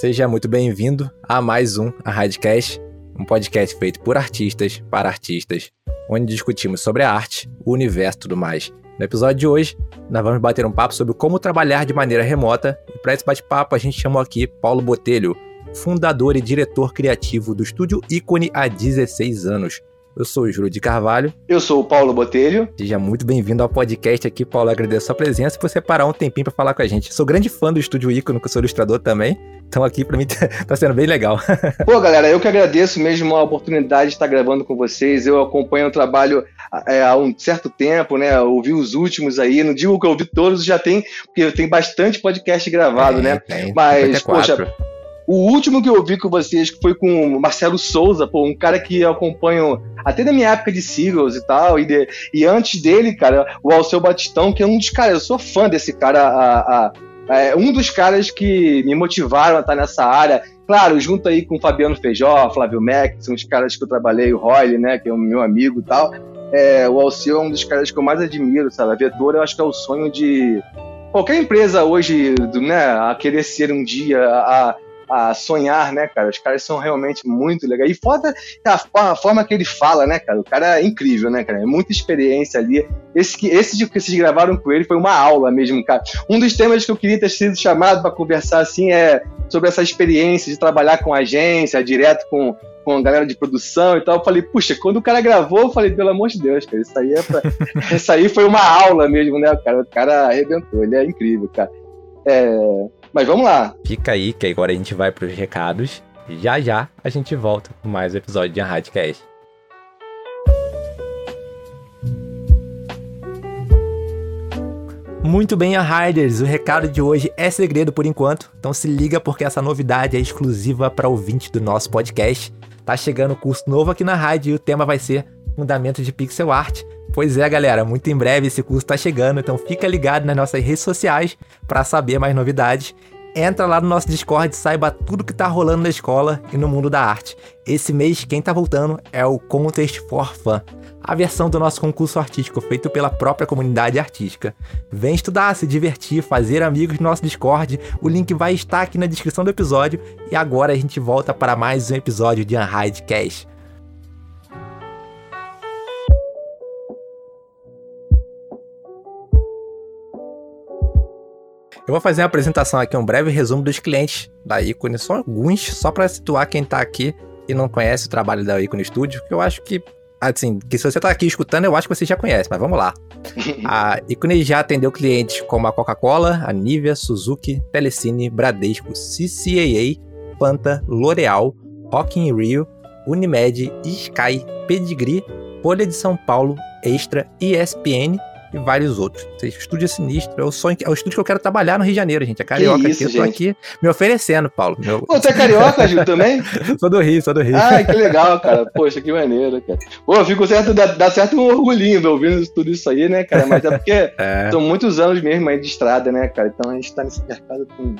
Seja muito bem-vindo a mais um A Radcast, um podcast feito por artistas para artistas, onde discutimos sobre a arte, o universo e tudo mais. No episódio de hoje, nós vamos bater um papo sobre como trabalhar de maneira remota, e para esse bate-papo a gente chamou aqui Paulo Botelho, fundador e diretor criativo do estúdio Ícone há 16 anos. Eu sou o Júlio de Carvalho. Eu sou o Paulo Botelho. Seja muito bem-vindo ao podcast aqui, Paulo. Agradeço a sua presença e você parar um tempinho para falar com a gente. Sou grande fã do Estúdio Ícone, que eu sou ilustrador também. Então aqui para mim tá sendo bem legal. Pô, galera, eu que agradeço mesmo a oportunidade de estar gravando com vocês. Eu acompanho o trabalho é, há um certo tempo, né? ouvi os últimos aí. Não digo que eu ouvi todos, já tem, porque tem bastante podcast gravado, é, né? Tem, Mas, poxa o último que eu vi com vocês foi com o Marcelo Souza, pô, um cara que eu acompanho até da minha época de Seagulls e tal, e, de, e antes dele, cara, o Alceu Batistão, que é um dos caras, eu sou fã desse cara, a, a, a, é um dos caras que me motivaram a estar nessa área. Claro, junto aí com o Fabiano Feijó, Flávio Mac, que são os caras que eu trabalhei, o Royle, né, que é o meu amigo e tal. É, o Alceu é um dos caras que eu mais admiro, sabe? A Vetor eu acho que é o sonho de qualquer empresa hoje, né, a querer ser um dia, a, a sonhar, né, cara? Os caras são realmente muito legais. E foda a, a, forma que ele fala, né, cara? O cara é incrível, né, cara? É muita experiência ali. Esse que, esse que vocês gravaram com ele foi uma aula mesmo, cara. Um dos temas que eu queria ter sido chamado para conversar, assim, é sobre essa experiência de trabalhar com agência, direto com, com a galera de produção e tal. Eu falei, puxa, quando o cara gravou, eu falei, pelo amor de Deus, cara, isso aí, é pra... isso aí foi uma aula mesmo, né, cara? O cara arrebentou, ele é incrível, cara. É... Mas vamos lá. Fica aí, que agora a gente vai para os recados. Já já a gente volta com mais um episódio de Radcast. Muito bem, Riders, o recado de hoje é segredo por enquanto, então se liga porque essa novidade é exclusiva para ouvinte do nosso podcast. Tá chegando o curso novo aqui na rádio e o tema vai ser Fundamentos de Pixel Art. Pois é, galera, muito em breve esse curso está chegando, então fica ligado nas nossas redes sociais para saber mais novidades. Entra lá no nosso Discord e saiba tudo que tá rolando na escola e no mundo da arte. Esse mês quem tá voltando é o Contest for Fun, a versão do nosso concurso artístico feito pela própria comunidade artística. Vem estudar, se divertir, fazer amigos no nosso Discord. O link vai estar aqui na descrição do episódio e agora a gente volta para mais um episódio de Unhide Cash. Eu vou fazer uma apresentação aqui, um breve resumo dos clientes da Icone, só alguns, só para situar quem tá aqui e não conhece o trabalho da Icone Studio, que eu acho que, assim, que se você tá aqui escutando, eu acho que você já conhece, mas vamos lá. a Icone já atendeu clientes como a Coca-Cola, a Nivea, Suzuki, Telecine, Bradesco, CCAA, Fanta, L'Oreal, Rock in Rio, Unimed, Sky, Pedigree, Folha de São Paulo, Extra, ESPN e vários outros. Estúdio é sinistro, é o, sonho, é o estúdio que eu quero trabalhar no Rio de Janeiro, gente. É carioca que isso, aqui. Eu tô aqui me oferecendo, Paulo. Meu... Pô, você é carioca, Gil, também? sou do Rio, sou do Rio. Ah, que legal, cara. Poxa, que maneiro, cara. Pô, fico certo, dá, dá certo um orgulhinho ouvindo tudo isso aí, né, cara? Mas é porque é. são muitos anos mesmo aí de estrada, né, cara? Então a gente tá nesse mercado com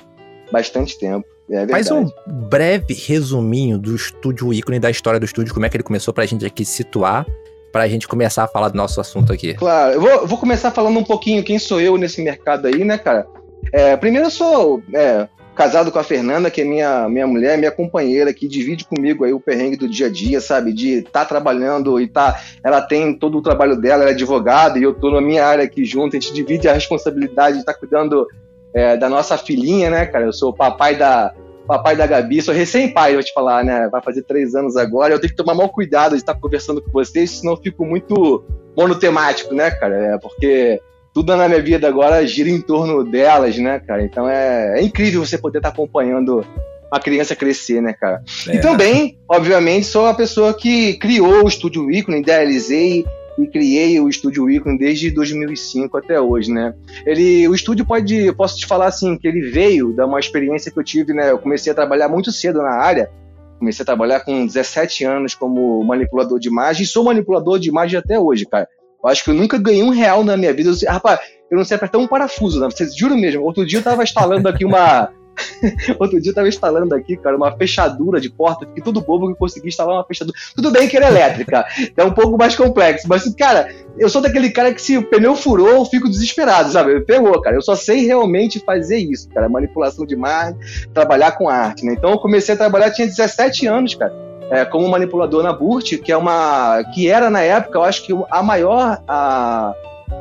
bastante tempo. É Faz um breve resuminho do estúdio ícone, da história do estúdio, como é que ele começou pra gente aqui situar para a gente começar a falar do nosso assunto aqui. Claro, eu vou, vou, começar falando um pouquinho quem sou eu nesse mercado aí, né, cara? É, primeiro eu sou é, casado com a Fernanda, que é minha, minha mulher, minha companheira, que divide comigo aí o perrengue do dia a dia, sabe? De estar tá trabalhando e tá. Ela tem todo o trabalho dela, ela é advogada, e eu tô na minha área aqui junto, a gente divide a responsabilidade de estar tá cuidando é, da nossa filhinha, né, cara? Eu sou o papai da, papai da Gabi, sou recém-pai, vou te falar, né? Vai fazer três anos agora. Eu tenho que tomar mal cuidado de estar conversando com vocês, senão eu fico muito monotemático, né, cara? É porque tudo na minha vida agora gira em torno delas, né, cara? Então é, é incrível você poder estar acompanhando a criança crescer, né, cara? É. E também, obviamente, sou a pessoa que criou o Estúdio Ícone, idealizei e criei o Estúdio Icon desde 2005 até hoje, né? Ele, o estúdio pode, posso te falar assim, que ele veio da uma experiência que eu tive, né? Eu comecei a trabalhar muito cedo na área, comecei a trabalhar com 17 anos como manipulador de imagem e sou manipulador de imagem até hoje, cara. Eu acho que eu nunca ganhei um real na minha vida. Eu, rapaz, eu não sei apertar um parafuso, né? Vocês juram mesmo? Outro dia eu tava instalando aqui uma Outro dia eu tava instalando aqui, cara, uma fechadura de porta, fiquei todo bobo que consegui instalar uma fechadura. Tudo bem que era elétrica, é um pouco mais complexo, mas, cara, eu sou daquele cara que se o pneu furou, eu fico desesperado, sabe? Pegou, cara. Eu só sei realmente fazer isso, cara. Manipulação de imagem, trabalhar com arte, né? Então eu comecei a trabalhar, tinha 17 anos, cara. É, como manipulador na Burt, que é uma. que era na época, eu acho que a maior. A,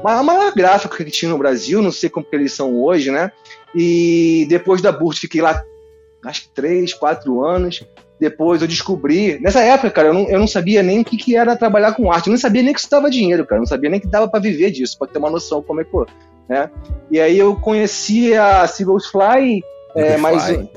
a maior gráfica que tinha no Brasil, não sei como que eles são hoje, né? E depois da Burt fiquei lá, acho que três, quatro anos. Depois eu descobri. Nessa época, cara, eu não, eu não sabia nem o que, que era trabalhar com arte. Eu não sabia nem que isso dava dinheiro, cara. Eu não sabia nem que dava para viver disso, para ter uma noção como é que foi. Né? E aí eu conheci a Seagulls Fly, é, Fly,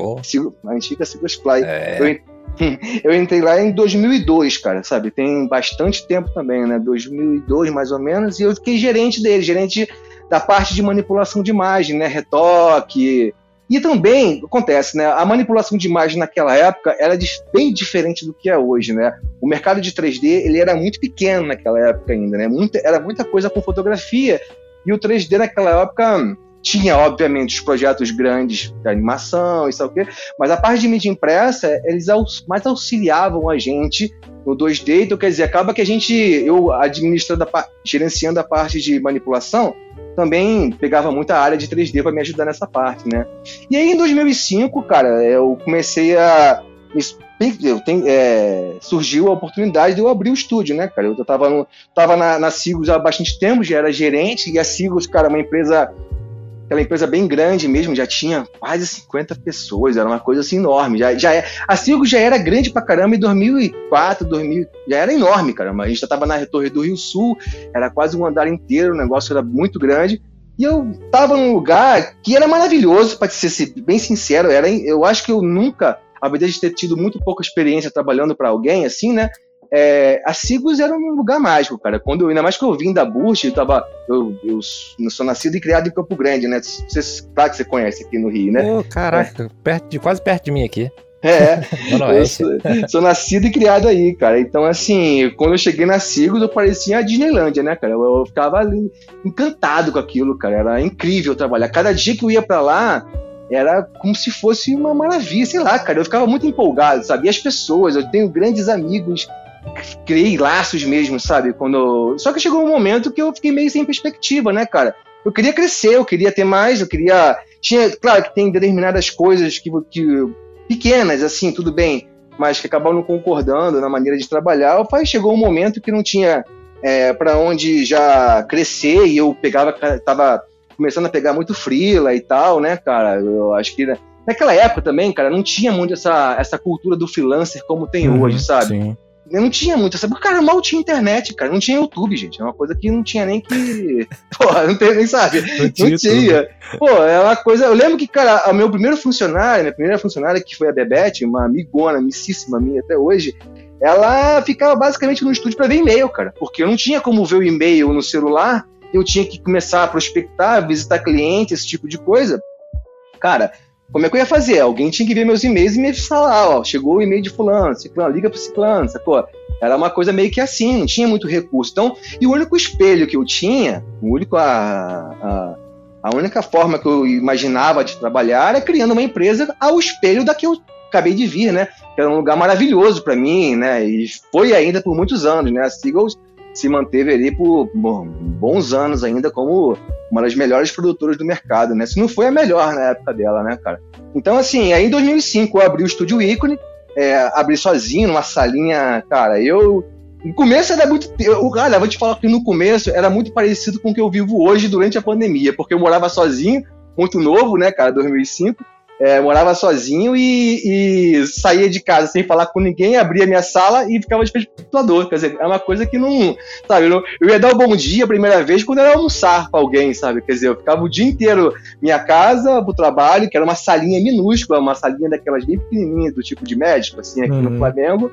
a antiga Seagulls Fly. É. Eu, eu entrei lá em 2002, cara, sabe? Tem bastante tempo também, né? 2002 mais ou menos, e eu fiquei gerente dele, gerente da parte de manipulação de imagem, né? Retoque. E também acontece, né? A manipulação de imagem naquela época era bem diferente do que é hoje, né? O mercado de 3D ele era muito pequeno naquela época ainda, né? Muita, era muita coisa com fotografia e o 3D naquela época tinha, obviamente, os projetos grandes de animação e tal o quê, mas a parte de mídia impressa, eles mais auxiliavam a gente no 2D, então quer dizer, acaba que a gente, eu administrando, a, gerenciando a parte de manipulação, também pegava muita área de 3D para me ajudar nessa parte, né? E aí em 2005, cara, eu comecei a eu tenho, é, surgiu a oportunidade de eu abrir o estúdio, né, cara? Eu estava tava na, na Sigos há bastante tempo, já era gerente, e a Sigos, cara, é uma empresa aquela empresa bem grande mesmo, já tinha quase 50 pessoas, era uma coisa assim enorme. Já, já é, a Circo já era grande pra caramba em 2004, 2000, já era enorme, caramba. A gente já tava na Torre do Rio Sul, era quase um andar inteiro, o negócio era muito grande. E eu tava num lugar que era maravilhoso, para ser bem sincero, era, eu acho que eu nunca, apesar de ter tido muito pouca experiência trabalhando para alguém assim, né? É, a Sigos era um lugar mágico, cara. Quando eu, ainda mais que eu vim da Bush, eu tava. Eu, eu, sou nascido e criado em Campo Grande, né? Você, claro que você conhece aqui no Rio, né? Oh, caraca, é. perto de, quase perto de mim aqui. É, eu sou, sou, nascido e criado aí, cara. Então, assim, quando eu cheguei na Sigos, eu parecia a Disneylândia, né, cara? Eu, eu ficava ali, encantado com aquilo, cara. Era incrível trabalhar. Cada dia que eu ia para lá, era como se fosse uma maravilha, sei lá, cara. Eu ficava muito empolgado, sabe? E as pessoas, eu tenho grandes amigos criei laços mesmo, sabe? Quando só que chegou um momento que eu fiquei meio sem perspectiva, né, cara? Eu queria crescer, eu queria ter mais, eu queria tinha, claro que tem determinadas coisas que, que pequenas assim, tudo bem, mas que acabaram não concordando na maneira de trabalhar. Mas chegou um momento que não tinha é, para onde já crescer e eu pegava, tava começando a pegar muito frila e tal, né, cara? Eu acho que naquela época também, cara, não tinha muito essa, essa cultura do freelancer como tem uhum, hoje, sabe? Sim não tinha muito essa. Cara, mal tinha internet, cara. Não tinha YouTube, gente. É uma coisa que não tinha nem que. Porra, não tem nem sabe. Não tinha. Não tinha. Pô, é uma coisa. Eu lembro que, cara, o meu primeiro funcionário, minha primeira funcionária, que foi a Bebete, uma amigona, amicíssima minha até hoje, ela ficava basicamente no estúdio para ver e-mail, cara. Porque eu não tinha como ver o e-mail no celular, eu tinha que começar a prospectar, visitar clientes, esse tipo de coisa. Cara, como é que eu ia fazer? Alguém tinha que ver meus e-mails e me falar, ó, chegou o e-mail de fulano, ciclano, liga pro ciclano, sacou? Era uma coisa meio que assim, não tinha muito recurso. Então, e o único espelho que eu tinha, o único, a, a, a única forma que eu imaginava de trabalhar era criando uma empresa ao espelho da que eu acabei de vir, né? Que era um lugar maravilhoso para mim, né? E foi ainda por muitos anos, né? A Seagulls se manteve ali por bons anos ainda como uma das melhores produtoras do mercado, né? Se não foi a melhor na época dela, né, cara? Então, assim, aí em 2005 eu abri o Estúdio Ícone, é, abri sozinho numa salinha, cara, eu... No começo era muito... Eu, olha, vou te falar que no começo era muito parecido com o que eu vivo hoje durante a pandemia, porque eu morava sozinho, muito novo, né, cara, 2005, é, morava sozinho e, e, saía de casa sem falar com ninguém, abria minha sala e ficava de computador. Quer dizer, é uma coisa que não. Sabe, eu, eu ia dar o bom dia a primeira vez quando eu ia almoçar pra alguém, sabe? Quer dizer, eu ficava o dia inteiro minha casa pro trabalho, que era uma salinha minúscula, uma salinha daquelas bem pequenininhas, do tipo de médico, assim, aqui uhum. no Flamengo.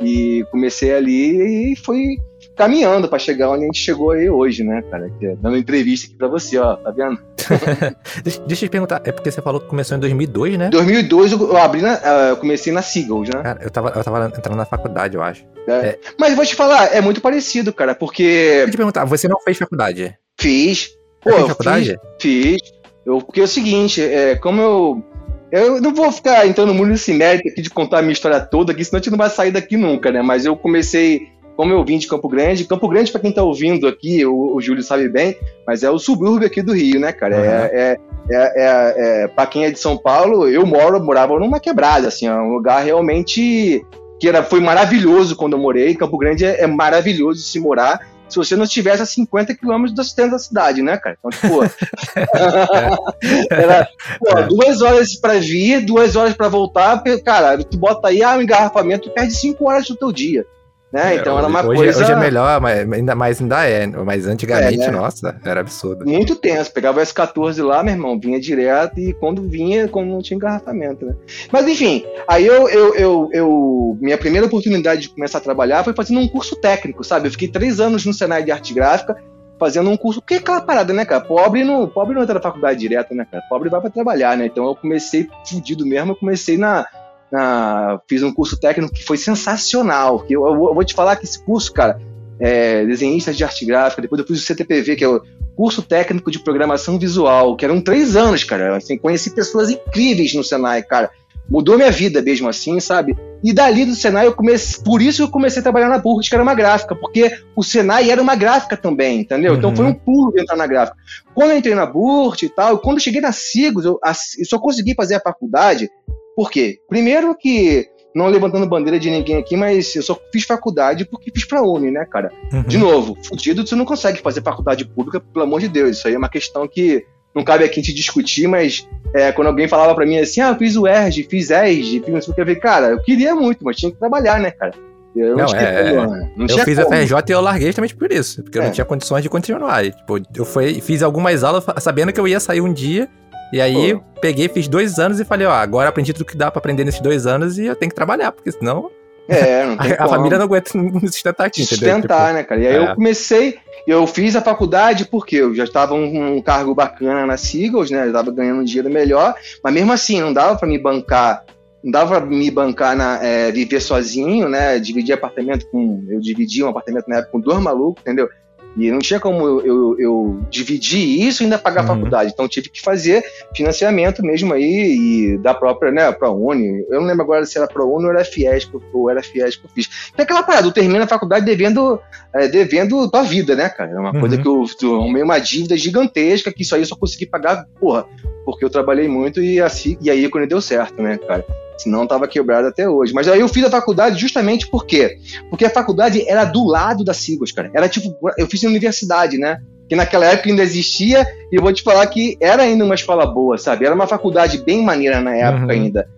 E comecei ali e foi caminhando para chegar onde a gente chegou aí hoje, né, cara? É dando entrevista aqui para você, ó, tá vendo? deixa, deixa eu te perguntar, é porque você falou que começou em 2002, né? 2002 eu abri na, uh, eu comecei na Seagulls, né? Cara, eu tava, eu tava entrando na faculdade, eu acho. É. É. Mas vou te falar, é muito parecido, cara, porque... Deixa eu te perguntar, você não fez faculdade? Fiz. Pô, fez faculdade? Fiz, fiz. Eu, porque é o seguinte, é, como eu Eu não vou ficar entrando muito nesse mérito aqui de contar a minha história toda aqui, senão a gente não vai sair daqui nunca, né? Mas eu comecei, como eu vim de Campo Grande, Campo Grande, para quem tá ouvindo aqui, o, o, Júlio sabe bem, mas é o subúrbio aqui do Rio, né, cara? Uhum. É, é, é, é, para quem é de São Paulo, eu moro, morava numa quebrada, assim, é um lugar realmente que era, foi maravilhoso quando eu morei. Campo Grande é, é maravilhoso se morar se você não estivesse a 50 quilômetros do centro da cidade, né, cara? Então, tipo, era pô, duas horas para vir, duas horas para voltar, cara, tu bota aí ah, um engarrafamento, tu perde cinco horas do teu dia. Né? É, então era uma hoje, coisa. Hoje é melhor, mas ainda mais ainda é. Mas antigamente, é, né? nossa, era absurdo. Muito tenso. Pegava o S14 lá, meu irmão, vinha direto e quando vinha, quando não tinha engarrafamento, né? Mas enfim, aí eu, eu, eu, eu, Minha primeira oportunidade de começar a trabalhar foi fazendo um curso técnico, sabe? Eu fiquei três anos no Senai de Arte Gráfica, fazendo um curso. Porque é aquela parada, né, cara? Pobre não, pobre não entra na faculdade direto, né, cara? Pobre vai para trabalhar, né? Então eu comecei fudido mesmo, eu comecei na na, fiz um curso técnico que foi sensacional. Que eu, eu, vou te falar que esse curso, cara, é, desenhista de arte gráfica, depois eu fiz o CTPV, que é o curso técnico de programação visual, que eram três anos, cara. Assim, conheci pessoas incríveis no Senai, cara. Mudou minha vida mesmo assim, sabe? E dali do Senai eu comecei, por isso eu comecei a trabalhar na Burt, que era uma gráfica, porque o Senai era uma gráfica também, entendeu? Uhum. Então foi um uhum. pulo entrar na gráfica. Quando eu entrei na Burt e tal, quando eu cheguei na Sigos, eu, eu só consegui fazer a faculdade por quê? Primeiro que, não levantando bandeira de ninguém aqui, mas eu só fiz faculdade porque fiz pra Uni, né, cara? Uhum. De novo, fudido, você não consegue fazer faculdade pública, pelo amor de Deus. Isso aí é uma questão que não cabe aqui a gente discutir, mas é, quando alguém falava para mim assim, ah, eu fiz o ERG, fiz ESG, fiz isso, eu falei, cara, eu queria muito, mas tinha que trabalhar, né, cara? Eu não, é, não eu fiz como. a FRJ e eu larguei justamente por isso, porque é. eu não é. tinha condições de continuar. E, tipo, eu fui, fiz algumas aulas sabendo que eu ia sair um dia e aí, Pô. peguei, fiz dois anos e falei, ó, agora aprendi tudo que dá pra aprender nesses dois anos e eu tenho que trabalhar, porque senão. É, não tem a, a família não aguenta me sustentar aqui? Sustentar, tipo, né, cara? E aí é. eu comecei, eu fiz a faculdade porque eu já estava um, um cargo bacana na Seagulls, né? Eu tava ganhando um dinheiro melhor, mas mesmo assim, não dava para me bancar não dava pra me bancar na é, viver sozinho, né? Dividir apartamento com. Eu dividi um apartamento na época com dois malucos, entendeu? E não tinha como eu, eu, eu dividir isso e ainda pagar a uhum. faculdade. Então tive que fazer financiamento mesmo aí e da própria, né, ProUni. Eu não lembro agora se era ProUni ou era Fiesp, ou era Fiesp que eu fiz. É aquela parada, eu termino a faculdade devendo, é, devendo tua vida, né, cara? É uma uhum. coisa que eu, eu arrumei uma dívida gigantesca que isso aí eu só consegui pagar, porra, porque eu trabalhei muito e, assim, e aí quando deu certo, né, cara? Senão estava quebrado até hoje. Mas aí eu fiz a faculdade justamente por quê? Porque a faculdade era do lado da Sigos, cara. Era tipo, eu fiz na universidade, né? Que naquela época ainda existia, e eu vou te falar que era ainda uma escola boa, sabe? Era uma faculdade bem maneira na época uhum. ainda.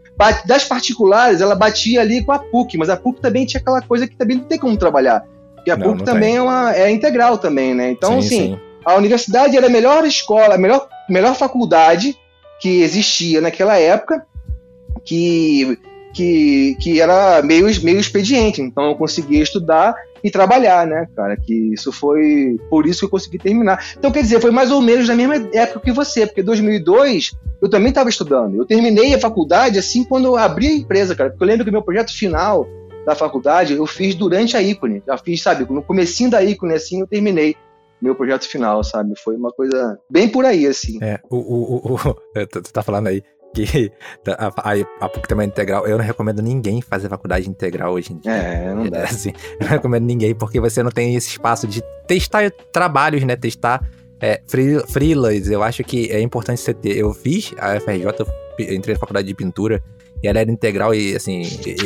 Das particulares, ela batia ali com a PUC, mas a PUC também tinha aquela coisa que também não tem como trabalhar. E a não, PUC não também é, uma, é integral também, né? Então, sim, assim, sim. a universidade era a melhor escola, a melhor, melhor faculdade que existia naquela época, que, que, que era meio, meio expediente. Então eu conseguia estudar e trabalhar, né, cara? Que isso foi por isso que eu consegui terminar. Então, quer dizer, foi mais ou menos na mesma época que você, porque 2002 eu também estava estudando. Eu terminei a faculdade assim quando eu abri a empresa, cara. Porque eu lembro que meu projeto final da faculdade eu fiz durante a ícone. Já fiz, sabe, no comecinho da ícone, assim, eu terminei meu projeto final, sabe? Foi uma coisa bem por aí, assim. É, o, o, o, o tu tá falando aí que a, a, a PUC também é integral. Eu não recomendo ninguém fazer faculdade integral hoje em dia. É, não dá. É, assim, não recomendo ninguém, porque você não tem esse espaço de testar trabalhos, né? Testar é, free, freelas. Eu acho que é importante você ter. Eu fiz a FRJ, eu entrei na faculdade de pintura, e ela era integral e, assim,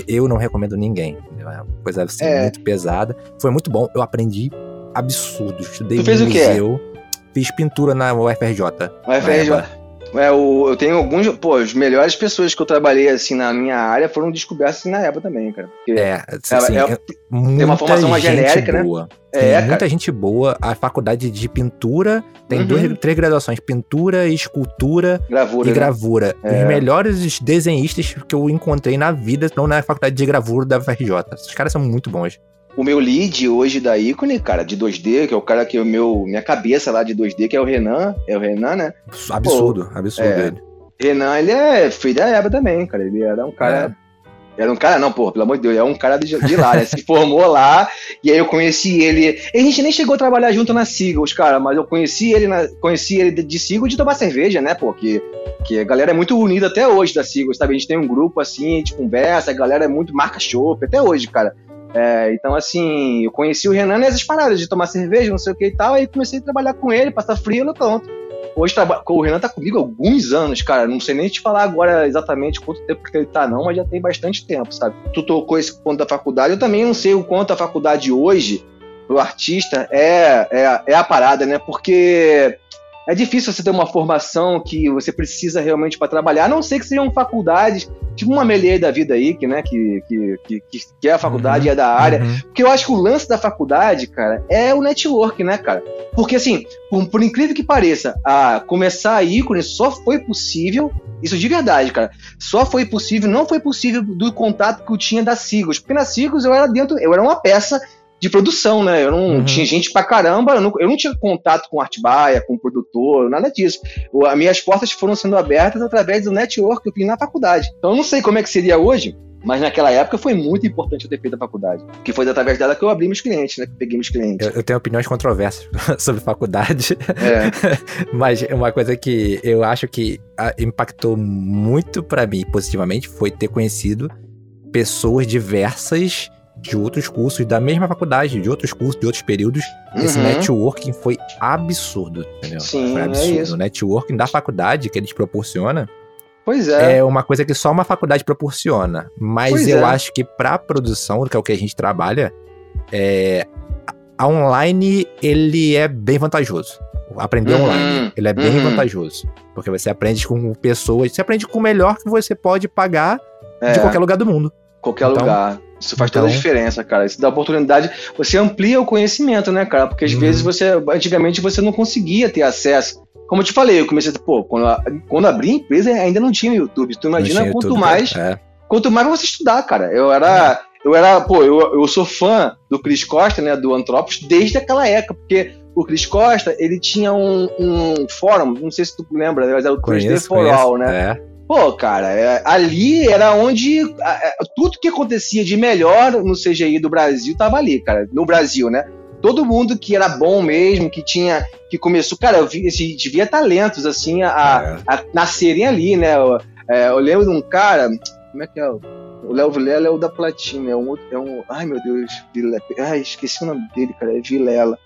eu não recomendo ninguém. É uma coisa assim, é. muito pesada. Foi muito bom, eu aprendi absurdo. Estudei tu fez no museu. O quê? Fiz pintura na UFRJ. UFRJ. É, o, eu tenho alguns. Pô, as melhores pessoas que eu trabalhei assim na minha área foram descobertas assim, na época também, cara. Porque é, assim, é, é, tem uma formação mais genérica, né? boa. né? Tem é, muita cara. gente boa. A faculdade de pintura tem uhum. duas, três graduações: pintura, escultura gravura, e né? gravura. É. Os melhores desenhistas que eu encontrei na vida estão na faculdade de gravura da FRJ. Esses caras são muito bons o meu lead hoje da ícone, cara, de 2D, que é o cara que é o meu, minha cabeça lá de 2D, que é o Renan, é o Renan, né? Absurdo, Pô, absurdo é, ele. Renan, ele é filho da Eva também, cara, ele era um cara... Era um cara, não, pô, pelo amor de Deus, é um cara de, de lá, né? Se formou lá, e aí eu conheci ele. E a gente nem chegou a trabalhar junto na Seagulls, cara, mas eu conheci ele, na, conheci ele de, de Seagulls de tomar cerveja, né, pô? Que, que a galera é muito unida até hoje da Seagulls, sabe? A gente tem um grupo assim, de conversa, a galera é muito marca chopp, até hoje, cara. É, então, assim, eu conheci o Renan nessas paradas de tomar cerveja, não sei o que e tal, aí comecei a trabalhar com ele, passar frio, no pronto. Hoje o Renan tá comigo há alguns anos, cara. Não sei nem te falar agora exatamente quanto tempo que ele tá, não, mas já tem bastante tempo, sabe? Tu tocou esse ponto da faculdade. Eu também não sei o quanto a faculdade hoje, pro artista, é, é, é a parada, né? Porque é difícil você ter uma formação que você precisa realmente para trabalhar, a não ser que sejam faculdades, tipo uma Melier da vida aí, que, né, que, que, que, que é a faculdade e uhum, é da área. Uhum. Porque eu acho que o lance da faculdade, cara, é o network, né, cara? Porque, assim, por, por incrível que pareça, a começar a ícone só foi possível, isso de verdade, cara, só foi possível, não foi possível do contato que eu tinha da Sigos. Porque na Sigos eu era dentro, eu era uma peça de produção, né? Eu não uhum. tinha gente pra caramba, eu não, eu não tinha contato com Artbaia, com produtor, nada disso. As minhas portas foram sendo abertas através do network que eu fiz na faculdade. Então eu não sei como é que seria hoje, mas naquela época foi muito importante eu ter feito a faculdade. Que foi através dela que eu abri meus clientes, né? Que peguei meus clientes. Eu, eu tenho opiniões controversas sobre faculdade. É. mas uma coisa que eu acho que impactou muito para mim positivamente foi ter conhecido pessoas diversas de outros cursos da mesma faculdade, de outros cursos, de outros períodos. Uhum. Esse networking foi absurdo, entendeu? Sim, foi é absurdo. É isso. O networking da faculdade que eles proporciona Pois é. É uma coisa que só uma faculdade proporciona. Mas pois eu é. acho que para produção, que é o que a gente trabalha, é, a online ele é bem vantajoso. Aprender uhum. online, ele é bem uhum. vantajoso. Porque você aprende com pessoas, você aprende com o melhor que você pode pagar é. de qualquer lugar do mundo. Qualquer então, lugar. Isso faz então... toda a então- diferença, cara. Isso dá oportunidade. Você amplia o conhecimento, né, cara? Porque às uhum. vezes você. Antigamente você não conseguia ter acesso. Como eu te falei, eu comecei a. Pô, quando, quando abri a empresa ainda não tinha YouTube. Tu imagina quanto YouTube, mais. É. Quanto mais você estudar, cara. Eu era. É. Eu era, pô, eu, eu sou fã do Chris Costa, né, do Antropos, desde aquela época, porque o Chris Costa, ele tinha um, um fórum, não sei se tu lembra, mas era o Chris Day for All, né? É. Pô, cara, é, ali era onde é, tudo que acontecia de melhor no CGI do Brasil tava ali, cara. No Brasil, né? Todo mundo que era bom mesmo, que tinha. que começou. Cara, eu vi, assim, via talentos, assim, a, é. a nascerem ali, né? Eu, é, eu, lembro de um cara. Como é que é? O Léo Vilela é o da Platina, é um outro. É um, ai, meu Deus, Vilela. Ai, esqueci o nome dele, cara. É Vilela.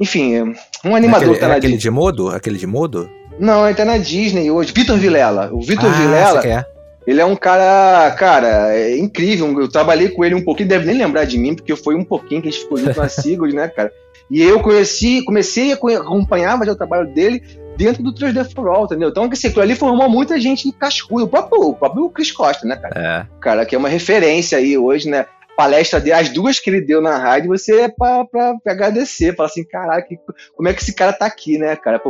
Enfim, um animador aquele, tá aquele de modo? Aquele de modo? Não, ele tá na Disney hoje. Vitor Vilela. O Vitor ah, Vilela. Ele é um cara, cara, é incrível. Eu trabalhei com ele um pouquinho, deve nem lembrar de mim, porque foi um pouquinho que a gente ficou junto na Sigurd, né, cara? E eu conheci, comecei a acompanhar já o trabalho dele dentro do 3D for All, entendeu? Então, assim, aquilo ali formou muita gente em cascudo. O próprio, o próprio Chris Costa, né, cara? É. Cara, que é uma referência aí hoje, né? Palestra dele, as duas que ele deu na rádio, você é pra, pra, pra agradecer, falar assim, caraca, como é que esse cara tá aqui, né, cara?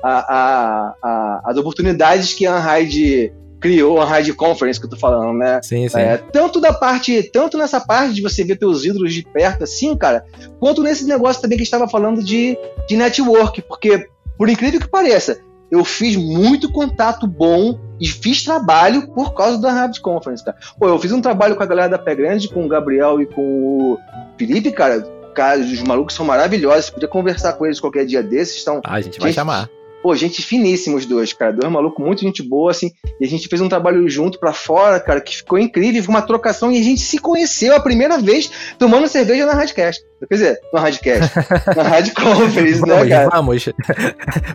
A, a, a, as oportunidades que a Unhide criou, a Unhide Conference que eu tô falando, né? Sim, sim. É, tanto da parte, tanto nessa parte de você ver teus ídolos de perto, assim, cara, quanto nesse negócio também que a gente estava falando de, de network, porque, por incrível que pareça, eu fiz muito contato bom e fiz trabalho por causa da Rabbit Conference, cara. Pô, eu fiz um trabalho com a galera da Pé Grande, com o Gabriel e com o Felipe, cara. Cara, os malucos são maravilhosos. Você podia conversar com eles qualquer dia desses. Estão, ah, a gente vai gente, chamar. Pô, gente finíssima os dois, cara. Dois malucos, muito gente boa, assim. E a gente fez um trabalho junto pra fora, cara, que ficou incrível. Foi uma trocação e a gente se conheceu a primeira vez tomando cerveja na Radcast. Quer dizer, na Radcast. na Rádio Conference, né, vamos, né, cara? Vamos.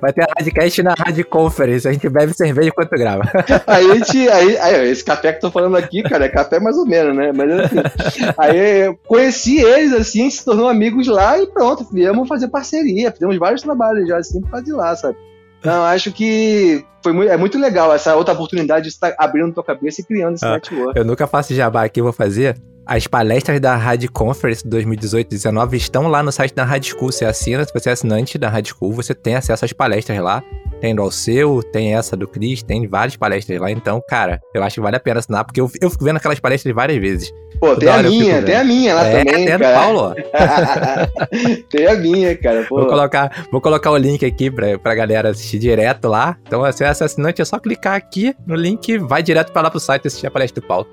Vai ter a Radcast na Rádio Conference. A gente bebe cerveja enquanto grava. aí a gente. Aí, aí, esse café que eu tô falando aqui, cara, é café mais ou menos, né? Mas assim. aí eu conheci eles, assim, se tornou amigos lá e pronto. Viemos fazer parceria. Fizemos vários trabalhos já, assim, por causa de lá, sabe? Então, acho que foi muito, é muito legal essa outra oportunidade de estar abrindo tua cabeça e criando esse ah, network. Eu nunca faço jabá aqui, vou fazer. As palestras da Rádio Conference 2018-19 estão lá no site da Rádio School. Você assina, se você é assinante da Rádio School, você tem acesso às palestras lá. Tem do Alceu, tem essa do Cris, tem várias palestras lá. Então, cara, eu acho que vale a pena assinar, porque eu, eu fico vendo aquelas palestras várias vezes. Pô, tem a minha, tem a minha lá é, também, tem cara. do Paulo, tem a minha, cara. Pô. Vou colocar, vou colocar o link aqui pra, pra galera assistir direto lá. Então, se é assinante, é só clicar aqui no link e vai direto pra lá pro site assistir a palestra do Paulo.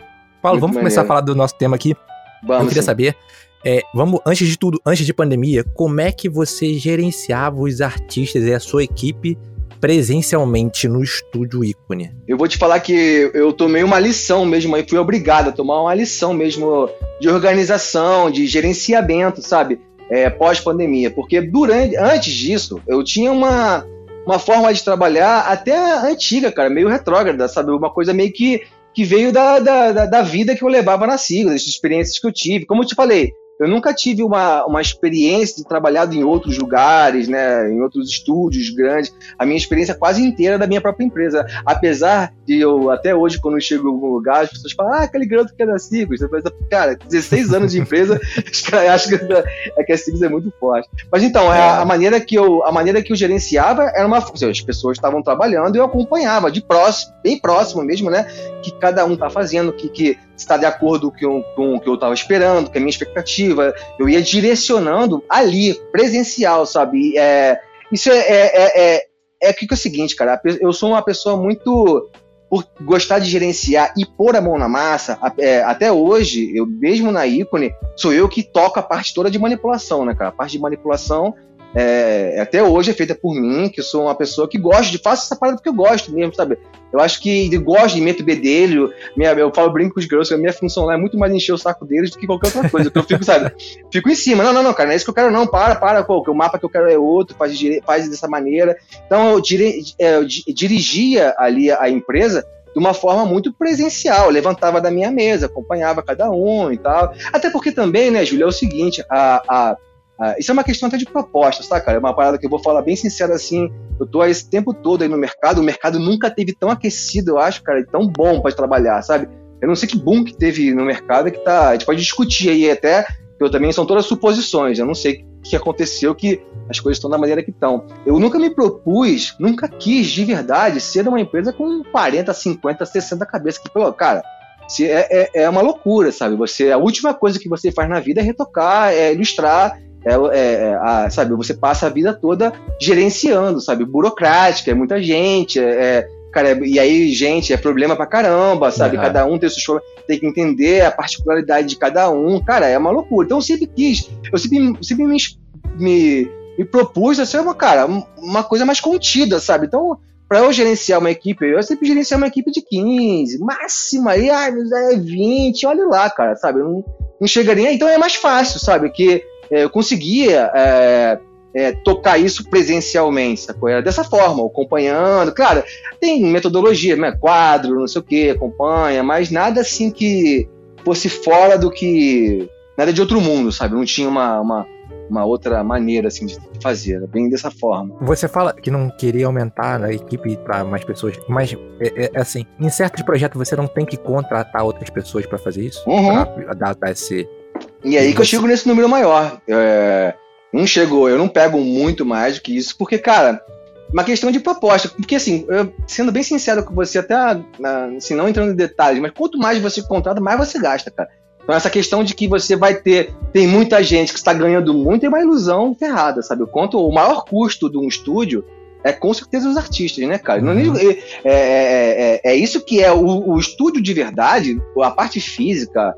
Paulo, vamos maneiro. começar a falar do nosso tema aqui. Vamos. Eu queria sim. saber, é, vamos, antes de tudo, antes de pandemia, como é que você gerenciava os artistas e a sua equipe presencialmente no estúdio ícone? Eu vou te falar que eu tomei uma lição mesmo, aí fui obrigado a tomar uma lição mesmo de organização, de gerenciamento, sabe? É, Pós-pandemia, porque durante, antes disso, eu tinha uma, uma forma de trabalhar até antiga, cara, meio retrógrada, sabe? Uma coisa meio que, que veio da, da, da vida que eu levava na sigla, das experiências que eu tive. Como eu te falei, eu nunca tive uma, uma experiência de trabalhado em outros lugares, né, em outros estúdios grandes. A minha experiência quase inteira é da minha própria empresa. Apesar de eu, até hoje, quando eu chego em algum lugar, as pessoas falam, ah, aquele garoto que é da Cigos. Você pensa, cara, 16 anos de empresa, acham que, é que a Cigos é muito forte. Mas então, a, é. a, maneira que eu, a maneira que eu gerenciava era uma. As pessoas estavam trabalhando e eu acompanhava de próximo, bem próximo mesmo, né? Que cada um tá fazendo, que, que está de acordo com, com o que eu estava esperando, com a minha expectativa. Eu ia direcionando ali, presencial, sabe? É, isso é, é, é, é, é, que é o seguinte, cara. Eu sou uma pessoa muito. Por gostar de gerenciar e pôr a mão na massa, é, até hoje, eu mesmo na ícone, sou eu que toco a parte toda de manipulação, né, cara? A parte de manipulação é, até hoje é feita por mim, que sou uma pessoa que gosta de, faço essa parada porque eu gosto mesmo, sabe? Eu acho que eu gosto de meto bedelho, minha, eu falo brinco com os girls, a minha função lá é muito mais encher o saco deles do que qualquer outra coisa, que eu fico, sabe? Fico em cima, não, não, não, cara, não é isso que eu quero não, para, para, pô, o mapa que eu quero é outro, faz, faz dessa maneira. Então eu, dire, é, eu dirigia ali a empresa de uma forma muito presencial, eu levantava da minha mesa, acompanhava cada um e tal. Até porque também, né, Júlia, é o seguinte, a, a ah, isso é uma questão até de propostas, tá, cara? É uma parada que eu vou falar bem sincero assim. Eu tô esse tempo todo aí no mercado, o mercado nunca teve tão aquecido, eu acho, cara, e tão bom para trabalhar, sabe? Eu não sei que boom que teve no mercado que tá. A gente pode discutir aí até, eu também são todas suposições, eu não sei o que aconteceu que as coisas estão da maneira que estão. Eu nunca me propus, nunca quis de verdade ser uma empresa com 40, 50, 60 cabeças que, pô, cara, é, é, é uma loucura, sabe? Você a última coisa que você faz na vida é retocar, é ilustrar é, é, a, sabe, você passa a vida toda gerenciando, sabe, burocrática, é muita gente, é, é cara, e aí, gente, é problema pra caramba, sabe, uhum. cada um tem seus problemas, tem que entender a particularidade de cada um, cara, é uma loucura. Então eu sempre quis, eu sempre, sempre me, me, me propus a ser uma, cara, uma coisa mais contida, sabe, então para eu gerenciar uma equipe, eu sempre gerenciar uma equipe de 15, máxima aí, ai, é 20, olha lá, cara, sabe? Não, não chegaria, então é mais fácil, sabe? Que eu conseguia é, é, tocar isso presencialmente, sacou? Era dessa forma, acompanhando. Claro, tem metodologia, né? quadro, não sei o que, acompanha, mas nada assim que fosse fora do que. Nada de outro mundo, sabe? Não tinha uma, uma, uma outra maneira assim de fazer, bem dessa forma. Você fala que não queria aumentar a equipe para mais pessoas, mas é, é, assim, em certos projetos você não tem que contratar outras pessoas para fazer isso, uhum. para dar esse e aí que eu chego nesse número maior. É, não chegou, eu não pego muito mais do que isso, porque, cara, uma questão de proposta. Porque, assim, eu, sendo bem sincero com você, até assim, não entrando em detalhes, mas quanto mais você contrata, mais você gasta, cara. Então, essa questão de que você vai ter. Tem muita gente que está ganhando muito é uma ilusão ferrada, sabe? O quanto o maior custo de um estúdio é com certeza os artistas, né, cara? Uhum. Não, é, é, é, é, isso que é o, o estúdio de verdade, a parte física,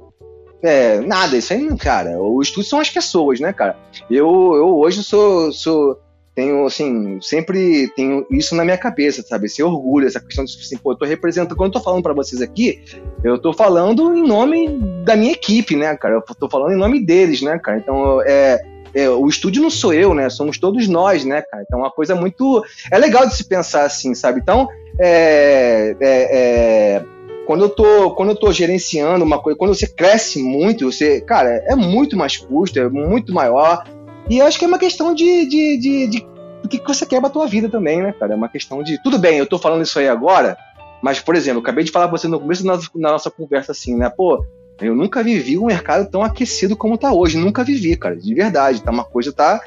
é, nada, isso aí, cara. O estudo são as pessoas, né, cara? Eu, eu hoje sou, sou. Tenho, assim, sempre tenho isso na minha cabeça, sabe? Esse orgulho, essa questão de, assim, pô, eu tô representando. Quando eu tô falando para vocês aqui, eu tô falando em nome da minha equipe, né, cara? Eu tô falando em nome deles, né, cara? Então, é. É, o estúdio não sou eu, né? Somos todos nós, né, cara? Então, é uma coisa muito. É legal de se pensar assim, sabe? Então, é, é, é quando eu tô, quando eu tô gerenciando uma coisa, quando você cresce muito, você, cara, é muito mais custo, é muito maior. E acho que é uma questão de, de, de, de que você quer pra tua vida também, né, cara? É uma questão de. Tudo bem, eu tô falando isso aí agora, mas, por exemplo, acabei de falar pra você no começo da nossa, da nossa conversa assim, né? Pô, eu nunca vivi um mercado tão aquecido como tá hoje. Nunca vivi, cara, de verdade. Tá uma coisa, tá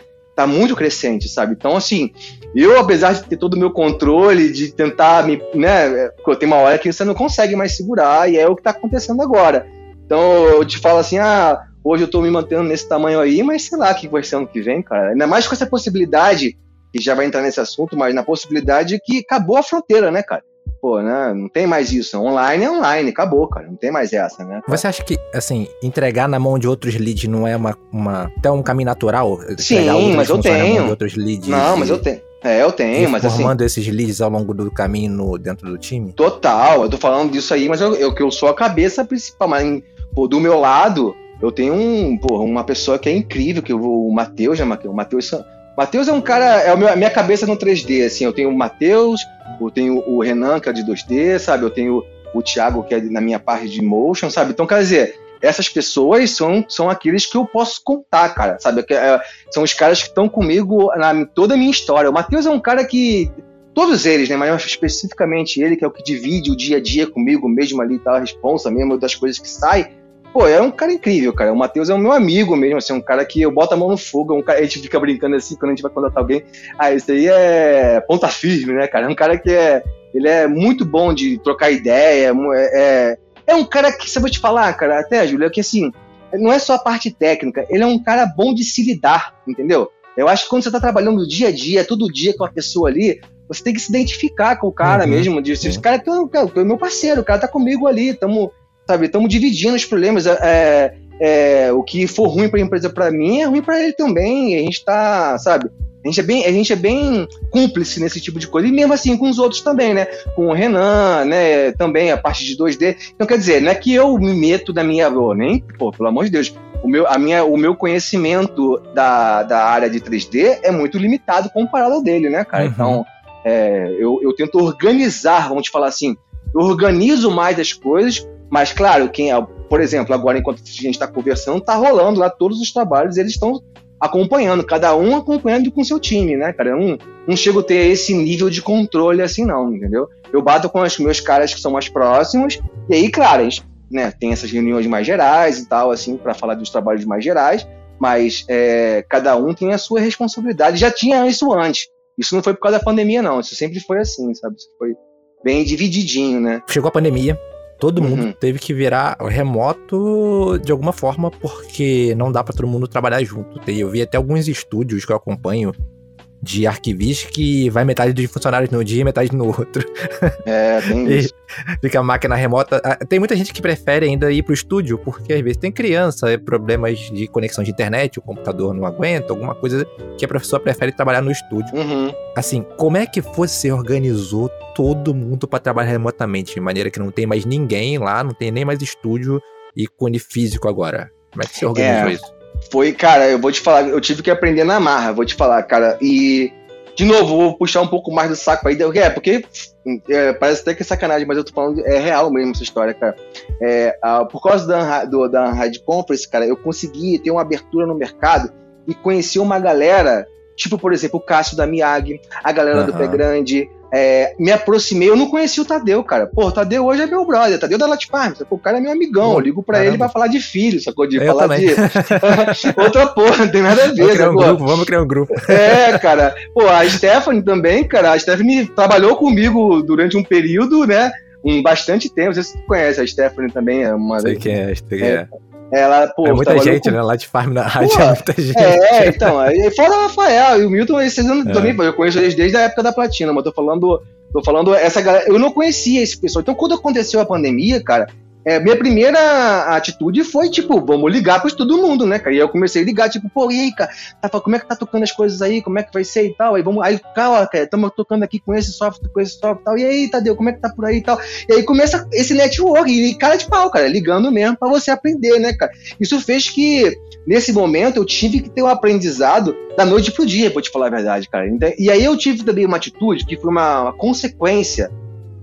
tá muito crescente, sabe? Então, assim, eu, apesar de ter todo o meu controle, de tentar me, né, tem uma hora que você não consegue mais segurar, e é o que tá acontecendo agora. Então, eu te falo assim, ah, hoje eu tô me mantendo nesse tamanho aí, mas sei lá o que vai ser ano que vem, cara. Ainda mais com essa possibilidade, que já vai entrar nesse assunto, mas na possibilidade que acabou a fronteira, né, cara? Pô, né? Não tem mais isso. Online é online, acabou, cara. Não tem mais essa, né? Você acha que, assim, entregar na mão de outros leads não é uma, uma até um caminho natural? Sim, mas eu tenho. outros leads não, mas eu tenho. É, eu tenho, mas assim. Formando esses leads ao longo do caminho no, dentro do time? Total, eu tô falando disso aí, mas eu, eu, eu sou a cabeça principal. Mas, pô, do meu lado, eu tenho um, pô, uma pessoa que é incrível, que eu, o Matheus, né, O Matheus. Matheus é um cara, é a minha cabeça no 3D, assim, eu tenho o Matheus, eu tenho o Renan, que é de 2D, sabe? Eu tenho o Thiago, que é na minha parte de motion, sabe? Então, quer dizer, essas pessoas são, são aqueles que eu posso contar, cara, sabe? É, são os caras que estão comigo na toda a minha história. O Matheus é um cara que. Todos eles, né? Mas especificamente ele, que é o que divide o dia a dia comigo mesmo ali, tá? A responsa mesmo das coisas que sai. Pô, é um cara incrível, cara. O Matheus é o meu amigo mesmo, assim, um cara que eu boto a mão no fogo, um cara, a gente fica brincando assim quando a gente vai contratar alguém. Ah, esse aí é ponta firme, né, cara? É um cara que é. Ele é muito bom de trocar ideia, é, é é um cara que, se eu vou te falar, cara, até, Júlio, é que assim, não é só a parte técnica, ele é um cara bom de se lidar, entendeu? Eu acho que quando você tá trabalhando dia a dia, todo dia com a pessoa ali, você tem que se identificar com o cara uhum. mesmo, de, esse cara que é, meu parceiro, o cara tá comigo ali, estamos sabe, estamos dividindo os problemas, é, é, o que for ruim para a empresa para mim é ruim para ele também, a gente tá, sabe, a gente, é bem, a gente é bem cúmplice nesse tipo de coisa. E mesmo assim com os outros também, né? Com o Renan, né? Também a parte de 2D. Então, quer dizer, não é que eu me meto da minha. nem, pô, pelo amor de Deus. O meu, a minha, o meu conhecimento da, da área de 3D é muito limitado comparado ao dele, né, cara? Uhum. Então, é, eu, eu tento organizar, vamos te falar assim, eu organizo mais as coisas, mas claro, quem, é, por exemplo, agora enquanto a gente está conversando, tá rolando lá todos os trabalhos, eles estão acompanhando, cada um acompanhando com seu time, né, cara? Eu não, não chego a ter esse nível de controle assim, não, entendeu? Eu bato com os meus caras que são mais próximos, e aí, claro, gente né, tem essas reuniões mais gerais e tal, assim, para falar dos trabalhos mais gerais, mas é, cada um tem a sua responsabilidade. Já tinha isso antes. Isso não foi por causa da pandemia, não. Isso sempre foi assim, sabe? Isso foi bem divididinho, né? Chegou a pandemia, todo mundo uhum. teve que virar remoto de alguma forma, porque não dá para todo mundo trabalhar junto. Eu vi até alguns estúdios que eu acompanho de arquivistas que vai metade dos funcionários no dia e metade no outro. É, tem isso. Fica a máquina remota. Ah, tem muita gente que prefere ainda ir pro estúdio, porque às vezes tem criança, é problemas de conexão de internet, o computador não aguenta, alguma coisa que a professora prefere trabalhar no estúdio. Uhum. Assim, como é que você organizou todo mundo para trabalhar remotamente, de maneira que não tem mais ninguém lá, não tem nem mais estúdio e cone físico agora? Como é que você organizou é. isso? Foi, cara, eu vou te falar, eu tive que aprender na marra, vou te falar, cara. E, de novo, vou puxar um pouco mais do saco aí. É, porque é, parece até que é sacanagem, mas eu tô falando, é real mesmo essa história, cara. É, a, por causa da, do, da Unhide Conference, cara, eu consegui ter uma abertura no mercado e conhecer uma galera, tipo, por exemplo, o Cássio da Miag, a galera uhum. do Pé Grande, é, me aproximei, eu não conhecia o Tadeu, cara. Pô, o Tadeu hoje é meu brother, Tadeu da Latfarm, O cara é meu amigão, eu ligo pra Caramba. ele pra falar de filho, sacou? De eu falar também. de. Outra porra, não tem nada a ver, vamos criar, um grupo, vamos criar um grupo. É, cara. Pô, a Stephanie também, cara. A Stephanie trabalhou comigo durante um período, né? Um bastante tempo. Não sei se você conhece, a Stephanie também é uma. Sei quem é, sei quem é. é. Ela, pô, é muita gente, com... né? Lá de farm na rádio pô, é muita gente. É, então. Fora o Rafael e o Milton, esses anos é. também, eu conheço eles desde a época da Platina, mas tô falando Tô falando essa galera. Eu não conhecia esse pessoal. Então, quando aconteceu a pandemia, cara, é, minha primeira atitude foi, tipo, vamos ligar para todo mundo, né, cara? E eu comecei a ligar, tipo, pô, e aí, cara, tá, como é que tá tocando as coisas aí? Como é que vai ser e tal? Aí vamos, aí, cara, estamos tocando aqui com esse software, com esse software e tal. E aí, Tadeu, como é que tá por aí e tal? E aí começa esse network, e cara de pau, cara, ligando mesmo para você aprender, né, cara? Isso fez que, nesse momento, eu tive que ter um aprendizado da noite pro dia, pra te falar a verdade, cara. E aí eu tive também uma atitude que foi uma, uma consequência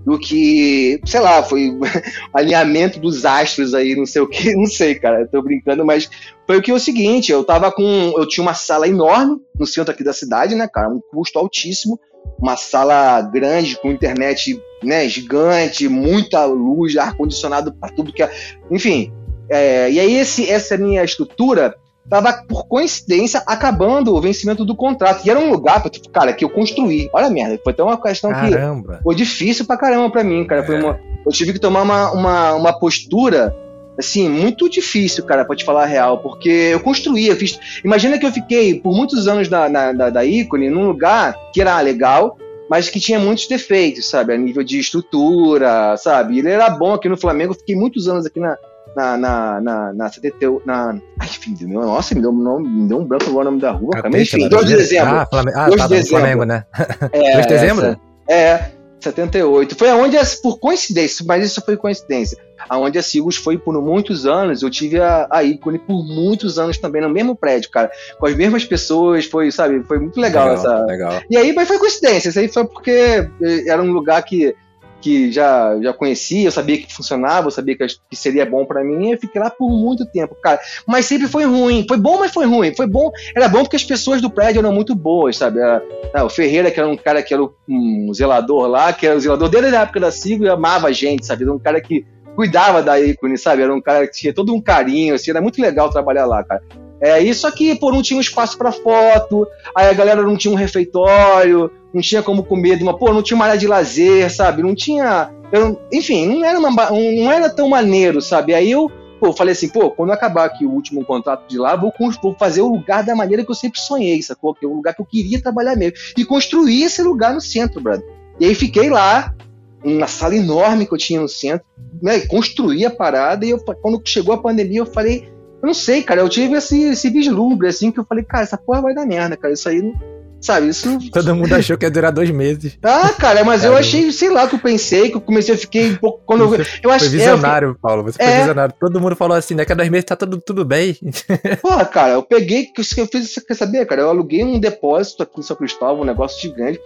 do que, sei lá, foi alinhamento dos astros aí, não sei o que, não sei, cara, tô brincando, mas foi o que é o seguinte, eu tava com, eu tinha uma sala enorme no centro aqui da cidade, né, cara, um custo altíssimo, uma sala grande com internet, né, gigante, muita luz, ar condicionado para tudo que, é, enfim, é, e aí esse, essa minha estrutura tava, por coincidência, acabando o vencimento do contrato. E era um lugar, cara, que eu construí. Olha a merda, foi até uma questão caramba. que foi difícil pra caramba pra mim, cara. É. Foi uma, eu tive que tomar uma, uma, uma postura assim, muito difícil, cara, pra te falar a real, porque eu construí, eu fiz. Imagina que eu fiquei por muitos anos da, na, da, da ícone num lugar que era legal, mas que tinha muitos defeitos, sabe? A nível de estrutura, sabe? Ele era bom aqui no Flamengo, fiquei muitos anos aqui na, na, na, na, na CTT, na. Ai, enfim, meu, nossa, me deu, um me deu um branco agora o nome da rua. Mas enfim, 2 de dezembro. Ah, Flamengo, ah 2 tá, de dezembro. Flamengo, né? É, 2 de dezembro? Essa, é, 78. Foi aonde, por coincidência, mas isso foi coincidência, aonde a Sigos foi por muitos anos, eu tive a, a ícone por muitos anos também no mesmo prédio, cara, com as mesmas pessoas, foi, sabe, foi muito legal, legal essa. Legal. E aí, mas foi coincidência, isso aí foi porque eh, era um lugar que que já, já conhecia, eu sabia que funcionava, eu sabia que, que seria bom para mim, e eu fiquei lá por muito tempo, cara. Mas sempre foi ruim. Foi bom, mas foi ruim. Foi bom, era bom porque as pessoas do prédio eram muito boas, sabe? Era, ah, o Ferreira, que era um cara que era um zelador lá, que era o zelador desde a época da Sigo e amava a gente, sabe? Era um cara que cuidava da ícone, sabe? Era um cara que tinha todo um carinho, assim, era muito legal trabalhar lá, cara. É, isso aqui, pô, não tinha um espaço para foto, aí a galera não tinha um refeitório, não tinha como comer de uma, pô, não tinha uma área de lazer, sabe? Não tinha, eu, enfim, não era, uma, não era tão maneiro, sabe? Aí eu, pô, falei assim, pô, quando acabar aqui o último contrato de lá, vou, vou fazer o lugar da maneira que eu sempre sonhei, sacou? Que é o lugar que eu queria trabalhar mesmo. E construir esse lugar no centro, brother. E aí fiquei lá, uma sala enorme que eu tinha no centro, né? Construí a parada e eu, quando chegou a pandemia, eu falei, eu não sei, cara, eu tive esse, esse vislumbre, assim, que eu falei, cara, essa porra vai dar merda, cara, isso aí não. Sabe, isso. Todo mundo achou que ia durar dois meses. Ah, cara, mas eu achei, sei lá, que eu pensei, que eu comecei, a fiquei um pouco. Quando eu, eu achei, foi visionário, é, Paulo. Você é... foi visionário. Todo mundo falou assim, daqui a dois meses tá tudo, tudo bem. Porra, cara, eu peguei, que eu fiz, você quer saber, cara? Eu aluguei um depósito aqui em São Cristóvão, um negócio gigante.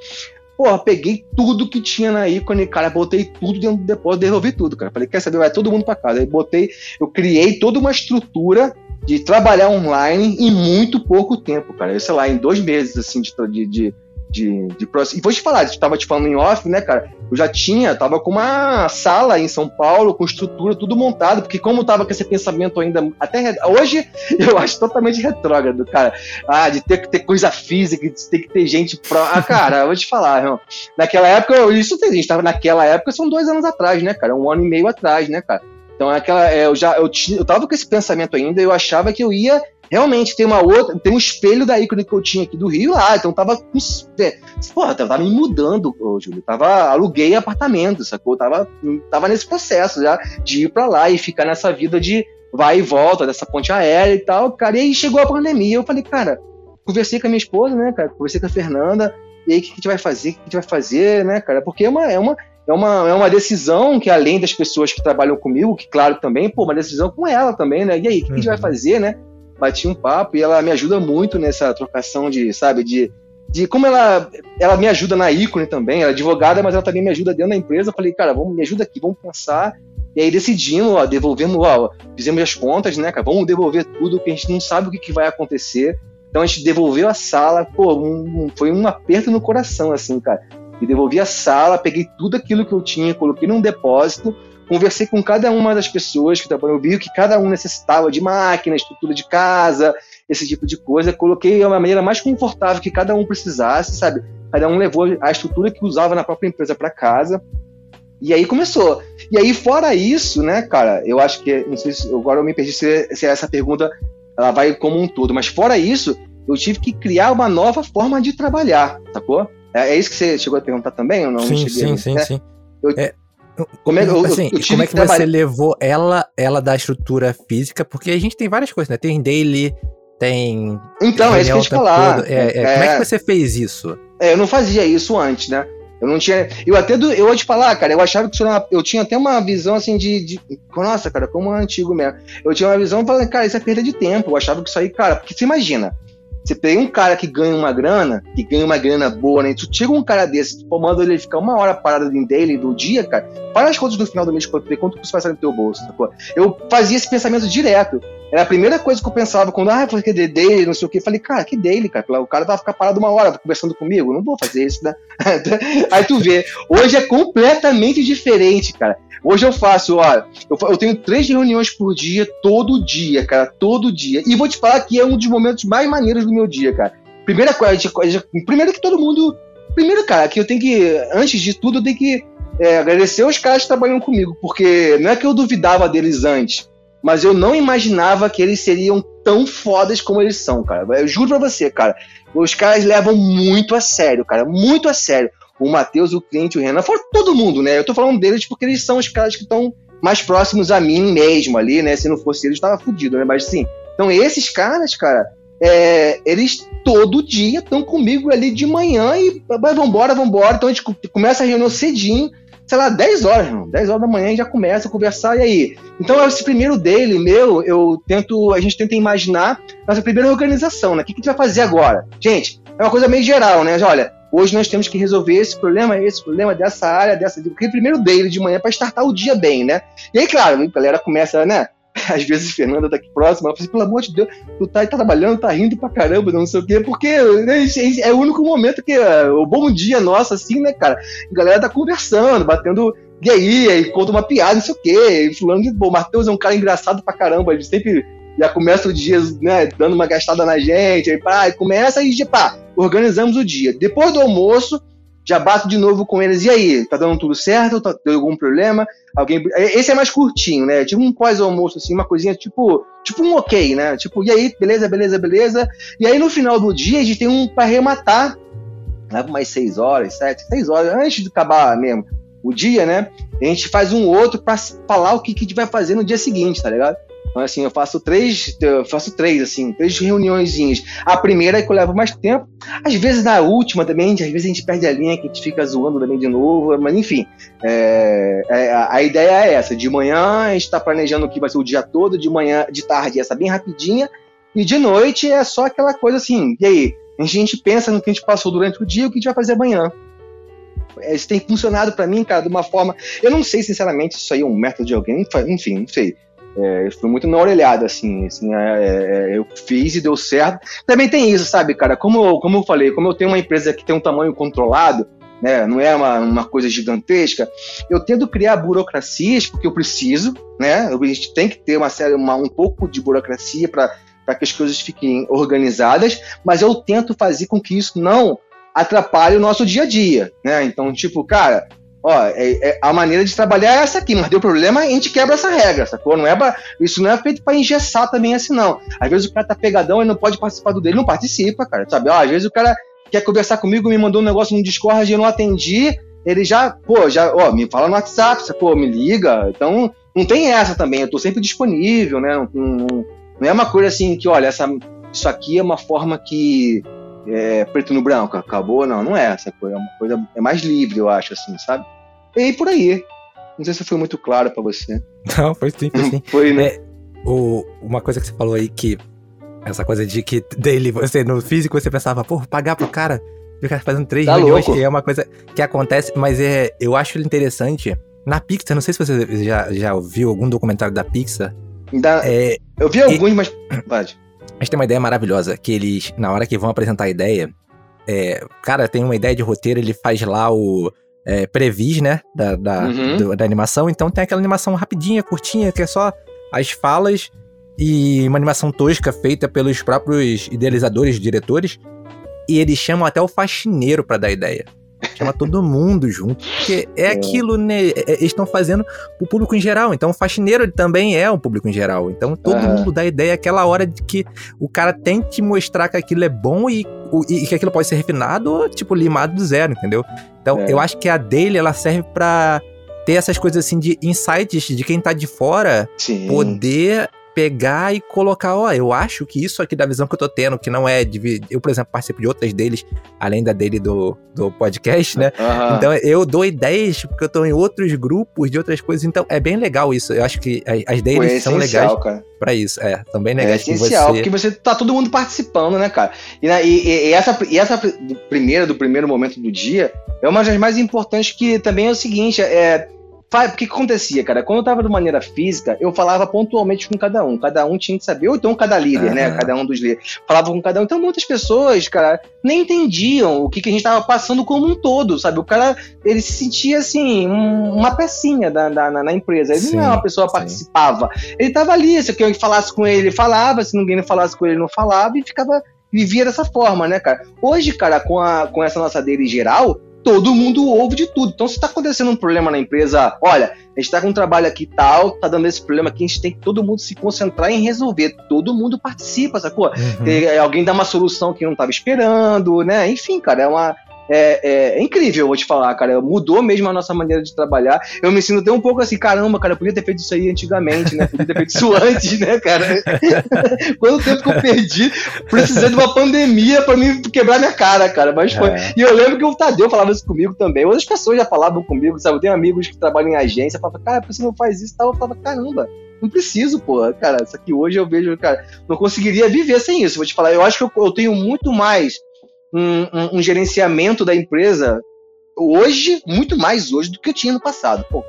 Porra, peguei tudo que tinha na ícone, cara, botei tudo dentro do depósito, devolvi tudo, cara. Falei, quer saber, vai todo mundo pra casa. Aí botei, eu criei toda uma estrutura de trabalhar online em muito pouco tempo, cara. Eu, sei lá, em dois meses, assim, de, de, de de, de E vou te falar, gente tava te falando em off, né, cara? Eu já tinha, tava com uma sala em São Paulo, com estrutura, tudo montado, porque como tava com esse pensamento ainda, até hoje, eu acho totalmente retrógrado, cara. Ah, de ter que ter coisa física, de ter que ter gente pro. Ah, cara, eu vou te falar, irmão. Naquela época, isso a gente tava naquela época, são dois anos atrás, né, cara? Um ano e meio atrás, né, cara? Então, aquela, é, eu já eu, eu tava com esse pensamento ainda, eu achava que eu ia realmente ter uma outra, tem um espelho da ícone que eu tinha aqui do Rio lá, então tava com, é, porra, tava me mudando, ô, Júlio, tava, aluguei apartamento, sacou? Tava, tava nesse processo já de ir para lá e ficar nessa vida de vai e volta, dessa ponte aérea e tal, cara, e aí chegou a pandemia, eu falei, cara, conversei com a minha esposa, né, cara, conversei com a Fernanda, e aí o que a gente vai fazer, o que a gente vai fazer, né, cara, porque é uma, é uma, é uma, é uma decisão que, além das pessoas que trabalham comigo, que claro também, pô, uma decisão com ela também, né? E aí, o que, uhum. a gente vai uhum. fazer, né? Bati um papo e ela me ajuda muito nessa trocação de, sabe, de, de como ela, ela me ajuda na ícone também, ela é advogada, mas ela também me ajuda dentro da empresa. Eu falei, cara, vamos, me ajuda aqui, vamos pensar. E aí decidimos, ó, devolvemos, ó, fizemos as contas, né, cara, vamos devolver tudo, porque a gente não sabe o que, que vai acontecer. Então a gente devolveu a sala, pô, um, foi um aperto no coração, assim, cara e devolvi a sala, peguei tudo aquilo que eu tinha, coloquei num depósito, conversei com cada uma das pessoas que trabalham, vi que cada um necessitava de máquina, estrutura de casa, esse tipo de coisa, coloquei uma maneira mais confortável que cada um precisasse, sabe? Cada um levou a estrutura que usava na própria empresa para casa. E aí começou. E aí, fora isso, né, cara, eu acho que, não sei se, agora eu me perdi se, se essa pergunta ela vai como um todo, mas fora isso, eu tive que criar uma nova forma de trabalhar, sacou? É, é isso que você chegou a perguntar também ou não? Sim, sim, sim, sim. Eu, é, como é, eu, assim, como é que, que você levou ela, ela da estrutura física? Porque a gente tem várias coisas, né? Tem daily, tem. Então, é isso que eu ia te falar. É, é, como é que é. você fez isso? É, eu não fazia isso antes, né? Eu não tinha. Eu até. Do, eu vou te falar, cara, eu achava que isso era uma, Eu tinha até uma visão assim de, de. Nossa, cara, como é antigo mesmo. Eu tinha uma visão falando, cara, isso é perda de tempo. Eu achava que isso aí, cara, porque você imagina. Você pega um cara que ganha uma grana, que ganha uma grana boa, né? Tu tira um cara desse, tu manda ele ficar uma hora parado em daily do dia, cara, para as contas no final do mês ver quanto você vai sair no teu bolso, sacou? Eu fazia esse pensamento direto. Era a primeira coisa que eu pensava quando, ah, porque de daily, não sei o que. Falei, cara, que daily, cara? O cara vai ficar parado uma hora conversando comigo. Não vou fazer isso, né? Aí tu vê. Hoje é completamente diferente, cara. Hoje eu faço, ó, eu, eu tenho três reuniões por dia, todo dia, cara, todo dia. E vou te falar que é um dos momentos mais maneiros do meu dia, cara. Primeira coisa, primeiro que todo mundo. Primeiro, cara, que eu tenho que, antes de tudo, eu tenho que é, agradecer os caras que trabalham comigo, porque não é que eu duvidava deles antes, mas eu não imaginava que eles seriam tão fodas como eles são, cara. Eu juro pra você, cara. Os caras levam muito a sério, cara, muito a sério. o Matheus, o cliente, o Renan, fora todo mundo, né? Eu tô falando deles porque eles são os caras que estão mais próximos a mim mesmo ali, né? Se não fosse eles, tava fudido, né? Mas assim, então esses caras, cara, é, eles todo dia estão comigo ali de manhã e vambora, vambora. Então a gente começa a reunião cedinho, sei lá, 10 horas, irmão. 10 horas da manhã gente já começa a conversar, e aí? Então, esse primeiro dele, meu, eu tento, a gente tenta imaginar nossa primeira organização, né? O que, que a gente vai fazer agora? Gente, é uma coisa meio geral, né? Olha, hoje nós temos que resolver esse problema, esse problema dessa área, dessa. Porque primeiro dele de manhã para startar o dia bem, né? E aí, claro, a galera começa, né? às vezes Fernanda tá aqui próxima, ela fala assim, pelo amor de Deus, tu tá, tá trabalhando, tá rindo pra caramba, não sei o quê, porque né, é o único momento que é, o bom dia nosso, assim, né, cara? A galera tá conversando, batendo e aí, aí conta uma piada, não sei o quê, e fulano de, bom, Matheus é um cara engraçado pra caramba, ele sempre já começa o dia, né, dando uma gastada na gente, aí pá, começa e, pá, organizamos o dia. Depois do almoço, já bato de novo com eles. E aí, tá dando tudo certo? Tá, deu algum problema? Alguém. Esse é mais curtinho, né? Tipo um pós-almoço, assim, uma coisinha tipo. Tipo um ok, né? Tipo, e aí, beleza, beleza, beleza. E aí no final do dia a gente tem um para arrematar. Leva mais seis horas, sete, seis horas, antes de acabar mesmo o dia, né? A gente faz um outro para falar o que, que a gente vai fazer no dia seguinte, tá ligado? Então, assim, eu faço três, eu faço três, assim, três reuniõezinhas. A primeira é que eu levo mais tempo. Às vezes na última também, às vezes a gente perde a linha, que a gente fica zoando também de novo, mas enfim. É, é, a ideia é essa. De manhã a gente está planejando o que vai ser o dia todo, de manhã, de tarde essa bem rapidinha, e de noite é só aquela coisa assim, e aí? A gente pensa no que a gente passou durante o dia e o que a gente vai fazer amanhã. Isso tem funcionado para mim, cara, de uma forma. Eu não sei, sinceramente, se isso aí é um método de alguém, enfim, não sei. É, foi muito na orelhada, assim, assim é, é, eu fiz e deu certo. Também tem isso, sabe, cara? Como, como eu falei, como eu tenho uma empresa que tem um tamanho controlado, né, não é uma, uma coisa gigantesca, eu tento criar burocracias porque eu preciso, né? A gente tem que ter uma uma, um pouco de burocracia para que as coisas fiquem organizadas, mas eu tento fazer com que isso não atrapalhe o nosso dia a dia, né? Então, tipo, cara, ó, é, é, a maneira de trabalhar é essa aqui, mas deu problema, a gente quebra essa regra, sacou? Não é pra, isso não é feito para engessar também assim, não. Às vezes o cara tá pegadão e não pode participar do dele, não participa, cara, sabe? Ó, às vezes o cara quer conversar comigo, me mandou um negócio no Discord e eu não atendi, ele já, pô, já, ó, me fala no WhatsApp, sacou? Me liga. Então, não tem essa também, eu tô sempre disponível, né? Não, não, não é uma coisa assim que, olha, essa, isso aqui é uma forma que é, preto no branco, acabou, não, não é essa coisa, é uma coisa, é mais livre, eu acho, assim, sabe? E por aí. Não sei se foi muito claro para você. Não, foi sim, foi sim. foi, né? É, o, uma coisa que você falou aí que. Essa coisa de que dele, você no físico você pensava, pô, pagar pro cara, ficar fazendo três tá milhões, louco. é uma coisa que acontece, mas é, eu acho interessante. Na Pixar, não sei se você já, já ouviu algum documentário da Pixar. Da, é, eu vi alguns, e, mas. Pode. Mas tem uma ideia maravilhosa, que eles, na hora que vão apresentar a ideia, é, cara, tem uma ideia de roteiro, ele faz lá o é, previs, né? Da, da, Uhum. do- da animação. Então tem aquela animação rapidinha, curtinha, que é só as falas e uma animação tosca feita pelos próprios idealizadores, diretores. E eles chamam até o faxineiro pra dar ideia. Chama todo mundo junto. Porque é, É. aquilo, né? é- é- Eles estão fazendo pro público em geral. Então o faxineiro também é um público em geral. Então todo mundo dá ideia aquela hora de que o cara tem que mostrar que aquilo é bom e, o- e que aquilo pode ser refinado ou, tipo, limado do zero, entendeu? Então É. eu acho que a dele, ela serve pra ter essas coisas assim de insights de quem tá de fora Sim. poder pegar e colocar, ó, eu acho que isso aqui da visão que eu tô tendo, que não é de, eu, por exemplo, participo de outras deles, além da dele do, do podcast, né? Aham. Então eu dou ideias porque eu tô em outros grupos de outras coisas, então é bem legal isso. Eu acho que as- as Pô, deles é são legais essencial, cara. pra isso, é, são bem É essencial, você porque você tá todo mundo participando, né, cara? E, e- e- essa, e essa primeira, do primeiro momento do dia, é uma das mais importantes que também é o seguinte, é. O que, que acontecia, cara? Quando eu tava de maneira física, eu falava pontualmente com cada um. Cada um tinha que saber, ou então cada líder, né? Aham. Cada um dos líderes. Falava com cada um. Então muitas pessoas, cara, nem entendiam o que, que a gente tava passando como um todo, sabe? O cara, ele se sentia assim, um- uma pecinha da, da- na, na empresa. Ele Sim, não é uma pessoa que sim. participava. Ele tava ali, se alguém falasse com ele, ele falava, se ninguém falasse com ele, ele não falava, e ficava, vivia dessa forma, né, cara? Hoje, cara, com, a, com essa nossa dele geral, todo mundo ouve de tudo. Então, se tá acontecendo um problema na empresa, olha, a gente tá com um trabalho aqui tal, tá dando esse problema aqui, a gente tem que todo mundo se concentrar em resolver. Todo mundo participa, sacou? Uhum. Tem- alguém dá uma solução que não tava esperando, né? Enfim, cara, é uma. É, é, é, incrível, vou te falar, cara. Mudou mesmo a nossa maneira de trabalhar. Eu me sinto até um pouco assim, caramba, cara, eu podia ter feito isso aí antigamente, né? Podia ter feito isso antes, né, cara? Quanto tempo que eu perdi precisando de uma pandemia pra me quebrar minha cara, cara. Mas foi. É. E eu lembro que o Tadeu falava isso comigo também. Outras pessoas já falavam comigo, sabe? Eu tenho amigos que trabalham em agência, falavam, cara, por que você não faz isso e tal? Eu falava, caramba, não preciso, pô. Cara, isso aqui hoje eu vejo, cara, não conseguiria viver sem isso. Vou te falar, eu acho que eu, eu tenho muito mais um, um, um, gerenciamento da empresa hoje, muito mais hoje do que eu tinha no passado. Pô,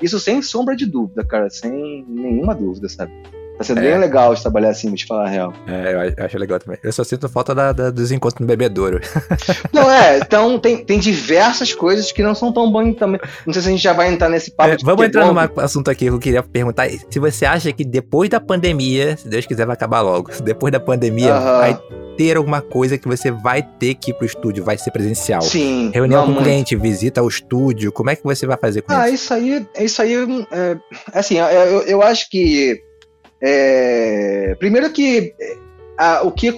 isso sem sombra de dúvida, cara, sem nenhuma dúvida, sabe? Tá sendo é. bem legal de trabalhar assim, vou te falar a real. É, eu acho legal também. Eu só sinto falta da, da, dos encontros no bebedouro. Não, é, então tem, tem diversas coisas que não são tão boas também. Não sei se a gente já vai entrar nesse papo. É, vamos entrar num assunto aqui que eu queria perguntar. Se você acha que depois da pandemia, se Deus quiser vai acabar logo, depois da pandemia uh -huh. vai ter alguma coisa que você vai ter que ir pro estúdio, vai ser presencial. Sim. Reunião com o cliente, visita ao estúdio, como é que você vai fazer com ah, isso? Ah, isso aí, isso aí, é, assim, eu, eu acho que é, primeiro que a, o que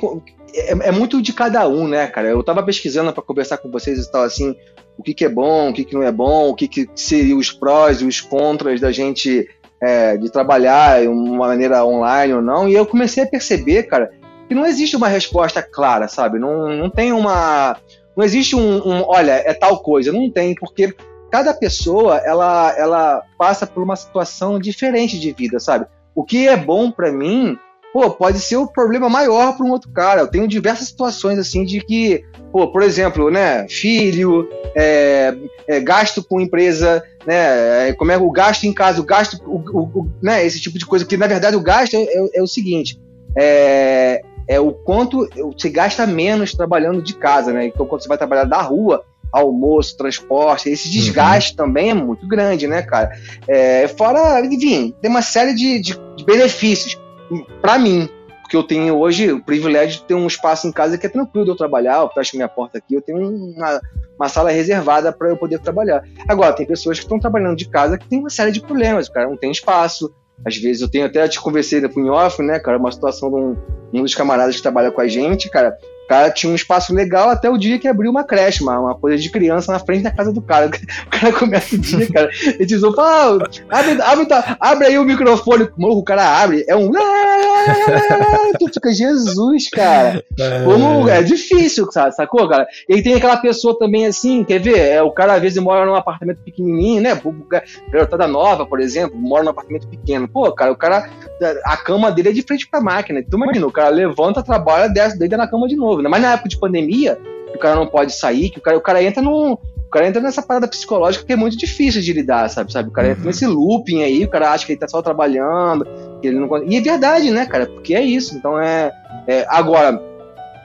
é, é, muito de cada um, né, cara? Eu tava pesquisando para conversar com vocês e tal, assim, o que, que é bom, o que, que não é bom, o que, que seriam os prós e os contras da gente é, de trabalhar de uma maneira online ou não. E eu comecei a perceber, cara, que não existe uma resposta clara, sabe? Não, não tem uma. Não existe um, um olha, é tal coisa. Não tem, porque cada pessoa ela, ela passa por uma situação diferente de vida, sabe? O que é bom para mim, pô, pode ser o problema maior para um outro cara. Eu tenho diversas situações assim de que, pô, por exemplo, né, filho, é, é, gasto com empresa, né, é, como é o gasto em casa, o gasto, o, o, o, né, esse tipo de coisa. Que na verdade o gasto é, é, é o seguinte, é, é o quanto você gasta menos trabalhando de casa, né? Então quando você vai trabalhar da rua, almoço, transporte, esse desgaste uhum. também é muito grande, né, cara? É, fora, enfim, tem uma série de, de, de benefícios para mim, porque eu tenho hoje o privilégio de ter um espaço em casa que é tranquilo de eu trabalhar, eu fecho minha porta aqui, eu tenho uma, uma sala reservada para eu poder trabalhar. Agora, tem pessoas que estão trabalhando de casa que tem uma série de problemas, o cara não tem espaço, às vezes eu tenho até te conversei no off, né, cara, uma situação de um, um dos camaradas que trabalha com a gente, cara, o cara tinha um espaço legal até o dia que abriu uma creche, uma, uma coisa de criança na frente da casa do cara. O cara começa o dia, cara. Ele diz: opa, abre, abre, abre aí o microfone. o cara abre, é um. tu fica, Jesus, cara. Como é difícil, sabe? Sacou, cara? E tem aquela pessoa também assim, quer ver? É, o cara às vezes mora num apartamento pequenininho, né? Garotada nova, por exemplo, mora num apartamento pequeno. Pô, cara, o cara. A cama dele é de frente pra máquina. Tu imagina, o cara levanta, trabalha, desce, deita na cama de novo novo. Ainda mais na época de pandemia, que o cara não pode sair, que o cara, o cara entra num. O cara entra nessa parada psicológica que é muito difícil de lidar, sabe? sabe? O cara entra uhum. nesse looping aí, o cara acha que ele tá só trabalhando, que ele não E é verdade, né, cara? Porque é isso. Então é. é agora,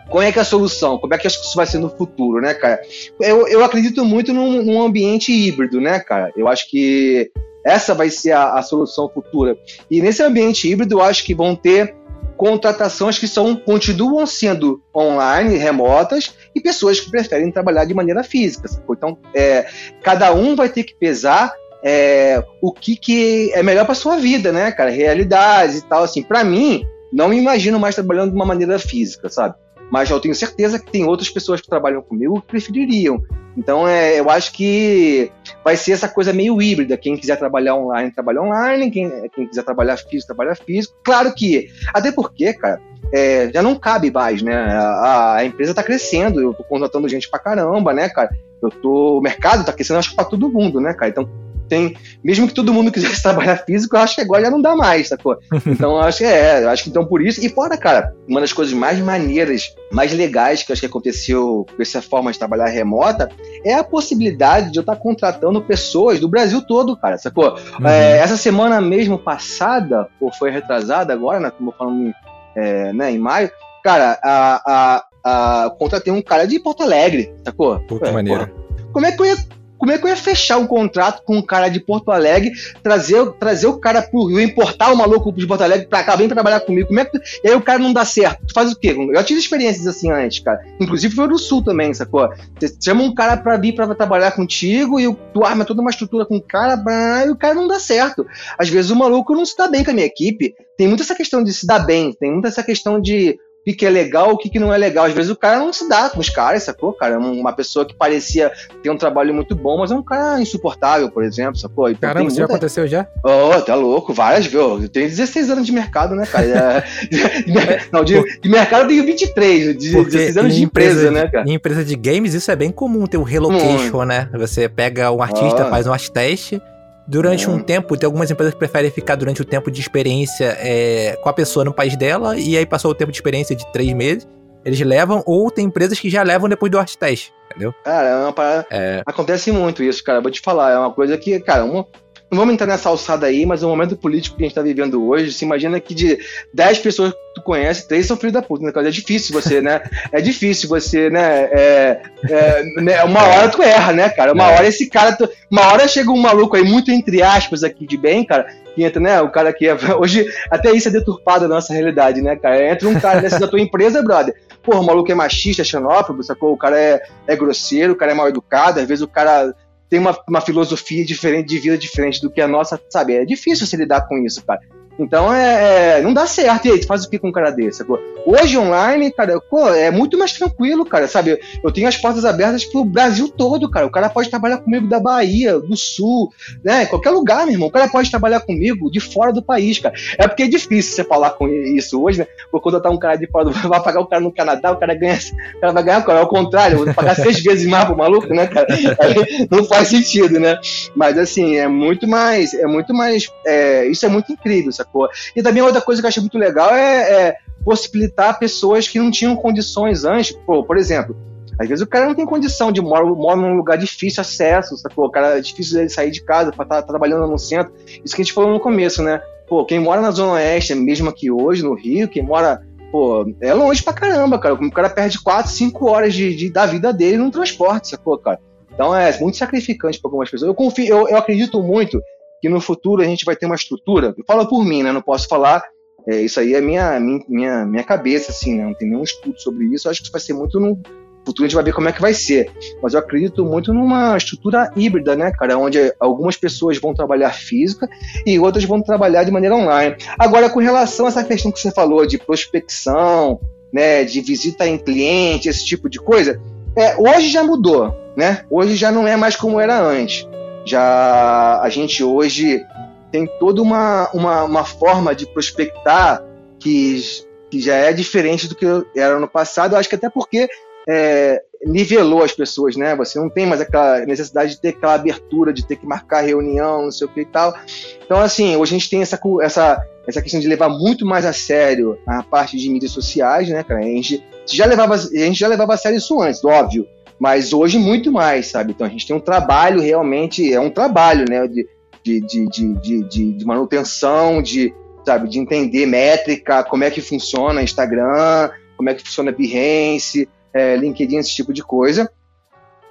qual é que é a solução? Como é que isso vai ser no futuro, né, cara? Eu, eu acredito muito num, num ambiente híbrido, né, cara? Eu acho que essa vai ser a, a, solução futura. E nesse ambiente híbrido, eu acho que vão ter contratações que são, continuam sendo online, remotas, e pessoas que preferem trabalhar de maneira física. Então, é, cada um vai ter que pesar é, o que, que é melhor para sua vida, né, cara? Realidades e tal. Assim, para mim, não me imagino mais trabalhando de uma maneira física, sabe? Mas eu tenho certeza que tem outras pessoas que trabalham comigo que prefeririam. Então, é, eu acho que vai ser essa coisa meio híbrida. Quem quiser trabalhar online, trabalha online. Quem, quem quiser trabalhar físico, trabalha físico. Claro que, até porque, cara, é, já não cabe mais, né? A, a empresa está crescendo, eu estou contratando gente pra caramba, né, cara? Eu tô, o mercado está crescendo, acho que para todo mundo, né, cara? Então, tem, mesmo que todo mundo quisesse trabalhar físico, eu acho que agora já não dá mais, sacou? Então, eu acho que é, eu acho que então por isso. E fora, cara, uma das coisas mais maneiras, mais legais que eu acho que aconteceu com essa forma de trabalhar remota é a possibilidade de eu estar contratando pessoas do Brasil todo, cara, sacou? Uhum. É, essa semana mesmo passada, ou foi retrasada agora, né, como eu falando é, né, em maio, cara, a, a, a, contratei um cara de Porto Alegre, sacou? Puta é, maneira. Como é que eu ia como é que eu ia fechar um contrato com um cara de Porto Alegre, trazer, trazer o cara pro Rio, importar o maluco de Porto Alegre pra cá, vem trabalhar comigo? Como é que E aí o cara não dá certo. Tu faz o quê? Eu já tive experiências assim antes, cara. Inclusive foi do Sul também, sacou? Você chama um cara pra vir pra trabalhar contigo e tu arma toda uma estrutura com o cara, e o cara não dá certo. Às vezes o maluco não se dá bem com a minha equipe. Tem muita essa questão de se dar bem, tem muita essa questão de o que, é legal, o que, que não é legal. Às vezes o cara não se dá com os caras, sacou? Cara, é uma pessoa que parecia ter um trabalho muito bom, mas é um cara insuportável, por exemplo, sacou? Então, Caramba, isso muita... já aconteceu já? Oh, tá louco, várias, viu? Eu tenho 16 anos de mercado, né, cara? É... não, de, de, mercado eu tenho 23, de Porque 16 anos de empresa, empresa, né, cara? Em empresa de games isso é bem comum, ter o um relocation, hum. né? Você pega um artista, oh. faz um art teste Durante um uhum. tempo, tem algumas empresas que preferem ficar durante o tempo de experiência é, com a pessoa no país dela, e aí passou o tempo de experiência de três meses, eles levam, ou tem empresas que já levam depois do art test, entendeu? Cara, é uma parada... é... acontece muito isso, cara, vou te falar, é uma coisa que, cara, uma, não vamos entrar nessa alçada aí, mas o momento político que a gente está vivendo hoje, se imagina que de 10 pessoas que tu conhece, três são filhos da puta, né? É difícil você, né? É difícil você, né? É, é, né? Uma hora tu erra, né, cara? Uma é. hora esse cara. Tu, uma hora chega um maluco aí, muito entre aspas aqui de bem, cara, que entra, né? O cara que é. Hoje, até isso é deturpado na nossa realidade, né, cara? Entra um cara desse da tua empresa, brother. Porra, o maluco é machista, é xenófobo, sacou? O cara é, é grosseiro, o cara é mal educado, às vezes o cara tem uma, uma filosofia diferente de vida diferente do que a nossa, sabe? É difícil você lidar com isso, cara. Então é, é, não dá certo. E aí, tu faz o que com um cara desse? Hoje online, cara, pô, é muito mais tranquilo, cara, sabe? Eu tenho as portas abertas pro Brasil todo, cara. O cara pode trabalhar comigo da Bahia, do Sul, né? Qualquer lugar, meu irmão. O cara pode trabalhar comigo de fora do país, cara. É porque é difícil você falar com isso hoje, né? Porque quando tá um cara de fora do vai pagar o cara no Canadá, o cara ganha, o cara vai ganhar, cara. É o contrário, vou pagar seis vezes mais pro maluco, né, cara? Aí não faz sentido, né? Mas assim, é muito mais, é muito mais, é, isso é muito incrível, sabe? E também outra coisa que eu achei muito legal é, é possibilitar pessoas que não tinham condições antes, pô, por exemplo, às vezes o cara não tem condição de morar mora num lugar difícil acesso, sacou? O cara é difícil de sair de casa para estar tá trabalhando no centro. Isso que a gente falou no começo, né? Pô, quem mora na Zona Oeste, mesmo aqui hoje, no Rio, quem mora, pô, é longe pra caramba, cara. O cara perde 4, 5 horas de, de, da vida dele no transporte, sacou, cara? Então é muito sacrificante para algumas pessoas. Eu confio, eu, eu acredito muito que no futuro a gente vai ter uma estrutura. Eu falo por mim, né? Não posso falar. É, isso aí é minha, minha, minha cabeça, assim, né? Não tem nenhum estudo sobre isso. Eu acho que isso vai ser muito no futuro, a gente vai ver como é que vai ser. Mas eu acredito muito numa estrutura híbrida, né, cara? Onde algumas pessoas vão trabalhar física e outras vão trabalhar de maneira online. Agora, com relação a essa questão que você falou de prospecção, né, de visita em cliente, esse tipo de coisa, é, hoje já mudou, né? Hoje já não é mais como era antes. Já a gente hoje tem toda uma, uma, uma forma de prospectar que, que já é diferente do que era no passado. Eu acho que até porque é, nivelou as pessoas, né? Você não tem mais aquela necessidade de ter aquela abertura, de ter que marcar reunião, não sei o que e tal. Então, assim, hoje a gente tem essa, essa, essa questão de levar muito mais a sério a parte de mídias sociais, né, cara? A gente já levava, a gente já levava a sério isso antes, óbvio mas hoje muito mais, sabe? Então a gente tem um trabalho realmente, é um trabalho, né, de, de, de, de, de, manutenção, de, sabe, de entender métrica, como é que funciona Instagram, como é que funciona Behance, é, LinkedIn, esse tipo de coisa.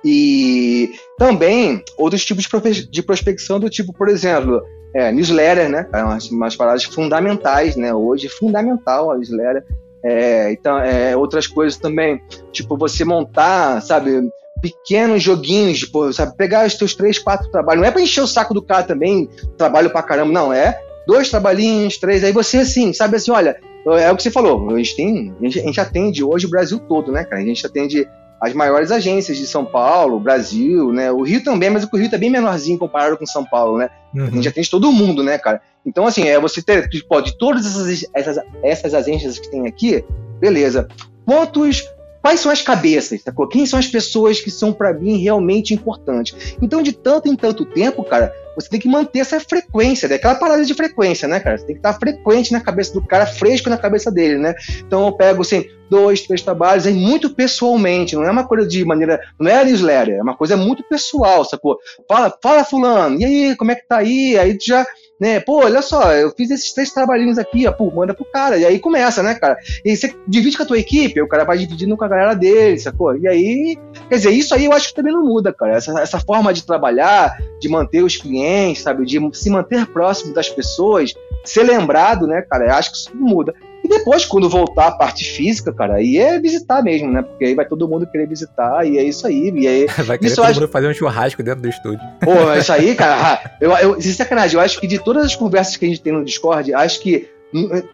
E também outros tipos de prospecção do tipo, por exemplo, é, newsletter, né? É umas, umas paradas fundamentais, né? Hoje fundamental a newsletter. É, então, é, outras coisas também, tipo você montar, sabe, pequenos joguinhos, tipo, sabe, pegar os teus três, quatro trabalhos. Não é para encher o saco do cara também, trabalho pra caramba, não. É dois trabalhinhos, três. Aí você, assim, sabe assim, olha, é o que você falou, a gente tem, a gente, a gente atende hoje o Brasil todo, né, cara? A gente atende as maiores agências de São Paulo, Brasil, né? O Rio também, mas o Rio tá bem menorzinho comparado com São Paulo, né? Uhum. A gente atende todo mundo, né, cara? Então, assim, é você ter, pode, todas essas, essas, essas agências que tem aqui, beleza. Quantos Quais são as cabeças, sacou? Quem são as pessoas que são para mim realmente importantes? Então, de tanto em tanto tempo, cara, você tem que manter essa frequência, né? aquela parada de frequência, né, cara? Você tem que estar frequente na cabeça do cara, fresco na cabeça dele, né? Então eu pego, assim, dois, três trabalhos, aí muito pessoalmente, não é uma coisa de maneira, não é newsletter, é uma coisa muito pessoal, sacou? Fala, fala fulano, e aí, como é que tá aí? Aí tu já né? Pô, olha só, eu fiz esses três trabalhinhos aqui, ó, pô, manda pro cara. E aí começa, né, cara? E você divide com a tua equipe, o cara vai dividindo com a galera dele, sacou? E aí, quer dizer, isso aí eu acho que também não muda, cara. Essa, essa forma de trabalhar, de manter os clientes, sabe? De se manter próximo das pessoas, ser lembrado, né, cara? Eu acho que isso muda. E depois, quando voltar a parte física, cara, aí é visitar mesmo, né? Porque aí vai todo mundo querer visitar e é isso aí. E aí vai querer todo acho... mundo fazer um churrasco dentro do estúdio. Pô, isso aí, cara, eu, eu, sem sacanagem, eu acho que de todas as conversas que a gente tem no Discord, acho que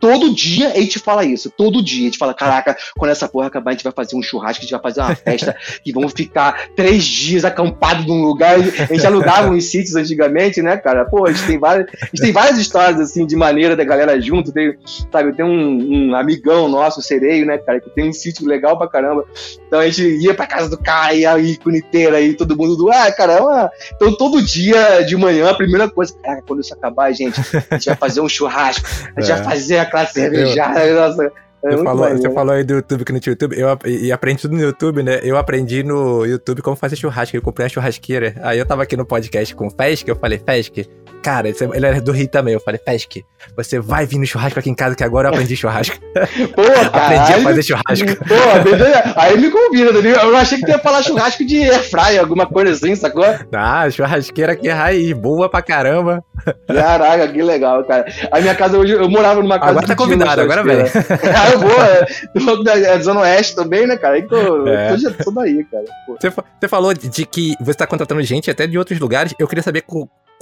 Todo dia a gente fala isso, todo dia. A gente fala, caraca, quando essa porra acabar, a gente vai fazer um churrasco, a gente vai fazer uma festa e vamos ficar três dias acampados num lugar. A gente alugava uns sítios antigamente, né, cara? Pô, a gente tem várias, a gente tem várias histórias, assim, de maneira da galera junto. Tem, sabe, tem um, um, amigão nosso, Sereio, né, cara, que tem um sítio legal pra caramba. Então a gente ia pra casa do cara, ia aí com inteira aí, todo mundo do, ah, caramba. Então todo dia de manhã, a primeira coisa, cara, quando isso acabar, gente, a gente vai fazer um churrasco, a gente é. vai fazer a classe cervejada, eu... nossa. É você, falou, você falou aí do YouTube que no YouTube, eu e aprendi tudo no YouTube, né? Eu aprendi no YouTube como fazer churrasco. Eu comprei uma churrasqueira. Aí eu tava aqui no podcast com o Fesk, eu falei, Fesk, cara, ele é do Rio também. Eu falei, Fesk, você vai vir no churrasco aqui em casa que agora eu aprendi churrasco. Pô, aprendi a fazer churrasco. Pô, aí me convida, eu achei que tu ia falar churrasco de airfryer, alguma coisa assim, sacou? Ah, churrasqueira aqui é raiz, boa pra caramba. Caraca, que legal, cara. A minha casa hoje, eu morava numa casa. Agora tá convidado, agora vem. ah, eu vou, é, é Zona Oeste também, né, cara? Aí tô, é. tô, tô daí, cara. Você, você falou de que você tá contratando gente até de outros lugares. Eu queria saber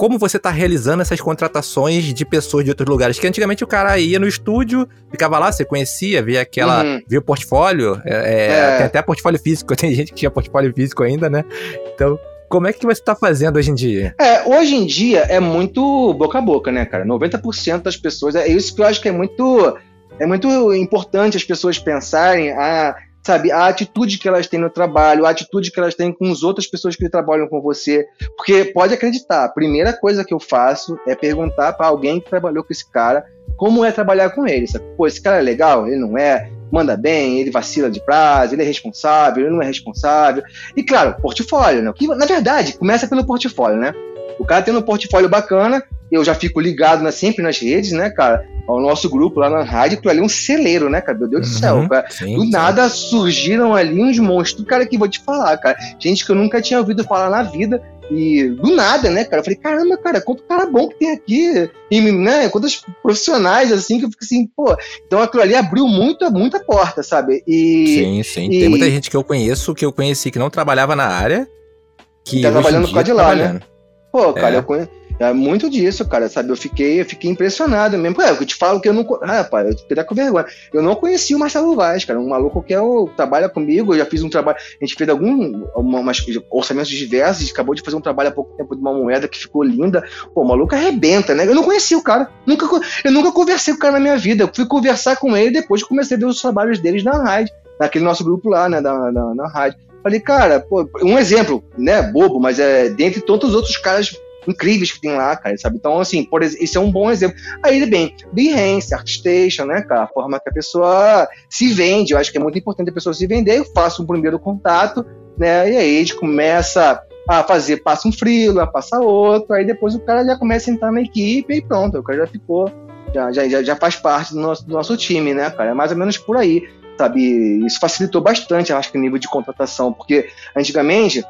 como você está realizando essas contratações de pessoas de outros lugares. Que antigamente o cara ia no estúdio, ficava lá, você conhecia, via aquela. Uhum. via o portfólio. É, é, é. Tem até portfólio físico, tem gente que tinha portfólio físico ainda, né? Então. Como é que você está fazendo hoje em dia? É, hoje em dia é muito boca a boca, né, cara? 90% das pessoas. É isso que eu acho que é muito. É muito importante as pessoas pensarem. Ah, sabe, a atitude que elas têm no trabalho, a atitude que elas têm com as outras pessoas que trabalham com você. Porque pode acreditar, a primeira coisa que eu faço é perguntar para alguém que trabalhou com esse cara como é trabalhar com ele. Sabe? Pô, esse cara é legal? Ele não é? Manda bem, ele vacila de prazo, ele é responsável, ele não é responsável. E claro, portfólio, né? Que, na verdade, começa pelo portfólio, né? O cara tendo um portfólio bacana, eu já fico ligado né, sempre nas redes, né, cara? O nosso grupo lá na rádio, aquilo ali é um celeiro, né, cara? Meu Deus uhum, do céu, cara. Sim, do sim. nada surgiram ali uns monstros, cara, que vou te falar, cara. Gente que eu nunca tinha ouvido falar na vida. E do nada, né, cara? Eu falei, caramba, cara, quanto cara bom que tem aqui. E, né, quantos profissionais, assim, que eu fico assim, pô. Então aquilo ali abriu muita, muita porta, sabe? E. Sim, sim. E... Tem muita gente que eu conheço, que eu conheci, que não trabalhava na área. Que tá trabalhando por causa de lá, né? Pô, cara, é. eu conheço. É muito disso, cara, sabe? Eu fiquei, eu fiquei impressionado mesmo. É, eu te falo que eu não. Ah, rapaz, eu fiquei com vergonha. Eu não conhecia o Marcelo Vaz, cara. Um maluco que é o, trabalha comigo. Eu já fiz um trabalho. A gente fez algum. Uma, umas, orçamentos diversos. acabou de fazer um trabalho há pouco tempo de uma moeda que ficou linda. Pô, o maluco arrebenta, né? Eu não conhecia o cara. Nunca, eu nunca conversei com o cara na minha vida. Eu fui conversar com ele depois que comecei a ver os trabalhos deles na rádio. Naquele nosso grupo lá, né? Da, na, na rádio. Falei, cara, pô, um exemplo, né? Bobo, mas é dentre todos os outros caras incríveis que tem lá, cara, sabe? Então, assim, por é um bom exemplo. Aí ele bem, Behance, Artstation, né, cara? A forma que a pessoa se vende. Eu acho que é muito importante a pessoa se vender. Eu faço um primeiro contato, né? E aí a gente começa a fazer, passa um freela, passa outro, aí depois o cara já começa a entrar na equipe e pronto, o cara já ficou, já, já, já faz parte do nosso, do nosso time, né, cara? É mais ou menos por aí, sabe? Isso facilitou bastante, acho que o nível de contratação, porque antigamente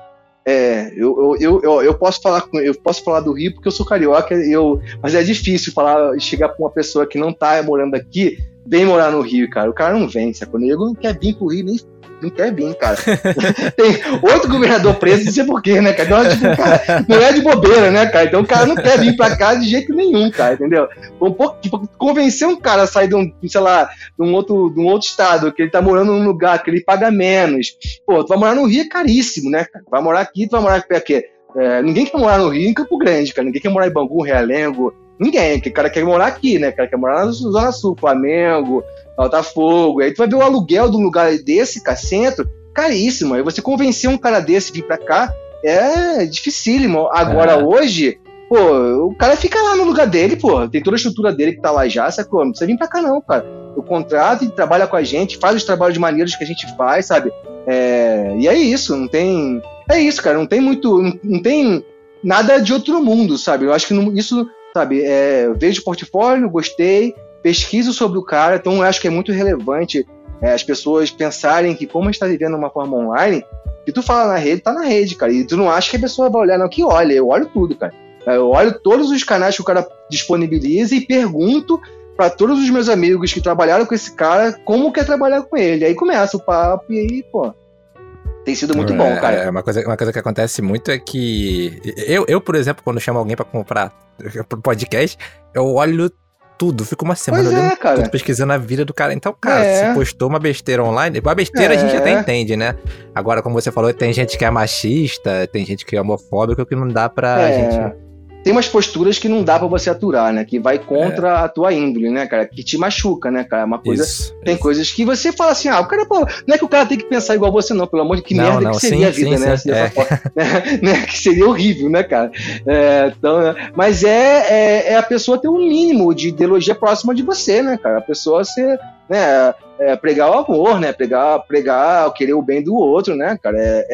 é, eu, eu, eu, eu, posso falar eu posso falar do Rio porque eu sou carioca, eu, mas é difícil falar chegar para uma pessoa que não tá morando aqui, vem morar no Rio, cara. O cara não vem, sacou? Ele não quer vir pro Rio nem não quer vir, cara. Tem oito governador preso, não sei porquê, né, cara? Então, tipo, cara? Não é de bobeira, né, cara? Então o cara não quer vir pra cá de jeito nenhum, cara, entendeu? Um pouco, tipo, convencer um cara a sair de um, sei lá, de um outro, de um outro estado, que ele tá morando num lugar que ele paga menos. Pô, tu vai morar no Rio é caríssimo, né? Vai morar aqui, tu vai morar aqui. É, ninguém quer morar no Rio em Campo Grande, cara. Ninguém quer morar em Bangu, Realengo. Ninguém. O cara quer morar aqui, né? O cara quer morar na Zona Sul, Flamengo, Botafogo. Aí tu vai ver o aluguel de um lugar desse, cá, centro, caríssimo. Aí você convencer um cara desse a vir pra cá é dificílimo. Agora, é. hoje, pô, o cara fica lá no lugar dele, pô. Tem toda a estrutura dele que tá lá já, sacou? Não precisa vir pra cá, não, cara. O contrato e trabalha com a gente, faz os trabalhos de maneiras que a gente faz, sabe? É, e é isso, não tem. É isso, cara. Não tem muito. Não, não tem nada de outro mundo, sabe? Eu acho que não, isso, sabe? É, vejo o portfólio, gostei, pesquiso sobre o cara, então acho que é muito relevante é, as pessoas pensarem que como a gente está vivendo uma forma online, que tu fala na rede, tá na rede, cara, e tu não acha que a pessoa vai olhar, não, que olha, eu olho tudo, cara. Eu olho todos os canais que o cara disponibiliza e pergunto para todos os meus amigos que trabalharam com esse cara como quer trabalhar com ele. Aí começa o papo e aí, pô, tem sido muito é, bom, cara. É, uma, coisa, uma coisa que acontece muito é que. Eu, eu por exemplo, quando chamo alguém para comprar podcast, eu olho tudo. Fica uma semana Pois é, olhando cara. tudo, pesquisando a vida do cara. Então, cara, É. se postou uma besteira online, a besteira a gente É. até entende, né? Agora, como você falou, tem gente que é machista, tem gente que é homofóbico, que não dá pra É. gente. Tem umas posturas que não dá pra você aturar, né? Que vai contra a tua índole, né, cara? Que te machuca, né, cara? É Uma coisa. Isso. Tem coisas que você fala assim, ah, o cara, pô, não é que o cara tem que pensar igual você, não, pelo amor de que Não, merda não, que seria sim, a vida, sim, né? sim, Dessa é. forma, né? né? Que seria horrível, né, cara? É, então, né? mas é, é, é a pessoa ter um mínimo de ideologia próxima de você, né, cara? A pessoa ser, né, é, pregar o amor, né? Pregar, pregar, querer o bem do outro, né, cara? É,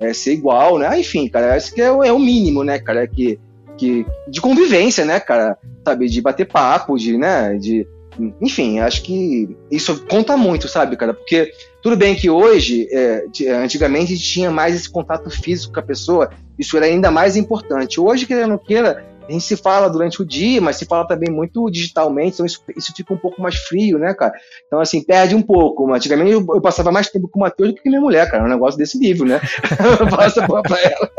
é, é ser igual, né? Enfim, cara, acho que é, o- é o mínimo, né, cara? Que, que, de convivência, né, cara? Sabe, de bater papo, de, né, de, enfim, acho que isso conta muito, sabe, cara? Porque tudo bem que hoje, é, antigamente, tinha mais esse contato físico com a pessoa, isso era ainda mais importante. Hoje, querendo ou não queira, a gente se fala durante o dia, mas se fala também muito digitalmente, então isso, isso fica um pouco mais frio, né, cara? Então, assim, perde um pouco. Antigamente eu, eu passava mais tempo com o Matheus do que com minha mulher, cara. É um negócio desse nível, né? eu passo a porra pra ela.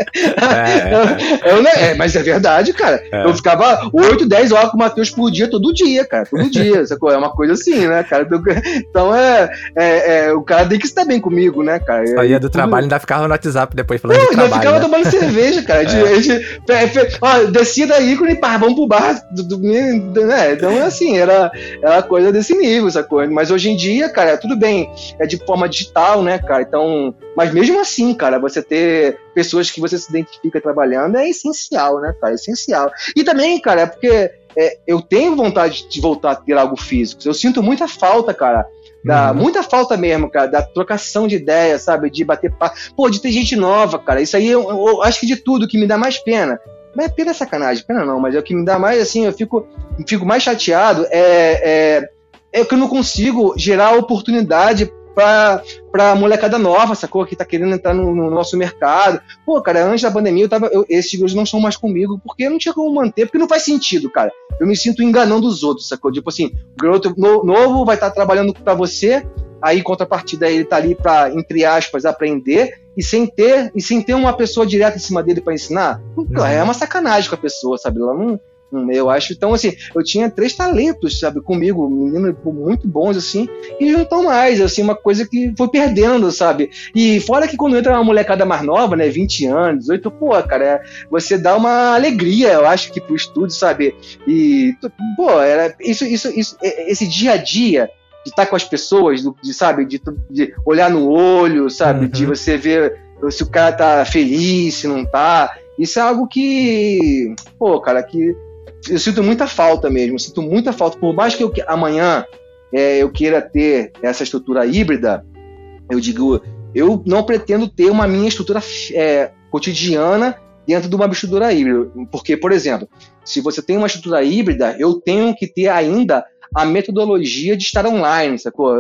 É, Eu, né, é, mas é verdade, cara. É. Eu ficava 8, 10 horas com o Matheus por dia, todo dia, cara. Todo dia. sacou? É uma coisa assim, né, cara? Então é, é, é, O cara tem que estar bem comigo, né, cara? Saía do trabalho ainda ficava no WhatsApp depois falando Não, de ainda trabalho. ficava né? tomando cerveja, cara. Gente, a gente- fe- fe- ó, descia da ícone, pá, vamos pro bar. Do, do- né? Então, assim, era, era coisa desse nível, sacou? Mas hoje em dia, cara, tudo bem, é de forma digital, né, cara? Então, mas mesmo assim, cara, você ter pessoas que você se identifica trabalhando é essencial, né, cara? É essencial. E também, cara, é porque é, eu tenho vontade de voltar a ter algo físico. Eu sinto muita falta, cara. Da, Uhum. Muita falta mesmo, cara, da trocação de ideias, sabe? De bater papo. Pô, de ter gente nova, cara. Isso aí eu, eu acho que de tudo que me dá mais pena. Mas é pena sacanagem, pena não, mas é o que me dá mais, assim, eu fico, fico mais chateado é, é, é que eu não consigo gerar oportunidade pra, pra molecada nova, sacou? Que tá querendo entrar no, no nosso mercado. Pô, cara, antes da pandemia, eu tava, eu, esses gurus não estão mais comigo, porque não tinha como manter, porque não faz sentido, cara. Eu me sinto enganando os outros, sacou? Tipo assim, o garoto no- novo vai estar trabalhando pra você, aí contrapartida ele tá ali pra, entre aspas, aprender, e sem ter, e sem ter uma pessoa direta em cima dele pra ensinar, Uhum. é uma sacanagem com a pessoa, sabe? Ela não. não- Eu acho. Então, assim, eu tinha três talentos, sabe, comigo, meninos muito bons, assim, e não estão mais, assim, uma coisa que foi perdendo, sabe? E fora que quando entra uma molecada mais nova, né, 20 anos, 18, pô, cara, é- você dá uma alegria, eu acho que pro estúdio, sabe? E, pô, era, isso, isso, isso, é- esse dia a dia de estar com as pessoas, de, sabe, de, de olhar no olho, sabe, Uhum. de você ver se o cara tá feliz, se não tá, isso é algo que, pô, cara, que eu sinto muita falta mesmo, eu sinto muita falta, por mais que eu, amanhã é, eu queira ter essa estrutura híbrida, eu digo, eu não pretendo ter uma minha estrutura é, cotidiana dentro de uma estrutura híbrida. Porque, por exemplo, se você tem uma estrutura híbrida, eu tenho que ter ainda a metodologia de estar online, sacou?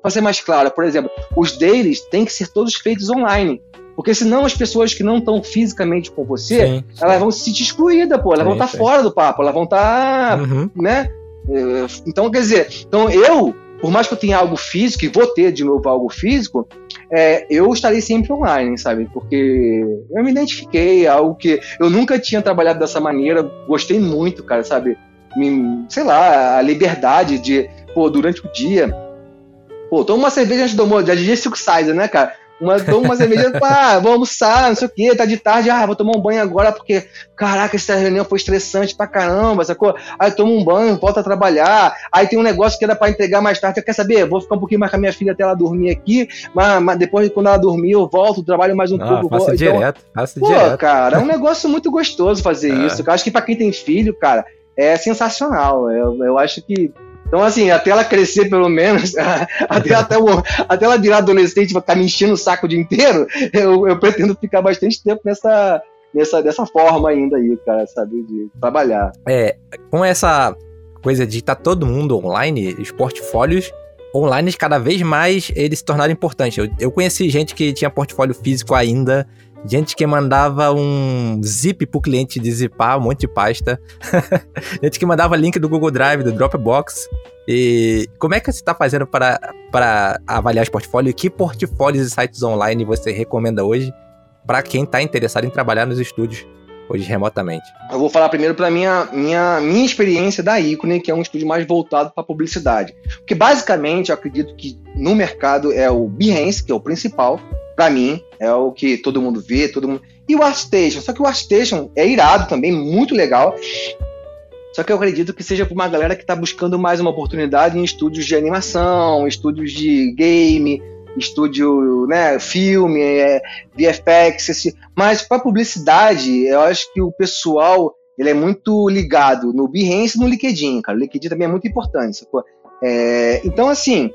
Para ser mais claro, por exemplo, os dailies têm que ser todos feitos online. Porque senão as pessoas que não estão fisicamente com você, Sim, sim. elas vão se sentir excluídas, pô. Elas Sim, vão estar sim. fora do papo, elas vão estar Uhum. né? É, Então, quer dizer, então eu, por mais que eu tenha algo físico, e vou ter de novo algo físico, é, eu estarei sempre online, sabe? Porque eu me identifiquei, é algo que eu nunca tinha trabalhado dessa maneira, gostei muito, cara, sabe? Sei lá, a liberdade de, pô, durante o dia, pô, toma uma cerveja antes do almoço, já DJ Silk Sizer, né, cara? Uma, toma uma cerveja, pá, vou almoçar, não sei o quê, tá de tarde, ah, vou tomar um banho agora porque, caraca, essa reunião foi estressante pra caramba, sacou? Aí toma um banho, volta a trabalhar, aí tem um negócio que era pra entregar mais tarde, quer saber? Vou ficar um pouquinho mais com a minha filha até ela dormir aqui, mas, mas depois, quando ela dormir, eu volto, trabalho mais um Ah, pouco. faça vou- então, direto, faça Pô, direto. cara, é um negócio muito gostoso fazer É. isso. Eu acho que pra quem tem filho, cara, é sensacional. Eu, eu acho que. Então, assim, até ela crescer, pelo menos, até, até, o- até ela virar adolescente, ficar me enchendo o saco o dia inteiro, eu, eu pretendo ficar bastante tempo nessa, nessa, dessa forma ainda aí, cara, sabe? De trabalhar. É, com essa coisa de estar todo mundo online, os portfólios online cada vez mais eles se tornaram importantes. Eu, eu conheci gente que tinha portfólio físico ainda, gente que mandava um zip pro cliente de zipar, um monte de pasta, gente que mandava link do Google Drive, do Dropbox. E como é que você está fazendo para, para avaliar os portfólios? Que portfólios e sites online você recomenda hoje para quem está interessado em trabalhar nos estúdios? Hoje remotamente. Eu vou falar primeiro para minha minha minha experiência da Icone, que é um estúdio mais voltado para publicidade. Porque basicamente eu acredito que no mercado é o Behance, que é o principal, para mim, é o que todo mundo vê, todo mundo. E o ArtStation, só que o ArtStation é irado também, muito legal. Só que eu acredito que seja para uma galera que está buscando mais uma oportunidade em estúdios de animação, estúdios de game, estúdio, né, filme, é, VFX, esse, mas para publicidade, eu acho que o pessoal ele é muito ligado no Behance e no LinkedIn, cara. O LinkedIn também é muito importante, sacou? É, então, assim,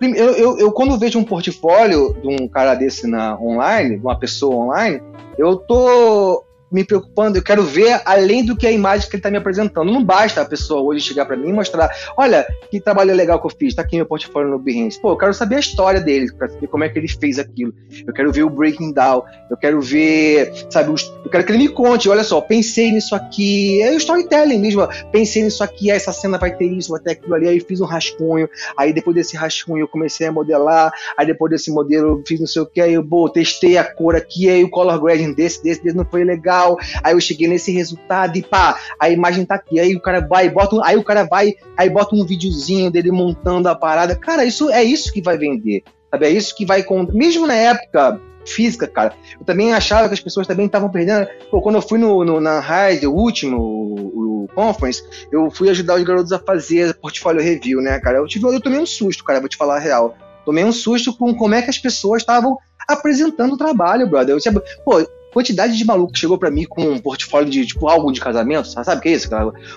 eu, eu, eu, quando vejo um portfólio de um cara desse na online, de uma pessoa online, eu tô me preocupando, eu quero ver além do que a imagem que ele está me apresentando. Não basta a pessoa hoje chegar para mim e mostrar, olha, que trabalho legal que eu fiz, tá aqui meu portfólio no Behance. Pô, eu quero saber a história dele, para saber como é que ele fez aquilo. Eu quero ver o breaking down, eu quero ver, sabe, eu quero que ele me conte, olha só, pensei nisso aqui, é o storytelling mesmo, pensei nisso aqui, essa cena vai ter isso, vai ter aquilo ali, aí fiz um rascunho, aí depois desse rascunho eu comecei a modelar, aí depois desse modelo eu fiz não sei o que, aí eu, pô, testei a cor aqui, aí o color grading desse, desse, desse não foi legal, legal, aí eu cheguei nesse resultado e pá, a imagem tá aqui, aí o cara vai, bota, aí o cara vai, aí bota um videozinho dele montando a parada. Cara, isso é isso que vai vender. Sabe? É isso que vai mesmo na época física, cara. Eu também achava que as pessoas também estavam perdendo. Pô, quando eu fui no, no na Raid, o último, o, o, conference, eu fui ajudar os garotos a fazer portfólio review, né, cara? Eu tive, eu tomei um susto, cara, vou te falar a real. Tomei um susto com como é que as pessoas estavam apresentando o trabalho, brother. Eu, pô, quantidade de maluco que chegou para mim com um portfólio de tipo álbum de casamento, sabe o que é isso?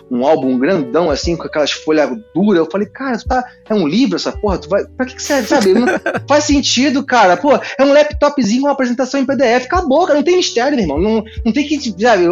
Um álbum grandão assim, com aquelas folhas duras. Eu falei, cara, tu tá. É um livro essa porra? Tu vai. Pra que, que serve, sabe? Não faz sentido, cara. Pô, é um laptopzinho, uma apresentação em PDF. Acabou, cara. Não tem mistério, meu irmão. Não, não tem que, sabe,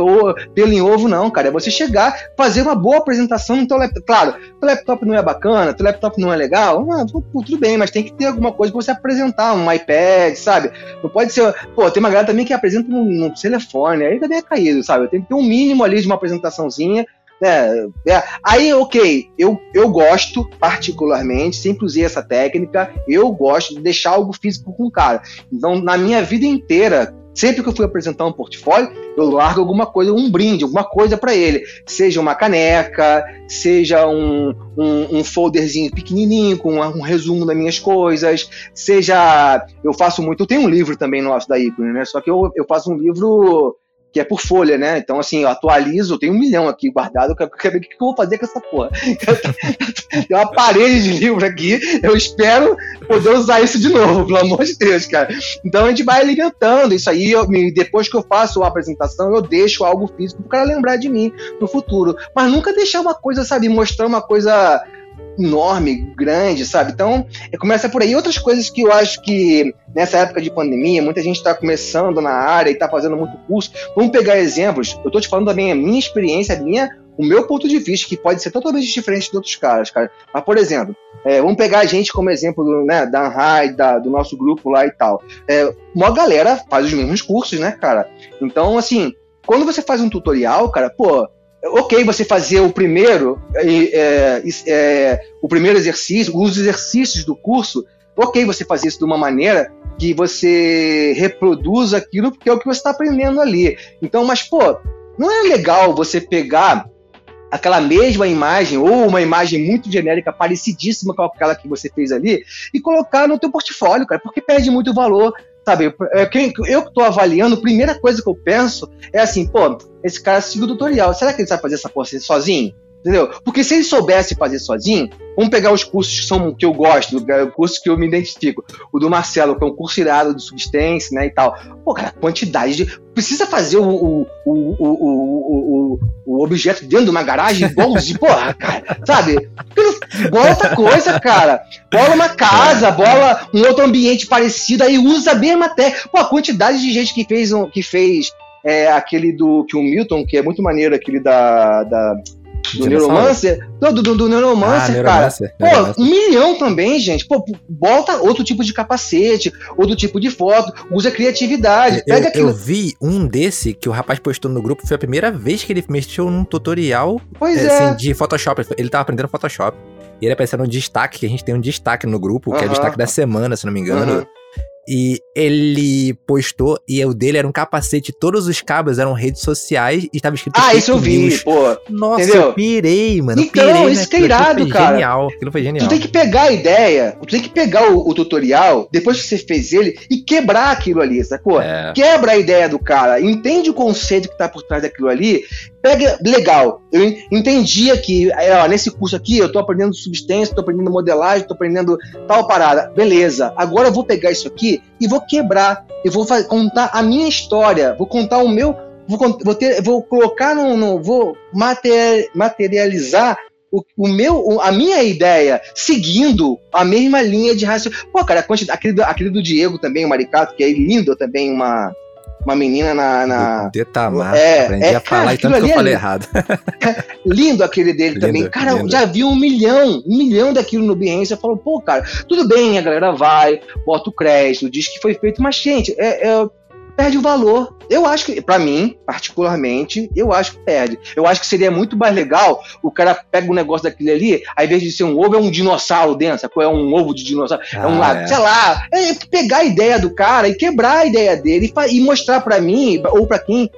pelo em ovo, não, cara. É você chegar, fazer uma boa apresentação no teu laptop. Claro, o laptop não é bacana, o laptop não é legal. Tudo bem, mas tem que ter alguma coisa pra você apresentar, um iPad, sabe? Não pode ser. Pô, tem uma galera também que apresenta um no telefone, aí também é caído, sabe? Tem que ter um mínimo ali de uma apresentaçãozinha. É, é. Aí, ok, eu, eu gosto particularmente, sempre usei essa técnica, eu gosto de deixar algo físico com o cara. Então, na minha vida inteira, sempre que eu fui apresentar um portfólio, eu largo alguma coisa, um brinde, alguma coisa para ele. Seja uma caneca, seja um, um, um folderzinho pequenininho com um, um, resumo das minhas coisas, seja. Eu faço muito. Eu tenho um livro também nosso da Icone, né? Só que eu, eu faço um livro que é por folha, né? Então, assim, eu atualizo, eu tenho um milhão aqui guardado, eu quero ver o que eu vou fazer com essa porra. Tem uma parede de livro aqui, eu espero poder usar isso de novo, pelo amor de Deus, cara. Então a gente vai alimentando isso aí, eu, depois que eu faço a apresentação, eu deixo algo físico para lembrar de mim no futuro. Mas nunca deixar uma coisa, sabe, mostrar uma coisa enorme, grande, sabe? Então, é, começa por aí. Outras coisas que eu acho que nessa época de pandemia, muita gente está começando na área e está fazendo muito curso. Vamos pegar exemplos. Eu estou te falando também a minha experiência, a minha, o meu ponto de vista, que pode ser totalmente diferente de outros caras, cara. Mas, por exemplo, é, vamos pegar a gente como exemplo né, da Anhai, da, do nosso grupo lá e tal. É, uma galera faz os mesmos cursos, né, cara? Então, assim, quando você faz um tutorial, cara, pô, ok você fazer o primeiro, é, é, o primeiro exercício, os exercícios do curso, ok você fazer isso de uma maneira que você reproduz aquilo porque é o que você está aprendendo ali. Então, mas pô, não é legal você pegar aquela mesma imagem ou uma imagem muito genérica, parecidíssima com aquela que você fez ali e colocar no teu portfólio, cara, porque perde muito valor. Sabe, é, quem, eu que estou avaliando, a primeira coisa que eu penso é assim, pô, esse cara seguiu o tutorial, será que ele sabe fazer essa porra sozinho? Entendeu? Porque se ele soubesse fazer sozinho, vamos pegar os cursos que são que eu gosto, o curso que eu me identifico. O do Marcelo, que é um curso irado de substância, né, e tal. Pô, cara, quantidade de... Precisa fazer o, o, o, o, o, objeto dentro de uma garagem igualzinho, porra, cara, sabe? Bola outra coisa, cara. Bola uma casa, bola um outro ambiente parecido, aí usa a mesma técnica. Pô, a quantidade de gente que fez, que fez é, aquele do que o Milton, que é muito maneiro, aquele da, da do Neuromancer. Do, do, do Neuromancer, ah, cara. Pô, um milhão também, gente. Pô, bota outro tipo de capacete, outro tipo de foto, usa criatividade. Eu, aquilo... eu vi um desse que o rapaz postou no grupo, foi a primeira vez que ele mexeu num tutorial pois é, é. Assim, de Photoshop. Ele tava aprendendo Photoshop. E ele apareceu no destaque, que a gente tem um destaque no grupo, que é o destaque da semana, se não me engano. E ele postou, e o dele era um capacete, todos os cabos eram redes sociais e estava escrito. Ah, isso eu vi, news. pô. Nossa, entendeu? eu pirei, mano. Então, pirei, isso que é irado, cara. Genial. Aquilo foi genial. Tu tem que pegar a ideia, tu tem que pegar o, o tutorial, depois que você fez ele, e quebrar aquilo ali, sacou? É. Quebra a ideia do cara, entende o conceito que tá por trás daquilo ali, pega. Legal, eu entendi aqui, ó, nesse curso aqui, eu tô aprendendo substância, tô aprendendo modelagem, tô aprendendo tal parada. Beleza, agora eu vou pegar isso aqui e vou quebrar. Eu vou contar a minha história, vou contar o meu. Vou, vou, ter, vou colocar no. no vou materializar o, o, meu, a minha ideia, seguindo a mesma linha de raciocínio. Pô, cara, aquele, aquele do Diego também, o Maricato, que é lindo também, uma, uma menina na. na... Detamar. É, aprendi é, a falar cara, e tanto que eu é falei errado. lindo aquele dele lindo, também. Cara, lindo. já vi um milhão, um milhão daquilo no Behance. Eu falo, pô, cara, tudo bem, a galera vai, bota o crédito, diz que foi feito, mas, gente, é, é perde o valor. Eu acho que, para mim, particularmente, eu acho que perde. Eu acho que seria muito mais legal o cara pega um negócio daquele ali, ao invés de ser um ovo, é um dinossauro dentro, É um ovo de dinossauro, ah, é um lado, é. sei lá. É pegar a ideia do cara e quebrar a ideia dele e, e mostrar para mim, ou para quem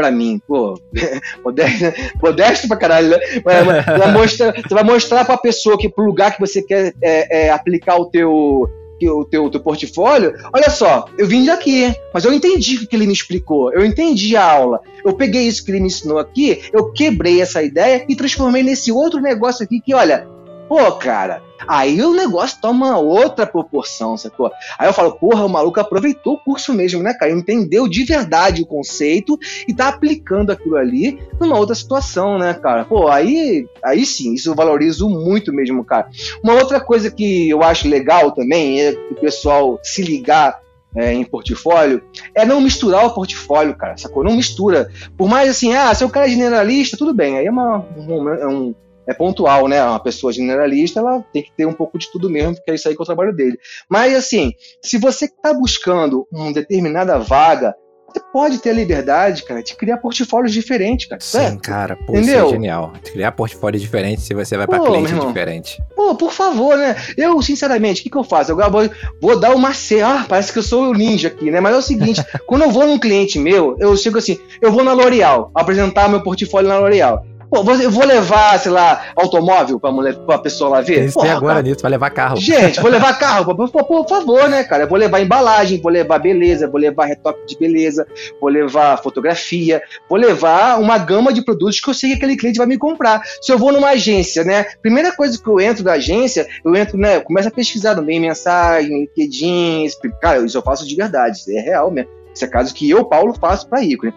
para mim, pô, modesto, modesto pra caralho, né? Você vai mostrar, você vai mostrar pra pessoa que pro lugar que você quer é, é, aplicar o teu, o teu, teu portfólio, olha só, eu vim daqui, mas eu entendi o que ele me explicou, eu entendi a aula, eu peguei isso que ele me ensinou aqui, eu quebrei essa ideia e transformei nesse outro negócio aqui que, olha, Pô, cara, aí o negócio toma outra proporção, sacou? Aí eu falo, porra, o maluco aproveitou o curso mesmo, né, cara? Entendeu de verdade o conceito e tá aplicando aquilo ali numa outra situação, né, cara? Pô, aí, aí sim, isso eu valorizo muito mesmo, cara. Uma outra coisa que eu acho legal também é o pessoal se ligar é, em portfólio, é não misturar o portfólio, cara, sacou? Não mistura. Por mais assim, ah, se o cara é generalista, tudo bem, aí é, uma, um, é um é pontual, né? Uma pessoa generalista, ela tem que ter um pouco de tudo mesmo, porque é isso aí que é o trabalho dele. Mas, assim, se você está buscando uma determinada vaga, você pode ter a liberdade, cara, de criar portfólios diferentes, cara. Sim, é? cara, pô, Entendeu? isso é genial. Criar portfólios diferentes se você vai para cliente diferente. Pô, por favor, né? Eu, sinceramente, o que, que eu faço? Eu vou, vou dar uma C. Ah, parece que eu sou o ninja aqui, né? Mas é o seguinte, quando eu vou num cliente meu, eu chego assim, eu vou na L'Oréal, apresentar meu portfólio na L'Oréal. Pô, eu vou levar, sei lá, automóvel pra, mulher, pra pessoa lá ver? Tem agora cara. nisso, vai levar carro. Gente, vou levar carro, por, por, favor, né, cara? Eu vou levar embalagem, vou levar beleza, vou levar retoque de beleza, vou levar fotografia, vou levar uma gama de produtos que eu sei que aquele cliente vai me comprar. Se eu vou numa agência, né? Primeira coisa que eu entro da agência, eu entro, né? Eu começo a pesquisar no meio mensagem, LinkedIn, cara, isso eu faço de verdade, isso é real mesmo. Esse é caso que eu, Paulo, faço para Ícone.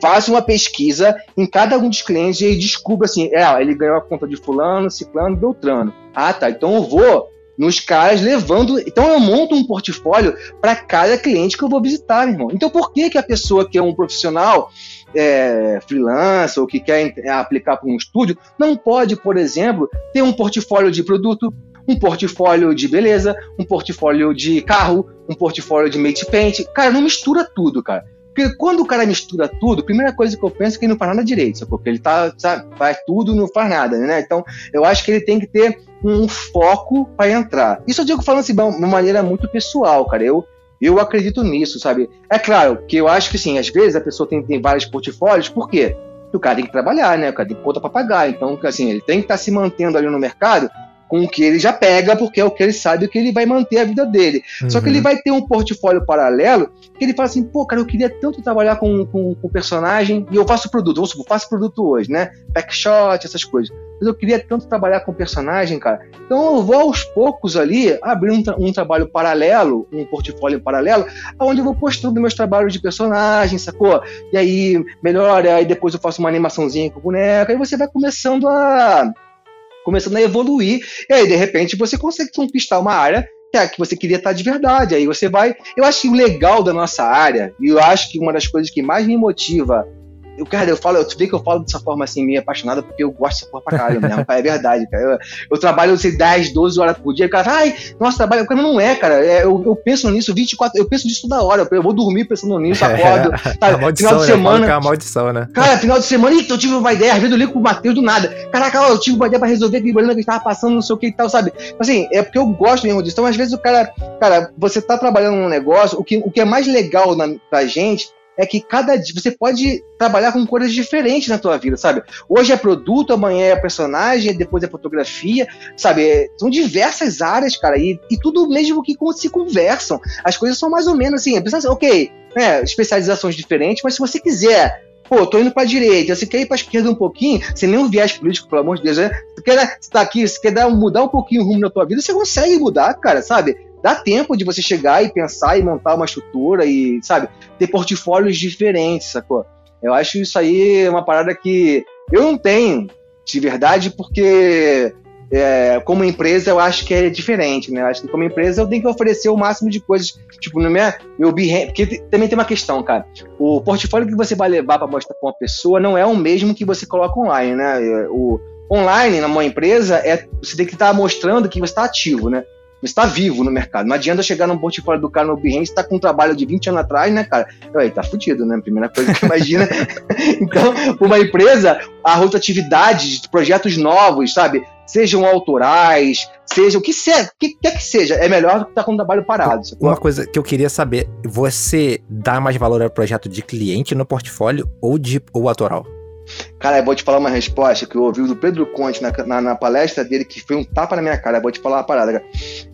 Faço uma pesquisa em cada um dos clientes e descubro assim, é, ele ganhou a conta de fulano, ciclano, beltrano. Ah, tá, então eu vou nos caras levando. Então eu monto um portfólio para cada cliente que eu vou visitar, meu irmão. Então por que, que a pessoa que é um profissional é, freelancer ou que quer aplicar para um estúdio não pode, por exemplo, ter um portfólio de produto, um portfólio de beleza, um portfólio de carro, um portfólio de mate paint. Cara, não mistura tudo, cara. Porque quando o cara mistura tudo, a primeira coisa que eu penso é que ele não faz nada direito, sabe? porque ele tá, sabe, faz tudo e não faz nada, né? Então, eu acho que ele tem que ter um foco para entrar. Isso eu digo falando assim, de uma maneira muito pessoal, cara. Eu, eu acredito nisso, sabe? É claro que eu acho que, sim, às vezes a pessoa tem, tem vários portfólios, por quê? O cara tem que trabalhar, né? O cara tem conta para pagar. Então, assim, ele tem que estar tá se mantendo ali no mercado com o que ele já pega, porque é o que ele sabe que ele vai manter a vida dele. Uhum. Só que ele uhum. vai ter um portfólio paralelo que ele fala assim, pô, cara, eu queria tanto trabalhar com, com, com personagem e eu faço produto, vamos supor, faço produto hoje, né? Backshot, essas coisas. Mas eu queria tanto trabalhar com personagem, cara. Então eu vou aos poucos ali abrir um, tra um trabalho paralelo, um portfólio paralelo, onde eu vou postando meus trabalhos de personagem, sacou? E aí melhora, aí depois eu faço uma animaçãozinha com boneca, e você vai começando a começando a evoluir, e aí, de repente, você consegue conquistar uma área que, é que você queria estar de verdade. Aí você vai. Eu acho que o legal da nossa área, e eu acho que uma das coisas que mais me motiva eu, cara, eu falo, tu vê que eu falo dessa forma assim, meio apaixonada, porque eu gosto dessa porra pra caralho mesmo, é verdade, cara. Eu, eu trabalho, sei, 10, 12 horas por dia, cara, ai, nossa, trabalho, cara, não é, cara. É, eu, eu penso nisso 24, eu penso nisso toda hora, eu vou dormir pensando nisso, acordo. É, tá, maldição, final de né? semana. É uma maldição, né? Cara, final de semana, eita, eu tive uma ideia, às vezes eu ligo com o Matheus do nada. Caraca, eu tive uma ideia pra resolver aquele problema que estava passando, não sei o que e tal, sabe? Assim, é porque eu gosto mesmo disso. Então, às vezes, o cara, cara, você tá trabalhando num negócio, o que, o que é mais legal na, pra gente é que cada dia você pode trabalhar com coisas diferentes na tua vida, sabe? Hoje é produto, amanhã é personagem, depois é fotografia, sabe? É, são diversas áreas, cara, e, e tudo mesmo que se conversam. As coisas são mais ou menos assim, assim ok, né, especializações diferentes, mas se você quiser Pô, tô indo pra direita, você quer ir pra esquerda um pouquinho, sem nenhum viés político, pelo amor de Deus, né? Você quer estar tá aqui, você quer dar, mudar um pouquinho o rumo na tua vida, você consegue mudar, cara, sabe? Dá tempo de você chegar e pensar e montar uma estrutura e, sabe, ter portfólios diferentes, sacou? Eu acho isso aí uma parada que eu não tenho, de verdade, porque é, como empresa eu acho que é diferente, né? Eu acho que como empresa eu tenho que oferecer o máximo de coisas, tipo, no meu, meu behance, porque também tem uma questão, cara. O portfólio que você vai levar para mostrar para uma pessoa não é o mesmo que você coloca online, né? O online numa empresa é você tem que estar tá mostrando que você está ativo, né? Está vivo no mercado. Não adianta chegar num portfólio do cara no Behance, tá com um trabalho de 20 anos atrás, né, cara? Aí, tá fudido, né? Primeira coisa que imagina. então, uma empresa, a rotatividade de projetos novos, sabe? Sejam autorais, seja o que, seja, que quer que seja, é melhor do que estar tá com um trabalho parado. Uma coisa que eu queria saber, você dá mais valor ao projeto de cliente no portfólio ou de ou autoral? Cara, eu vou te falar uma resposta que eu ouvi do Pedro Conte na, na, na, palestra dele, que foi um tapa na minha cara. Eu vou te falar uma parada, cara.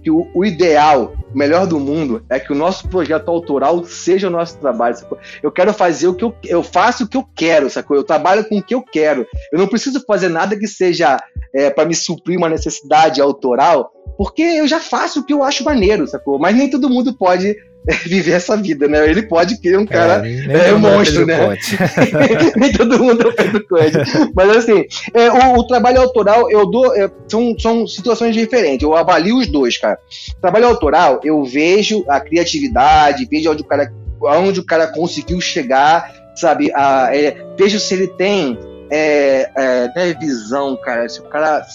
Que o, o, ideal, o melhor do mundo, é que o nosso projeto autoral seja o nosso trabalho. Sacou? Eu quero fazer o que eu, eu faço o que eu quero, sacou? Eu trabalho com o que eu quero. Eu não preciso fazer nada que seja é, para me suprir uma necessidade autoral, porque eu já faço o que eu acho maneiro, sacou? Mas nem todo mundo pode viver essa vida, né? Ele pode criar um cara é, é um monstro, né? nem todo mundo é do Conte. Mas assim, é, o, o, trabalho autoral, eu dou. É, são, são situações diferentes. Eu avalio os dois, cara. Trabalho autoral, eu vejo a criatividade, vejo onde o cara, onde o cara conseguiu chegar, sabe? A, é, vejo se ele tem é, é, né, visão, cara. Se o cara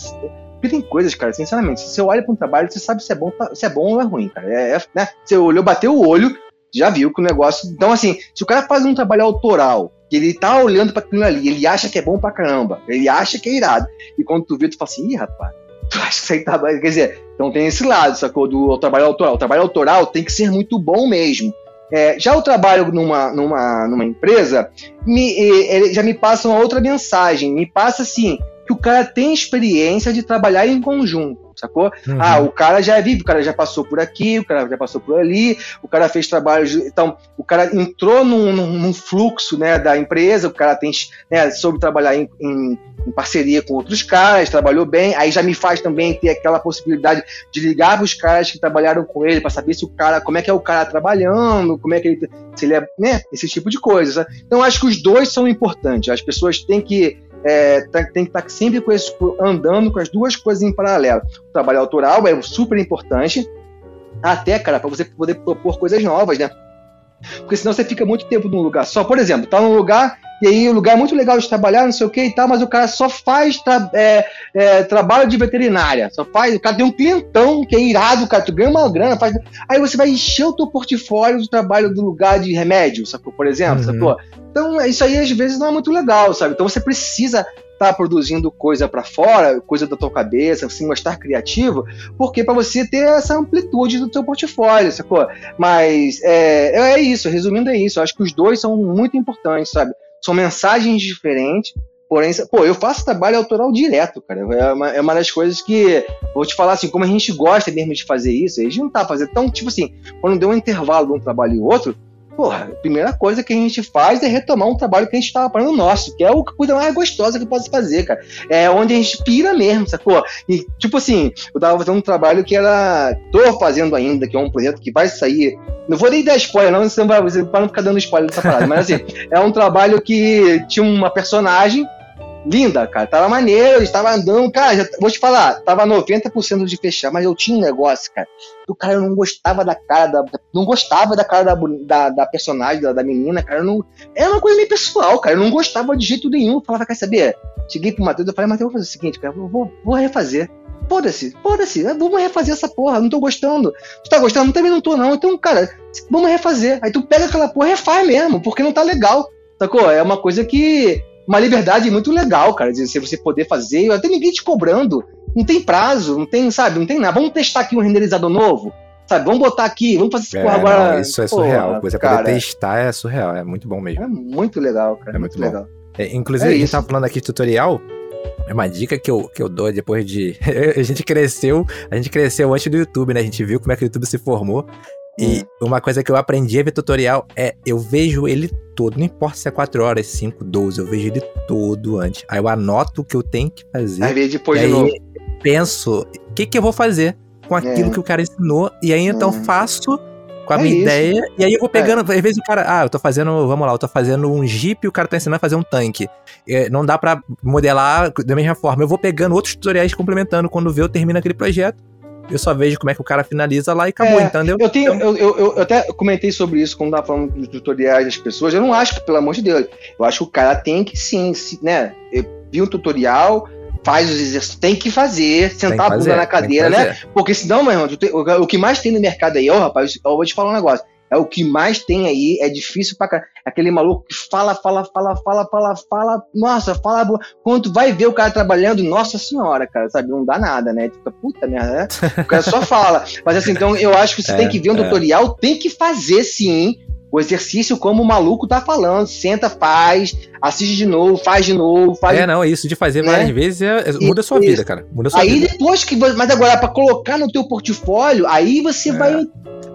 porque tem coisas, cara, sinceramente, se você olha para um trabalho, você sabe se é bom, se é bom ou é ruim, cara. É, é, né? Você olhou, bateu o olho, já viu que o negócio. Então, assim, se o cara faz um trabalho autoral, que ele tá olhando para aquilo ali, ele acha que é bom pra caramba, ele acha que é irado. E quando tu vê, tu fala assim, ih, rapaz, tu acha que isso aí tá. Quer dizer, então tem esse lado, sacou? Do trabalho autoral. O trabalho autoral tem que ser muito bom mesmo. É, já o trabalho numa, numa, numa empresa me, já me passa uma outra mensagem. Me passa assim: que o cara tem experiência de trabalhar em conjunto, sacou? Uhum. Ah, o cara já é vive, o cara já passou por aqui, o cara já passou por ali, o cara fez trabalhos. Então, o cara entrou num, num, fluxo né, da empresa, o cara tem, né, soube trabalhar em, em, em, parceria com outros caras, trabalhou bem, aí já me faz também ter aquela possibilidade de ligar para os caras que trabalharam com ele para saber se o cara, como é que é o cara trabalhando, como é que ele, se ele é, né, esse tipo de coisa. Então, acho que os dois são importantes. As pessoas têm que é, tá, tem que estar tá sempre com esse, andando com as duas coisas em paralelo. O trabalho autoral é super importante, até, cara, para você poder propor coisas novas, né? Porque senão você fica muito tempo num lugar só. Por exemplo, tá num lugar e aí o lugar é muito legal de trabalhar, não sei o que e tal, mas o cara só faz tra é, é, trabalho de veterinária. Só faz. O cara tem um clientão que é irado, cara. Tu ganha uma grana, faz. Aí você vai encher o teu portfólio do trabalho do lugar de remédio, sacou? Por exemplo, uhum. sacou? Então, isso aí às vezes não é muito legal, sabe? Então você precisa tá produzindo coisa para fora, coisa da tua cabeça, assim, mostrar criativo, porque para você ter essa amplitude do teu portfólio, sacou? Mas é, é isso, resumindo é isso. Eu acho que os dois são muito importantes, sabe? São mensagens diferentes, porém, pô, eu faço trabalho autoral direto, cara. É uma, é uma das coisas que, vou te falar assim, como a gente gosta mesmo de fazer isso, a gente não tá fazendo. Então, tipo assim, quando deu um intervalo de um trabalho e outro, porra, a primeira coisa que a gente faz é retomar um trabalho que a gente estava fazendo nosso, que é a coisa mais gostosa que pode fazer, cara. É onde a gente pira mesmo, sacou? E, tipo assim, eu tava fazendo um trabalho que era. tô fazendo ainda, que é um projeto que vai sair. Não vou nem dar spoiler, não, senão vai, para não ficar dando spoiler dessa parada, mas assim, é um trabalho que tinha uma personagem linda, cara. Tava maneiro, estava andando. Cara, já, vou te falar, tava 90% de fechar, mas eu tinha um negócio, cara. O cara eu não gostava da cara da. Não gostava da cara da, da, da personagem, da, da, menina, cara. Eu não, era uma coisa meio pessoal, cara. Eu não gostava de jeito nenhum. Eu falava, quer saber? Cheguei pro Matheus e falei, Matheus, vou fazer o seguinte, cara. Eu vou, vou refazer. Foda-se, foda-se, vamos refazer essa porra, não tô gostando. Tu tá gostando? Também não tô, não. Então, cara, vamos refazer. Aí tu pega aquela porra e refaz mesmo, porque não tá legal. Sacou? É uma coisa que uma liberdade muito legal, cara, de você poder fazer, até ninguém te cobrando. Não tem prazo, não tem, sabe, não tem nada. Vamos testar aqui um renderizador novo, sabe? Vamos botar aqui, vamos fazer essa é, porra agora. Não, isso é surreal. Você cara, poder testar é surreal, é muito bom mesmo. É muito legal, cara. É muito, muito legal. É, inclusive, é a gente tava falando aqui de tutorial. É uma dica que eu, que eu dou depois de. a gente cresceu, a gente cresceu antes do YouTube, né? A gente viu como é que o YouTube se formou. E hum. uma coisa que eu aprendi a ver tutorial é eu vejo ele todo, não importa se é 4 horas, 5, 12, eu vejo ele todo antes. Aí eu anoto o que eu tenho que fazer. Aí depois de novo. penso, o que, que eu vou fazer com aquilo é. que o cara ensinou, e aí então hum. faço com a é minha isso. ideia, e aí eu vou pegando, é. às vezes o cara, ah, eu tô fazendo, vamos lá, eu tô fazendo um jeep e o cara tá ensinando a fazer um tanque. É, não dá para modelar da mesma forma. Eu vou pegando outros tutoriais complementando, quando vê eu termino aquele projeto, eu só vejo como é que o cara finaliza lá e acabou, é, entendeu? Eu, tenho, eu, eu, eu, até comentei sobre isso quando tava falando dos tutoriais das pessoas. Eu não acho que, pelo amor de Deus, eu acho que o cara tem que sim, né? Vi um tutorial, faz os exercícios, tem que fazer, sentar a bunda na cadeira, né? Porque senão, meu irmão, o, o que mais tem no mercado aí, ó, rapaz, eu vou te falar um negócio é o que mais tem aí, é difícil pra caralho. Aquele maluco que fala, fala, fala, fala, fala, fala, nossa, fala. Quando vai ver o cara trabalhando, nossa senhora, cara, sabe? Não dá nada, né? Fica, puta merda, né? O cara só fala. Mas assim, então eu acho que você é, tem que ver um é. tutorial, tem que fazer sim o exercício como o maluco tá falando. Senta, faz, assiste de novo, faz de novo, faz. É, não, é isso de fazer né? várias vezes é, é, muda a sua isso. vida, cara. Muda sua aí vida. depois que. Mas agora, para colocar no teu portfólio, aí você é. vai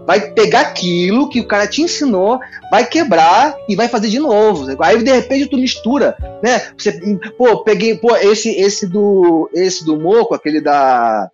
vai pegar aquilo que o cara te ensinou, vai quebrar e vai fazer de novo. Aí de repente tu mistura, né? Você, pô, peguei, pô, esse esse do esse do Moco, aquele da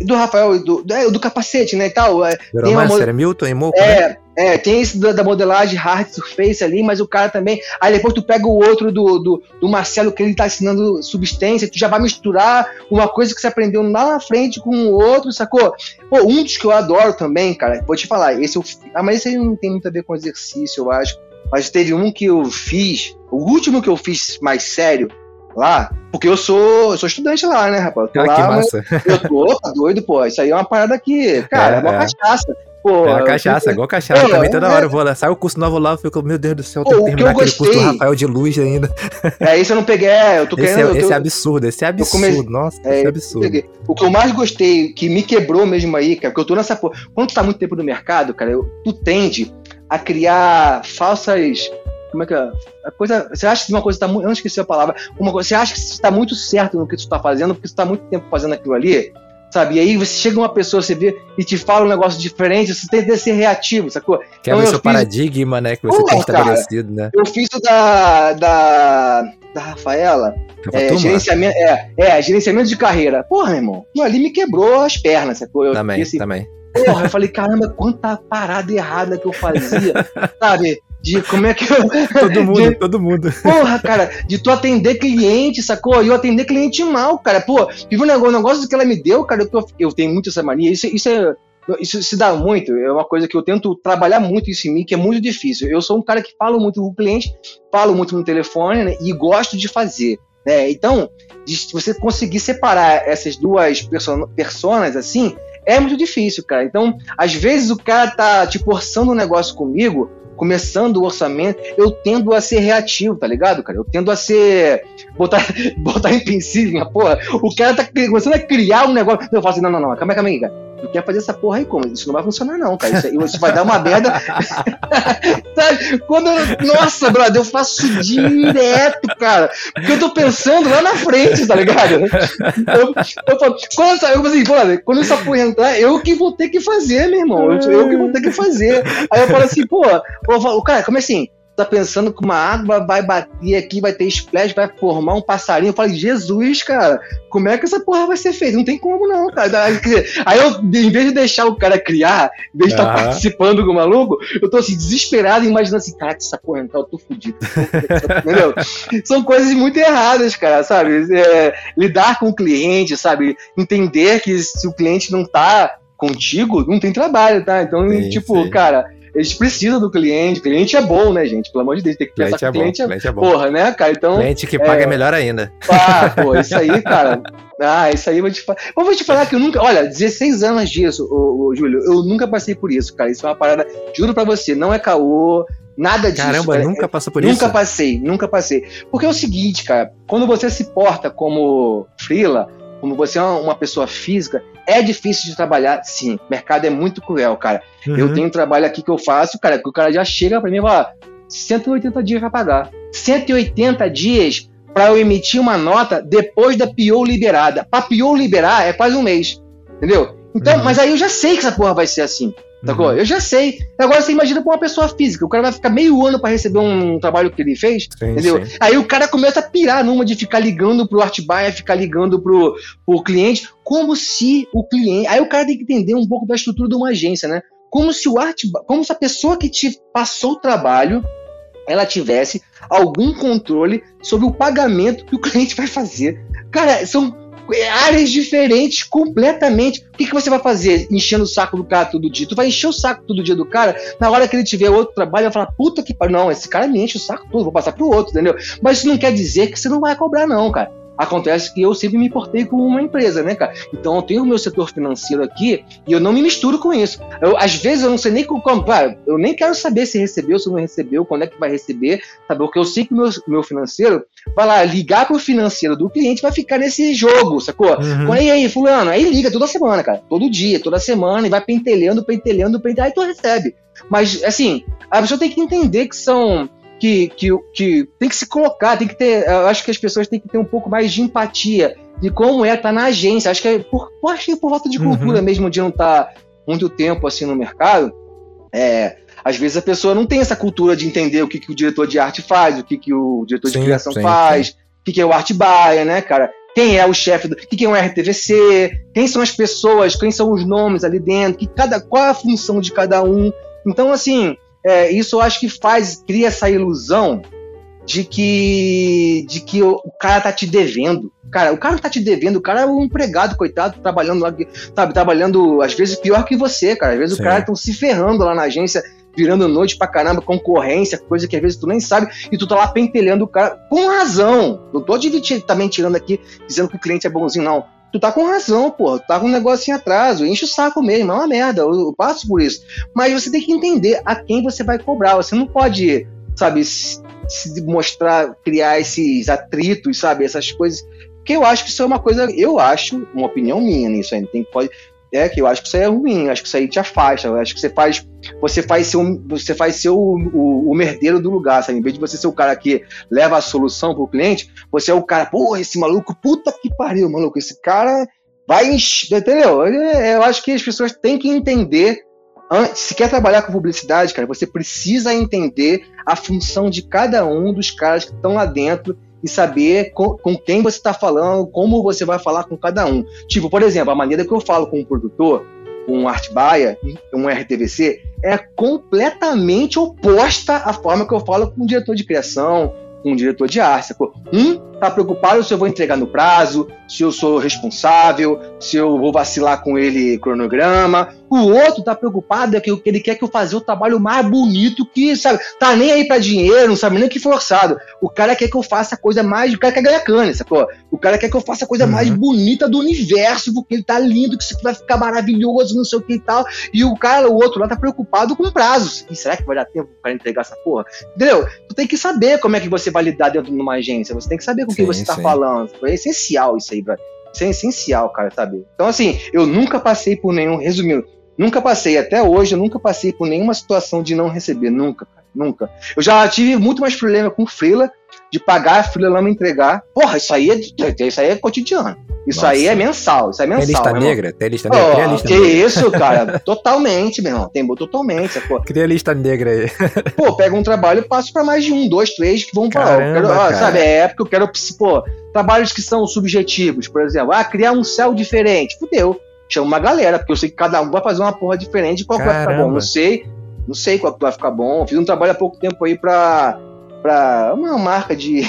do Rafael, do, do, é, do capacete, né, e tal. É, tem uma, era Milton e Moco, é, né? É, tem esse da, da, modelagem hard surface ali, mas o cara também. Aí depois tu pega o outro do, do, do, Marcelo, que ele tá ensinando substância, tu já vai misturar uma coisa que você aprendeu lá na frente com o outro, sacou? Pô, um dos que eu adoro também, cara, vou te falar, esse eu. Ah, mas esse aí não tem muito a ver com exercício, eu acho. Mas teve um que eu fiz, o último que eu fiz mais sério, lá, porque eu sou, eu sou estudante lá, né, rapaz? Eu tô ah, lá, que massa. Eu tô, tá doido, pô. Isso aí é uma parada que, cara, é, é uma é. cachaça. Pô, é cachaça, fico... igual cachaça. também toda hora eu vou lá. Sai o curso novo lá, eu fico, meu Deus do céu, eu tenho que terminar aquele gostei... curso do Rafael de Luz ainda. É, isso eu não peguei, é, eu tô esse querendo. É, esse é absurdo, esse é absurdo, nossa, é, esse é absurdo. O que eu mais gostei, que me quebrou mesmo aí, cara, porque eu tô nessa porra. Quando tu tá muito tempo no mercado, cara, eu, tu tende a criar falsas como é que é? A coisa, você acha que uma coisa está muito. Eu não esqueci a palavra. Uma coisa, você acha que está muito certo no que você está fazendo, porque você está muito tempo fazendo aquilo ali, sabe? E aí você chega uma pessoa, você vê e te fala um negócio diferente, você tem que ser reativo, sacou? Que é o seu fiz... paradigma, né? Que você Pô, tem estabelecido, cara, né? Eu fiz o da. da. da Rafaela. É, gerenciamento, é, é, gerenciamento de carreira. Porra, meu irmão, ali me quebrou as pernas, sacou? Eu também, assim, também. Porra, eu falei, caramba, quanta parada errada que eu fazia, sabe? De como é que eu. Todo mundo, de, todo mundo. Porra, cara, de tu atender cliente, sacou? E eu atender cliente mal, cara. Pô, viu um negócio, negócio que ela me deu, cara, eu, tô, eu tenho muito essa mania. Isso, isso é. Isso se dá muito, é uma coisa que eu tento trabalhar muito isso em mim, que é muito difícil. Eu sou um cara que falo muito com o cliente, falo muito no telefone, né, e gosto de fazer. Né? Então, de você conseguir separar essas duas person personas assim, é muito difícil, cara. Então, às vezes o cara tá, tipo, orçando um negócio comigo, começando o orçamento, eu tendo a ser reativo, tá ligado, cara? Eu tendo a ser. botar, botar em princípio, porra. O cara tá começando a criar um negócio. Eu falo assim: não, não, não, calma aí, calma aí, cara tu quer fazer essa porra aí como? Isso não vai funcionar, não, cara. Isso, isso vai dar uma merda. Sabe? Quando eu, Nossa, brother, eu faço direto, cara. Porque eu tô pensando lá na frente, tá ligado? Eu, eu falo, quando essa, eu, assim, brother, quando essa porra entrar, eu que vou ter que fazer, meu irmão. Eu, eu que vou ter que fazer. Aí eu falo assim, pô, eu falo, cara, como assim? Tá pensando que uma água vai bater aqui, vai ter splash, vai formar um passarinho. Eu falei, Jesus, cara, como é que essa porra vai ser feita? Não tem como não, cara. Aí eu, em vez de deixar o cara criar, em vez de estar tá participando com o maluco, eu tô assim, desesperado, imaginando assim, cara, essa porra entrar, eu tô fudido. Entendeu? São coisas muito erradas, cara, sabe? É, lidar com o cliente, sabe? Entender que se o cliente não tá contigo, não tem trabalho, tá? Então, sim, tipo, sim. cara eles precisam do cliente. O cliente é bom, né, gente? Pelo amor de Deus, tem que pensar cliente que o cliente é, cliente é bom. Porra, né, cara? Então. Cliente que paga é, melhor ainda. Ah, pô, isso aí, cara. Ah, isso aí eu vou te falar. Eu vou te falar que eu nunca. Olha, 16 anos disso, ô, ô, Júlio, eu nunca passei por isso, cara. Isso é uma parada. Juro pra você, não é caô. Nada disso. Caramba, cara. nunca passou por nunca isso? Nunca passei, nunca passei. Porque é o seguinte, cara, quando você se porta como frila, como você é uma pessoa física, é difícil de trabalhar, sim. O mercado é muito cruel, cara. Uhum. Eu tenho um trabalho aqui que eu faço, cara, que o cara já chega para mim e fala: 180 dias para pagar. 180 dias para eu emitir uma nota depois da PO liberada. Para PO liberar é quase um mês. Entendeu? Então, uhum. mas aí eu já sei que essa porra vai ser assim. Sacou? Uhum. Eu já sei. Agora você imagina pra uma pessoa física. O cara vai ficar meio ano para receber um trabalho que ele fez. Sim, entendeu? Sim. Aí o cara começa a pirar numa de ficar ligando pro art buyer, ficar ligando pro, pro cliente, como se o cliente. Aí o cara tem que entender um pouco da estrutura de uma agência, né? Como se o art como se a pessoa que te passou o trabalho ela tivesse algum controle sobre o pagamento que o cliente vai fazer. Cara, são áreas diferentes completamente. O que, que você vai fazer enchendo o saco do cara todo dia? Tu vai encher o saco todo dia do cara, na hora que ele tiver outro trabalho, vai falar, puta que pariu, não, esse cara me enche o saco todo, vou passar pro outro, entendeu? Mas isso não quer dizer que você não vai cobrar, não, cara. Acontece que eu sempre me importei com uma empresa, né, cara? Então eu tenho o meu setor financeiro aqui e eu não me misturo com isso. Eu, às vezes eu não sei nem como. Cara, eu nem quero saber se recebeu, se não recebeu, quando é que vai receber, sabe? Porque eu sei que o meu, meu financeiro vai lá ligar pro financeiro do cliente vai ficar nesse jogo, sacou? Uhum. E aí, fulano? Aí liga toda semana, cara. Todo dia, toda semana, e vai pentelhando, pentelhando, pentelhando, aí tu recebe. Mas, assim, a pessoa tem que entender que são que, que, que tem que se colocar, tem que ter. Eu acho que as pessoas têm que ter um pouco mais de empatia de como é estar tá na agência. Acho que é por, acho que é por falta de cultura uhum. mesmo de não estar tá muito tempo assim no mercado. É, às vezes a pessoa não tem essa cultura de entender o que, que o diretor de arte faz, o que, que o diretor sim, de criação sim, faz, sim. o que, que é o art buyer, né, cara? Quem é o chefe do. O que, que é um RTVC? Quem são as pessoas? Quem são os nomes ali dentro? Que cada, qual a função de cada um? Então, assim, é, isso eu acho que faz, cria essa ilusão de que, de que o, cara tá te devendo. Cara, o cara tá te devendo, o cara é um empregado, coitado, trabalhando lá, sabe, trabalhando, às vezes, pior que você, cara. Às vezes Sim. o cara estão se ferrando lá na agência, virando noite pra caramba, concorrência, coisa que às vezes tu nem sabe, e tu tá lá pentelhando o cara com razão. Não tô também tirando aqui, dizendo que o cliente é bonzinho, não tu tá com razão, pô, tu tá com um negócio em atraso, enche o saco mesmo, é uma merda, eu, eu, passo por isso. Mas você tem que entender a quem você vai cobrar, você não pode, sabe, se, se mostrar, criar esses atritos, sabe, essas coisas, que eu acho que isso é uma coisa, eu acho, uma opinião minha nisso ainda, tem pode é que eu acho que isso aí é ruim, acho que isso aí te afasta, acho que você faz você faz ser, um, você faz ser o, o, o, merdeiro do lugar, sabe? Em vez de você ser o cara que leva a solução pro cliente, você é o cara, pô, esse maluco, puta que pariu, maluco, esse cara vai entendeu? Eu acho que as pessoas têm que entender, se quer trabalhar com publicidade, cara, você precisa entender a função de cada um dos caras que estão lá dentro e saber com, com quem você está falando, como você vai falar com cada um. Tipo, por exemplo, a maneira que eu falo com um produtor, um art buyer, um RTVC, é completamente oposta à forma que eu falo com um diretor de criação, com um diretor de arte. Um tá preocupado se eu vou entregar no prazo, se eu sou responsável, se eu vou vacilar com ele cronograma. O outro tá preocupado é que ele quer que eu faça o trabalho mais bonito que, sabe, tá nem aí para dinheiro, não sabe nem que forçado. O cara quer que eu faça a coisa mais, o cara quer ganhar cana, sacou? O cara quer que eu faça a coisa uhum. mais bonita do universo, porque ele tá lindo, que isso vai ficar maravilhoso, não sei o que e tal. E o cara, o outro lá tá preocupado com prazos. E será que vai dar tempo para entregar essa porra? Entendeu? Tu tem que saber como é que você vai lidar dentro de uma agência, você tem que saber com quem você está falando. É essencial isso aí, brother. Isso é essencial, cara, saber. Então, assim, eu nunca passei por nenhum. Resumindo, nunca passei, até hoje, eu nunca passei por nenhuma situação de não receber. Nunca, cara, nunca. Eu já tive muito mais problema com Freela de pagar a freela me entregar. Porra, isso aí é, isso aí é cotidiano. Isso Nossa. aí é mensal, isso é mensal. Tem lista negra? Tem lista negra? Oh, lista que negra. isso, cara? totalmente, meu irmão. Tem totalmente. Pô. Cria lista negra aí. Pô, pega um trabalho e passo pra mais de um, dois, três que vão pra. Quero, ó, sabe, é época eu quero, pô, trabalhos que são subjetivos, por exemplo, ah, criar um céu diferente. Fudeu. Chama uma galera, porque eu sei que cada um vai fazer uma porra diferente qual Caramba. vai ficar bom. Não sei, não sei qual vai ficar bom. Fiz um trabalho há pouco tempo aí pra, pra uma marca de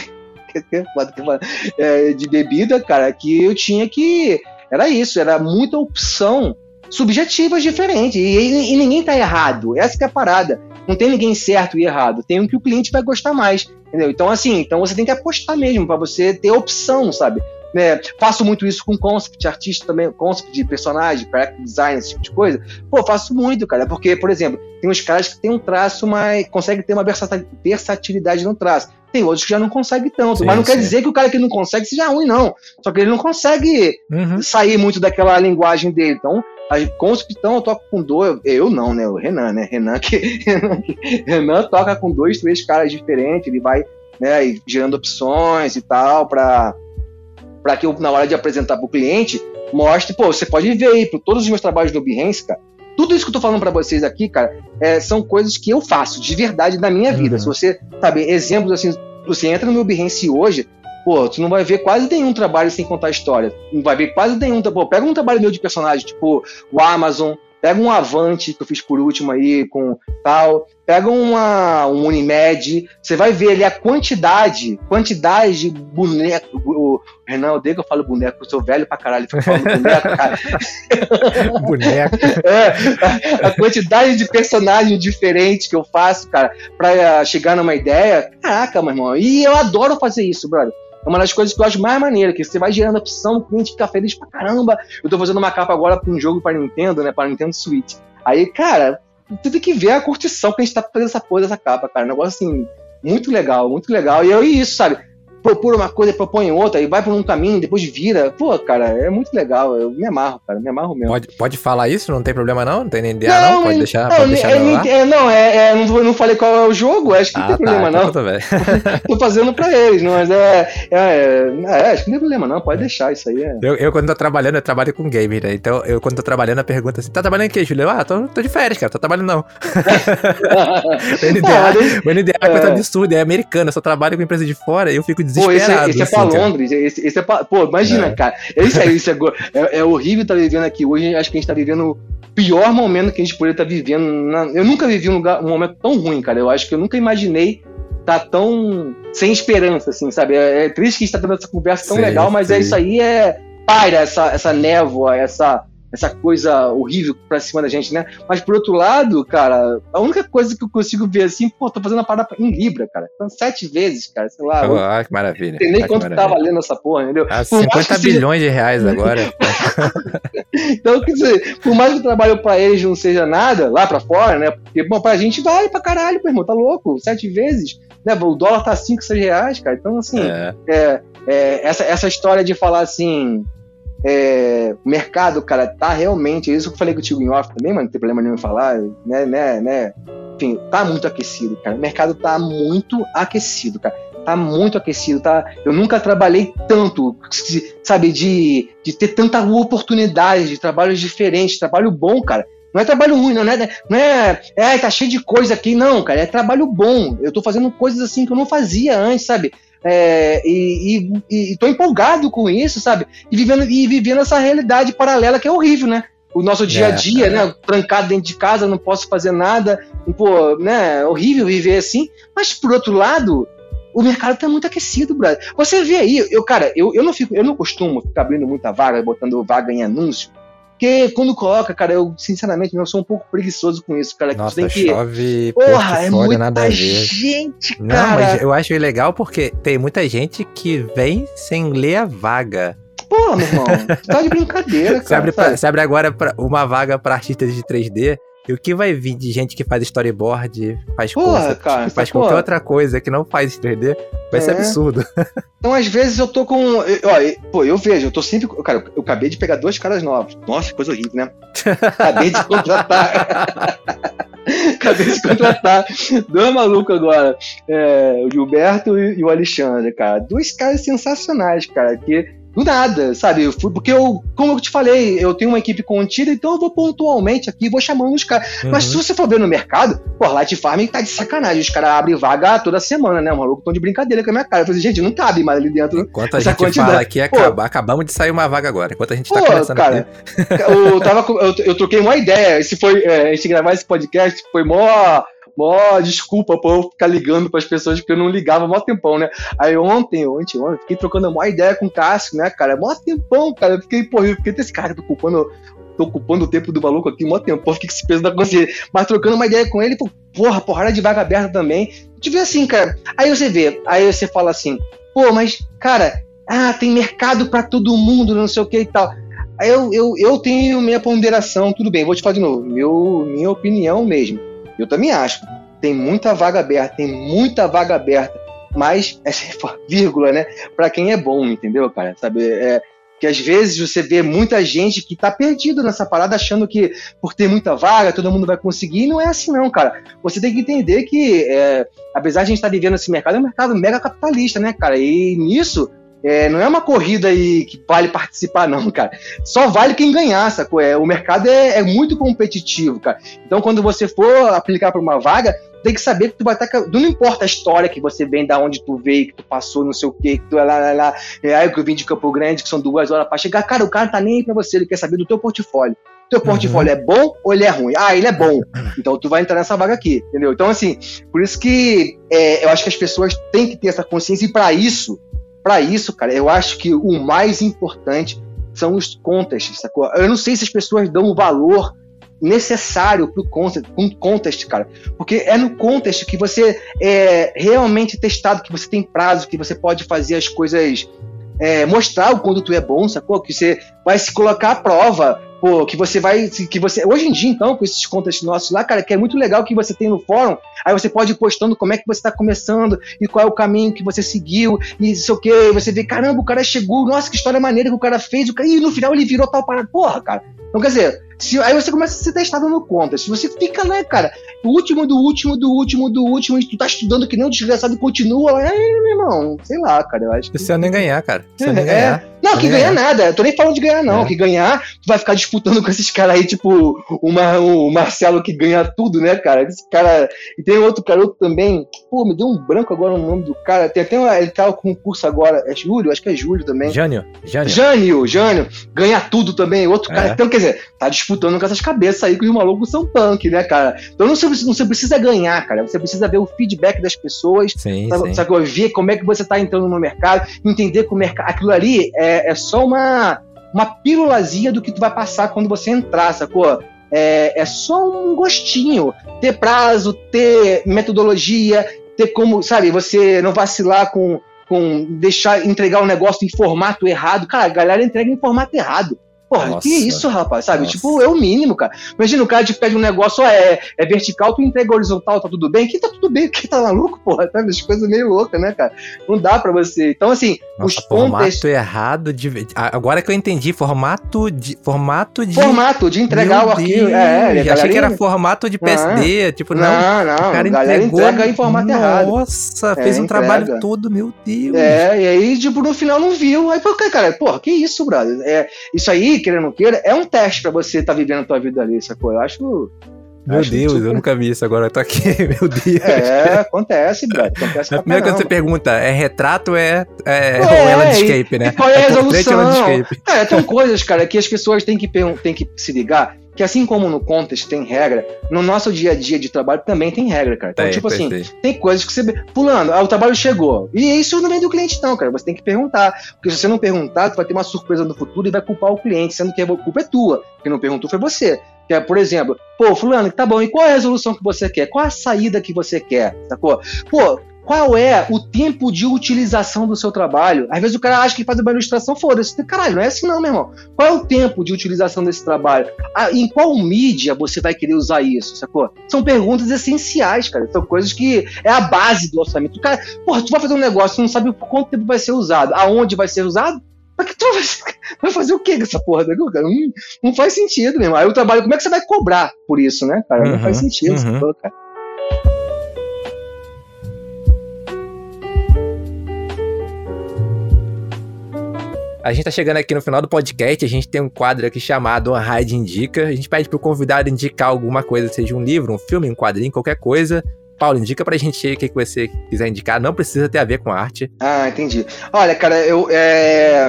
é, de bebida, cara, que eu tinha que. Era isso, era muita opção subjetivas diferentes. E, e, ninguém tá errado. Essa é a parada. Não tem ninguém certo e errado. Tem o que o cliente vai gostar mais. Entendeu? Então, assim, então você tem que apostar mesmo para você ter opção, sabe? Né? Faço muito isso com concept, artista também, concept de personagem, character design, esse tipo de coisa. Pô, faço muito, cara. Porque, por exemplo, tem uns caras que tem um traço, mas conseguem ter uma versatilidade no traço. Tem outros que já não conseguem tanto. Sim, mas não sim. quer dizer que o cara que não consegue seja ruim, não. Só que ele não consegue uhum. sair muito daquela linguagem dele. Então, com os pitão eu toco com dois. Eu não, né? O Renan, né? Renan que, Renan, que, Renan toca com dois, três caras diferentes. Ele vai né, gerando opções e tal, para para que eu, na hora de apresentar para o cliente, mostre, pô, você pode ver aí, por todos os meus trabalhos no Behance, cara, tudo isso que eu tô falando para vocês aqui, cara, é, são coisas que eu faço de verdade na minha vida. Uhum. Se você, sabe, exemplos assim, você entra no meu Behance hoje, pô, tu não vai ver quase nenhum trabalho sem contar história. Não vai ver quase nenhum. Pô, pega um trabalho meu de personagem, tipo o Amazon, Pega um Avante, que eu fiz por último aí, com tal. Pega uma, um Unimed. Você vai ver ali a quantidade, quantidade de boneco. O Renan, odeia que eu falo boneco, eu sou velho pra caralho, fico falando boneco, cara. boneco. É, a, a, quantidade de personagens diferentes que eu faço, cara, pra chegar numa ideia. Caraca, meu irmão. E eu adoro fazer isso, brother. É uma das coisas que eu acho mais maneira, que você vai gerando opção, o cliente fica feliz pra caramba. Eu tô fazendo uma capa agora pra um jogo para Nintendo, né? Para Nintendo Switch. Aí, cara, você tem que ver a curtição que a gente tá fazendo essa porra dessa capa, cara. Um negócio assim, muito legal, muito legal. E eu, e isso, sabe? Propor uma coisa e propõe outra, e vai por um caminho, depois vira. Pô, cara, é muito legal. Eu me amarro, cara, me amarro mesmo. Pode, pode falar isso? Não tem problema não? Não tem nem ideia não? não? Pode deixar, não, pode deixar é, é, Não, é, é, não, não falei qual é o jogo, acho que ah, não tem tá, problema então não. tô fazendo pra eles, não, mas é, é, é, acho que não tem problema não, pode deixar isso aí. É. Eu, eu, quando tô trabalhando, eu trabalho com game, né? Então, eu quando tô trabalhando, a pergunta assim, tá trabalhando em quê, Júlio? Ah, tô, tô de férias, cara, tô trabalhando não. o NDA, o NDA é coisa absurda, é americano, eu só trabalho com empresa de fora e eu fico. Pô, esse, esse pra Londres. Esse, esse é pra, pô, imagina, é. cara. Isso é, isso é, é, é horrível estar tá vivendo aqui hoje. Acho que a gente tá vivendo o pior momento que a gente poderia estar tá vivendo. Na, eu nunca vivi um, lugar, um momento tão ruim, cara. Eu acho que eu nunca imaginei estar tá tão sem esperança, assim, sabe? É, é triste que a gente tá tendo essa conversa tão sim, legal, mas sim. é isso aí, é paira essa, essa névoa, essa essa coisa horrível pra cima da gente, né? Mas por outro lado, cara, a única coisa que eu consigo ver assim, pô, tô fazendo a parada em Libra, cara. Então, sete vezes, cara, sei lá. Oh, ah, que maravilha. Não sei nem ah, quanto tá valendo essa porra, entendeu? Ah, 50 bilhões seja... de reais agora. então, quer dizer, por mais que o trabalho pra eles não seja nada, lá pra fora, né? Porque, bom, pra gente vale pra caralho, meu irmão, tá louco? Sete vezes. Né? O dólar tá 5, 6 reais, cara. Então, assim, é. É, é, essa, essa história de falar assim, é, o mercado, cara, tá realmente. Isso que eu falei contigo em off também, mano, não tem problema nenhum falar, né, né, né. Enfim, tá muito aquecido, cara. O mercado tá muito aquecido, cara. Tá muito aquecido, tá? Eu nunca trabalhei tanto, sabe, de, de ter tanta oportunidade, de trabalhos diferentes, trabalho bom, cara. Não é trabalho ruim, não é, não é, é, tá cheio de coisa aqui, não, cara. É trabalho bom. Eu tô fazendo coisas assim que eu não fazia antes, sabe? É, e, e, e tô empolgado com isso, sabe? E vivendo, e vivendo essa realidade paralela que é horrível, né? O nosso dia a é, dia, é, né? Trancado dentro de casa, não posso fazer nada. Pô, né? Horrível viver assim. Mas, por outro lado, o mercado tá muito aquecido, brother. Você vê aí, eu, cara, eu, eu não fico, eu não costumo ficar abrindo muita vaga, botando vaga em anúncio. Porque quando coloca, cara, eu sinceramente eu sou um pouco preguiçoso com isso, cara. Nossa, tem que... chove, Porra, é muita nada a ver. gente, cara. Não, mas eu acho legal porque tem muita gente que vem sem ler a vaga. Pô, meu irmão, tá de brincadeira, cara. Você abre, pra, você abre agora uma vaga para artistas de 3D, e o que vai vir de gente que faz storyboard, faz porra, concept, cara, faz qualquer porra. outra coisa que não faz 3D, vai é. ser absurdo. Então, às vezes, eu tô com. Ó, pô, eu vejo, eu tô sempre. Cara, eu acabei de pegar dois caras novos. Nossa, coisa horrível, né? Acabei de contratar. Acabei de contratar dois malucos agora. É, o Gilberto e, e, o Alexandre, cara. Dois caras sensacionais, cara. Que do nada, sabe? Eu fui, porque eu, como eu te falei, eu tenho uma equipe contida, então eu vou pontualmente aqui, vou chamando os caras. Uhum. Mas se você for ver no mercado, pô, Light Farming tá de sacanagem. Os caras abrem vaga toda semana, né? O maluco tão de brincadeira com a minha cara. Eu falei, gente, não cabe mais ali dentro. Enquanto a gente quantidade. fala aqui, acaba, acabamos de sair uma vaga agora. Enquanto a gente tá pô, conversando cara, aqui. Eu, tava, eu, eu troquei uma ideia. Esse foi, é, a gente gravar esse podcast foi mó mó desculpa por eu ficar ligando para as pessoas, porque eu não ligava mó tempão, né? Aí ontem, ontem, ontem, fiquei trocando mó ideia com o Cássio, né, cara? Mó tempão, cara. Eu fiquei, porra, eu fiquei esse cara, tô culpando tô ocupando o tempo do maluco aqui, mó tempo, fiquei com esse peso da consciência. Mas trocando uma ideia com ele, porra, porrada de vaga aberta também. Te vê assim, cara. Aí você vê, aí você fala assim, pô, mas, cara, ah, tem mercado para todo mundo, não sei o que e tal. Aí eu, eu, eu tenho minha ponderação, tudo bem, vou te falar de novo, meu, minha opinião mesmo. Eu também acho. Tem muita vaga aberta, tem muita vaga aberta. Mas, é vírgula, né? Para quem é bom, entendeu, cara? Sabe? É, que às vezes você vê muita gente que tá perdido nessa parada achando que por ter muita vaga todo mundo vai conseguir, e não é assim não, cara. Você tem que entender que, é, apesar de a gente estar tá vivendo esse mercado, é um mercado mega capitalista, né, cara? E nisso é, não é uma corrida aí que vale participar, não, cara. Só vale quem ganhar, sacou? É, o mercado é, é muito competitivo, cara. Então, quando você for aplicar para uma vaga, tem que saber que tu vai estar. Tá não importa a história que você vem, da onde tu veio, que tu passou, não sei o quê, que tu é lá, lá, lá. É aí que eu vim de Campo Grande, que são duas horas para chegar. Cara, o cara tá nem aí pra você, ele quer saber do teu portfólio. Teu uhum. portfólio é bom ou ele é ruim? Ah, ele é bom. Então tu vai entrar nessa vaga aqui, entendeu? Então, assim, por isso que é, eu acho que as pessoas têm que ter essa consciência, e para isso, para isso, cara, eu acho que o mais importante são os contextos, sacou? Eu não sei se as pessoas dão o valor necessário pro contest, um contest, cara. Porque é no contest que você é realmente testado, que você tem prazo, que você pode fazer as coisas, é, mostrar o quanto tu é bom, sacou? Que você vai se colocar à prova, pô, que você vai, que você, hoje em dia então, com esses contests nossos lá, cara, que é muito legal que você tem no fórum, aí você pode ir postando como é que você tá começando e qual é o caminho que você seguiu e sei o que, você vê, caramba, o cara chegou, nossa, que história maneira que o cara fez, o cara, e no final ele virou tal parada, porra, cara. Então, quer dizer, se, aí você começa a ser testado no conta. Se você fica lá, cara, o último do último, do último, do último, e tu tá estudando que nem um desgraçado e continua, aí, meu irmão, sei lá, cara, eu acho que. Você nem ganhar, cara. Você é, nem ganhar. É. Não, que ganhar nada. Eu tô nem falando de ganhar, não. É. Que ganhar, tu vai ficar disputando com esses caras aí, tipo uma, o Marcelo que ganha tudo, né, cara? Esse cara. E tem outro garoto também. Pô, me deu um branco agora no nome do cara. Tem até uma, ele tá com um curso agora. É Júlio? Acho que é Júlio também. Jânio. Jânio. Jânio, Jânio. Ganha tudo também. Outro cara. É. Então, quer dizer, tá disputando com essas cabeças aí que os malucos são punk, né, cara? Então não você, não você precisa ganhar, cara. Você precisa ver o feedback das pessoas. Sim, sabe, sim. Sabe, ver como é que você tá entrando no mercado, entender que o mercado. Aquilo ali é, é só uma uma, pílulazinha do que tu vai passar quando você entrar, sacou? É, é só um gostinho. Ter prazo, ter metodologia, ter como, sabe, você não vacilar com, com deixar entregar um negócio em formato errado. Cara, a galera entrega em formato errado. Porra, Nossa. que isso, rapaz, sabe? Nossa. Tipo, é o mínimo, cara. Imagina o cara te pede um negócio, é, é vertical, tu entrega horizontal, tá tudo bem? Que tá tudo bem, que tá maluco, porra, sabe? As coisas meio loucas, né, cara? Não dá pra você. Então, assim, Nossa, os formato errado de. Agora que eu entendi, formato de. Formato de. Formato de entregar Meu o arquivo. Deus. É, é, achei que era formato de PSD, não, tipo, não. Não, não. O cara galera entregou... entrega em formato Nossa, errado. Nossa, fez é, um entrega. trabalho todo, meu Deus. É, e aí, tipo, no final não viu. Aí, cara, porra, que isso, brother? É, isso aí, querendo ou não queira, é um teste para você estar tá vivendo a tua vida ali, sacou? Eu acho. Meu acho Deus, eu nunca vi isso agora, eu tô aqui, meu Deus. É, acontece, brother. Acontece a primeira coisa que você pergunta, é retrato é, é, é ou é landscape, né? qual é a é resolução? É, tem coisas, cara, que as pessoas têm que, têm que se ligar que assim como no contest tem regra, no nosso dia a dia de trabalho também tem regra, cara. Então, tipo assim, tem coisas que você. Pulando, ah, o trabalho chegou. E isso não vem do cliente, não, cara. Você tem que perguntar. Porque se você não perguntar, tu vai ter uma surpresa no futuro e vai culpar o cliente, sendo que a culpa é tua. Quem não perguntou foi você. Que é, por exemplo, pô, fulano, tá bom, e qual é a resolução que você quer? Qual a saída que você quer? Sacou? Pô, qual é o tempo de utilização do seu trabalho? Às vezes o cara acha que faz uma ilustração, foda-se. Caralho, não é assim não, meu irmão. Qual é o tempo de utilização desse trabalho? Ah, em qual mídia você vai querer usar isso, sacou? São perguntas essenciais, cara. São coisas que é a base do orçamento. O cara, porra, tu vai fazer um negócio, tu não sabe por quanto tempo vai ser usado, aonde vai ser usado? Pra que tu vai vai fazer o que com essa porra? Não, não faz sentido, meu irmão. Aí o trabalho, como é que você vai cobrar por isso, né, cara? Não faz uhum, sentido, uhum. porra, cara. A gente tá chegando aqui no final do podcast, a gente tem um quadro aqui chamado A Raid Indica. A gente pede pro convidado indicar alguma coisa, seja um livro, um filme, um quadrinho, qualquer coisa. Paulo, indica pra gente o que, você quiser indicar. Não precisa ter a ver com arte. Ah, entendi. Olha, cara, eu. É...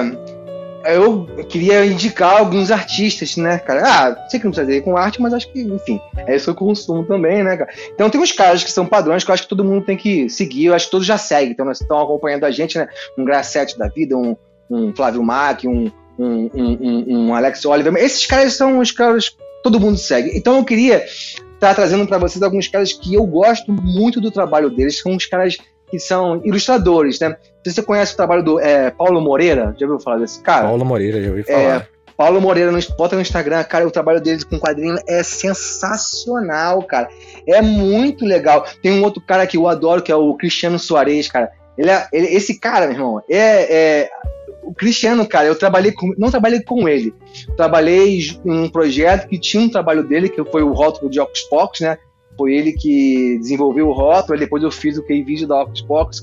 Eu queria indicar alguns artistas, né, cara? Ah, sei que não precisa ter com arte, mas acho que, enfim, é isso que eu consumo também, né, cara? Então tem uns caras que são padrões que eu acho que todo mundo tem que seguir, eu acho que todos já seguem, então estão acompanhando a gente, né? Um Grassetti da vida, um, um Flávio Mack, um, um, um, um, Alex Oliver. Esses caras são os caras que todo mundo segue. Então eu queria estar tá trazendo para vocês alguns caras que eu gosto muito do trabalho deles. São os caras que são ilustradores, né? Você conhece o trabalho do é, Paulo Moreira, já ouviu falar desse cara? Paulo Moreira, já ouvi falar. É, Paulo Moreira, bota no Instagram, cara, o trabalho deles com quadrinho é sensacional, cara. É muito legal. Tem um outro cara que eu adoro, que é o Cristiano Soares, cara. Ele é, ele, esse cara, meu irmão, é, é o Cristiano, cara, eu trabalhei com, não trabalhei com ele, trabalhei em um projeto que tinha um trabalho dele, que foi o rótulo de Pocus, né? Foi ele que desenvolveu o rótulo, depois eu fiz o key vídeo da Ocus Pocus.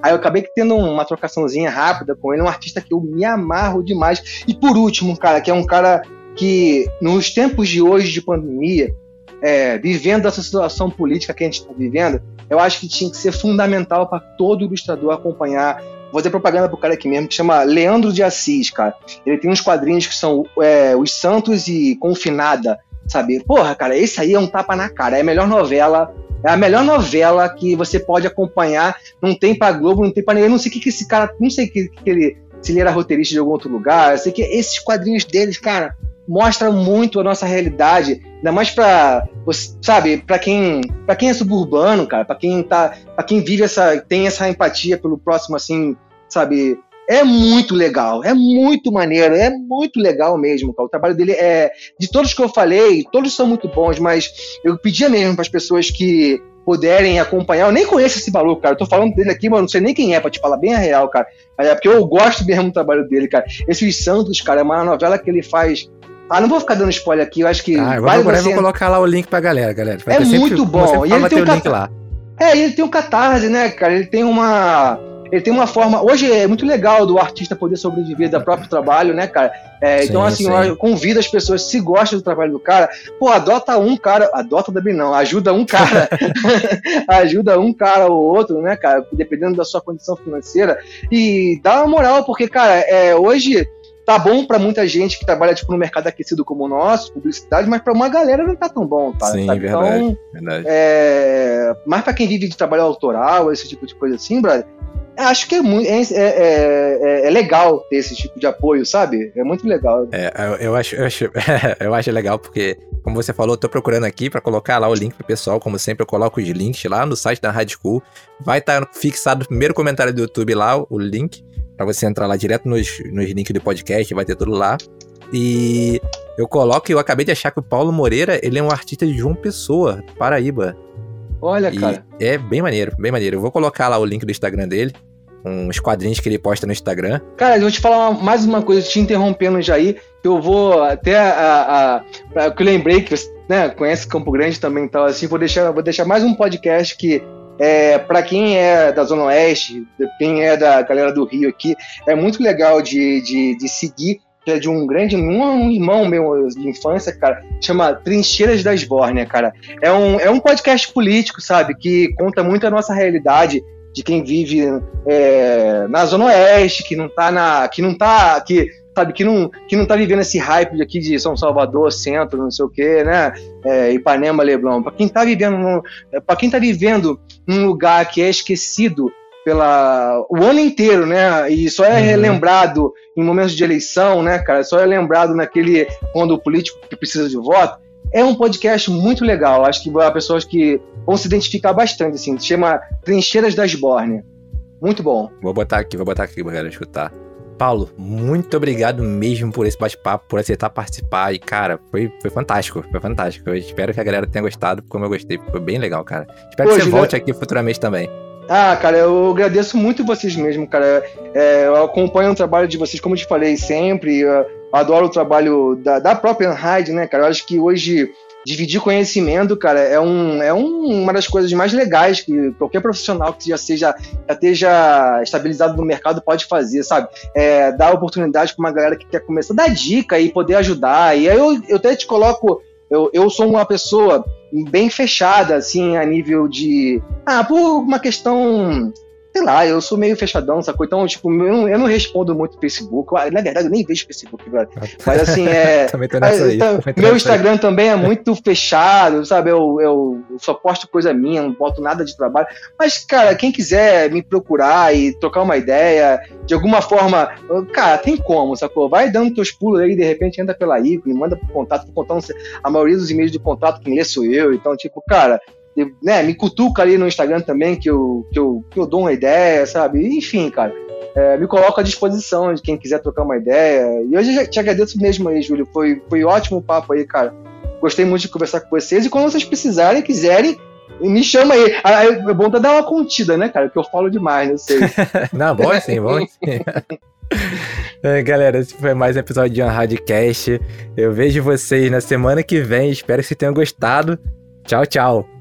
Aí eu acabei tendo uma trocaçãozinha rápida com ele, um artista que eu me amarro demais. E por último, cara, que é um cara que nos tempos de hoje de pandemia, é, vivendo essa situação política que a gente está vivendo, eu acho que tinha que ser fundamental para todo ilustrador acompanhar Vou fazer propaganda pro cara aqui mesmo, que chama Leandro de Assis, cara. Ele tem uns quadrinhos que são é, Os Santos e Confinada, sabe? Porra, cara, esse aí é um tapa na cara. É a melhor novela. É a melhor novela que você pode acompanhar. Não tem pra Globo, não tem pra ninguém. Eu não sei o que, que esse cara. Não sei que, que ele. Se ele era roteirista de algum outro lugar. Eu sei que esses quadrinhos deles, cara, mostram muito a nossa realidade. Ainda mais pra. Sabe, pra quem. para quem é suburbano, cara, pra quem tá. para quem vive essa. tem essa empatia pelo próximo, assim, sabe? É muito legal, é muito maneiro, é muito legal mesmo, cara. O trabalho dele é. De todos que eu falei, todos são muito bons, mas eu pedia mesmo para as pessoas que puderem acompanhar. Eu nem conheço esse maluco, cara. Eu tô falando dele aqui, mas não sei nem quem é, pra te falar bem a real, cara. É porque eu gosto mesmo do trabalho dele, cara. Esses Santos, cara, é uma novela que ele faz. Ah, não vou ficar dando spoiler aqui, eu acho que. Ah, vale você... vou colocar lá o link pra galera, galera. Vai é muito bom. E ele tem um cat... lá. É, ele tem um catarse, né, cara? Ele tem uma ele tem uma forma. Hoje é muito legal do artista poder sobreviver do próprio trabalho, né, cara? É, então, sim, então, assim, sim. eu convido as pessoas, se gostam do trabalho do cara, pô, adota um cara, adota também não, ajuda um cara, ajuda um cara ou outro, né, cara, dependendo da sua condição financeira, e dá uma moral, porque, cara, é, hoje tá bom para muita gente que trabalha tipo no mercado aquecido como o nosso, publicidade, mas para uma galera não tá tão bom, cara. Sim, sabe? verdade, então, verdade. É, mas para quem vive de trabalho autoral, esse tipo de coisa assim, brother, acho que é, muito, é, é, é, é, legal ter esse tipo de apoio, sabe? É muito legal. É, eu, acho, eu acho, eu acho legal porque, como você falou, eu tô procurando aqui para colocar lá o link pro pessoal, como sempre eu coloco os links lá no site da Rádio School. Vai estar tá fixado no primeiro comentário do YouTube lá o link para você entrar lá direto nos, nos links do podcast, vai ter tudo lá. E eu coloco, eu acabei de achar que o Paulo Moreira, ele é um artista de João Pessoa, Paraíba. Olha, e cara. É bem maneiro, bem maneiro. Eu vou colocar lá o link do Instagram dele uns quadrinhos que ele posta no Instagram. Cara, eu vou te falar uma, mais uma coisa, te interrompendo já aí, que eu vou até a. a, a que eu lembrei que você né, conhece Campo Grande também tal, assim, vou deixar, vou deixar mais um podcast que. É, para quem é da Zona Oeste, quem é da galera do Rio aqui, é muito legal de, de, de seguir, que é de um grande, um, irmão meu de infância, cara, chama Trincheiras da Esbórnia, cara. É um, é um podcast político, sabe, que conta muito a nossa realidade de quem vive é, na Zona Oeste, que não tá na. que não tá. que sabe, que não, que não tá vivendo esse hype aqui de São Salvador, centro, não sei o quê, né? É, Ipanema, Leblon. Para quem tá vivendo, para quem tá vivendo num lugar que é esquecido pela o ano inteiro, né? E só é uhum. lembrado em momentos de eleição, né, cara? Só é lembrado naquele quando o político precisa de voto. É um podcast muito legal. Acho que há pessoas que vão se identificar bastante, assim. Se chama Trincheiras das Borne. Muito bom. Vou botar aqui, vou botar aqui pra galera escutar. Paulo, muito obrigado mesmo por esse bate-papo, por aceitar participar. E, cara, foi, foi fantástico, foi fantástico. Eu espero que a galera tenha gostado, como eu gostei. Foi bem legal, cara. Espero Pô, que você volte aqui futuramente também. Ah, cara, eu agradeço muito vocês mesmo, cara. É, eu acompanho o trabalho de vocês, como eu te falei sempre. Adoro o trabalho da, da própria Unhide, né, cara? Eu acho que hoje dividir conhecimento, cara, é, um, é um, uma das coisas mais legais que qualquer profissional que já seja já esteja estabilizado no mercado pode fazer, sabe? É, dar oportunidade para uma galera que quer começar, dar dica e poder ajudar. E aí eu, eu até te coloco, eu, eu sou uma pessoa bem fechada, assim, a nível de. Ah, por uma questão sei lá, eu sou meio fechadão, sacou? Então, tipo, eu não, eu não respondo muito Facebook. Na verdade, eu nem vejo Facebook, velho. Mas assim, é. também tô nessa aí. Então, meu Instagram aí. também é muito fechado, sabe? Eu, eu, só posto coisa minha, não boto nada de trabalho. Mas, cara, quem quiser me procurar e trocar uma ideia, de alguma forma, cara, tem como, sacou? Vai dando teus pulos aí, de repente entra pela ícone, manda pro contato, pro contato, a maioria dos e-mails de contato quem lê sou eu. Então, tipo, cara, né, me cutuca ali no Instagram também, que eu, que eu, que eu dou uma ideia, sabe? Enfim, cara, é, me coloco à disposição de quem quiser trocar uma ideia. E hoje eu te agradeço mesmo aí, Júlio. Foi, foi ótimo o papo aí, cara. Gostei muito de conversar com vocês. E quando vocês precisarem, quiserem, me chama aí. Ah, é bom dar uma contida, né, cara? Que eu falo demais, não sei. não, bom assim, bom assim. É, galera, esse foi mais um episódio de Unradcast. Eu vejo vocês na semana que vem. Espero que vocês tenham gostado. Tchau, tchau.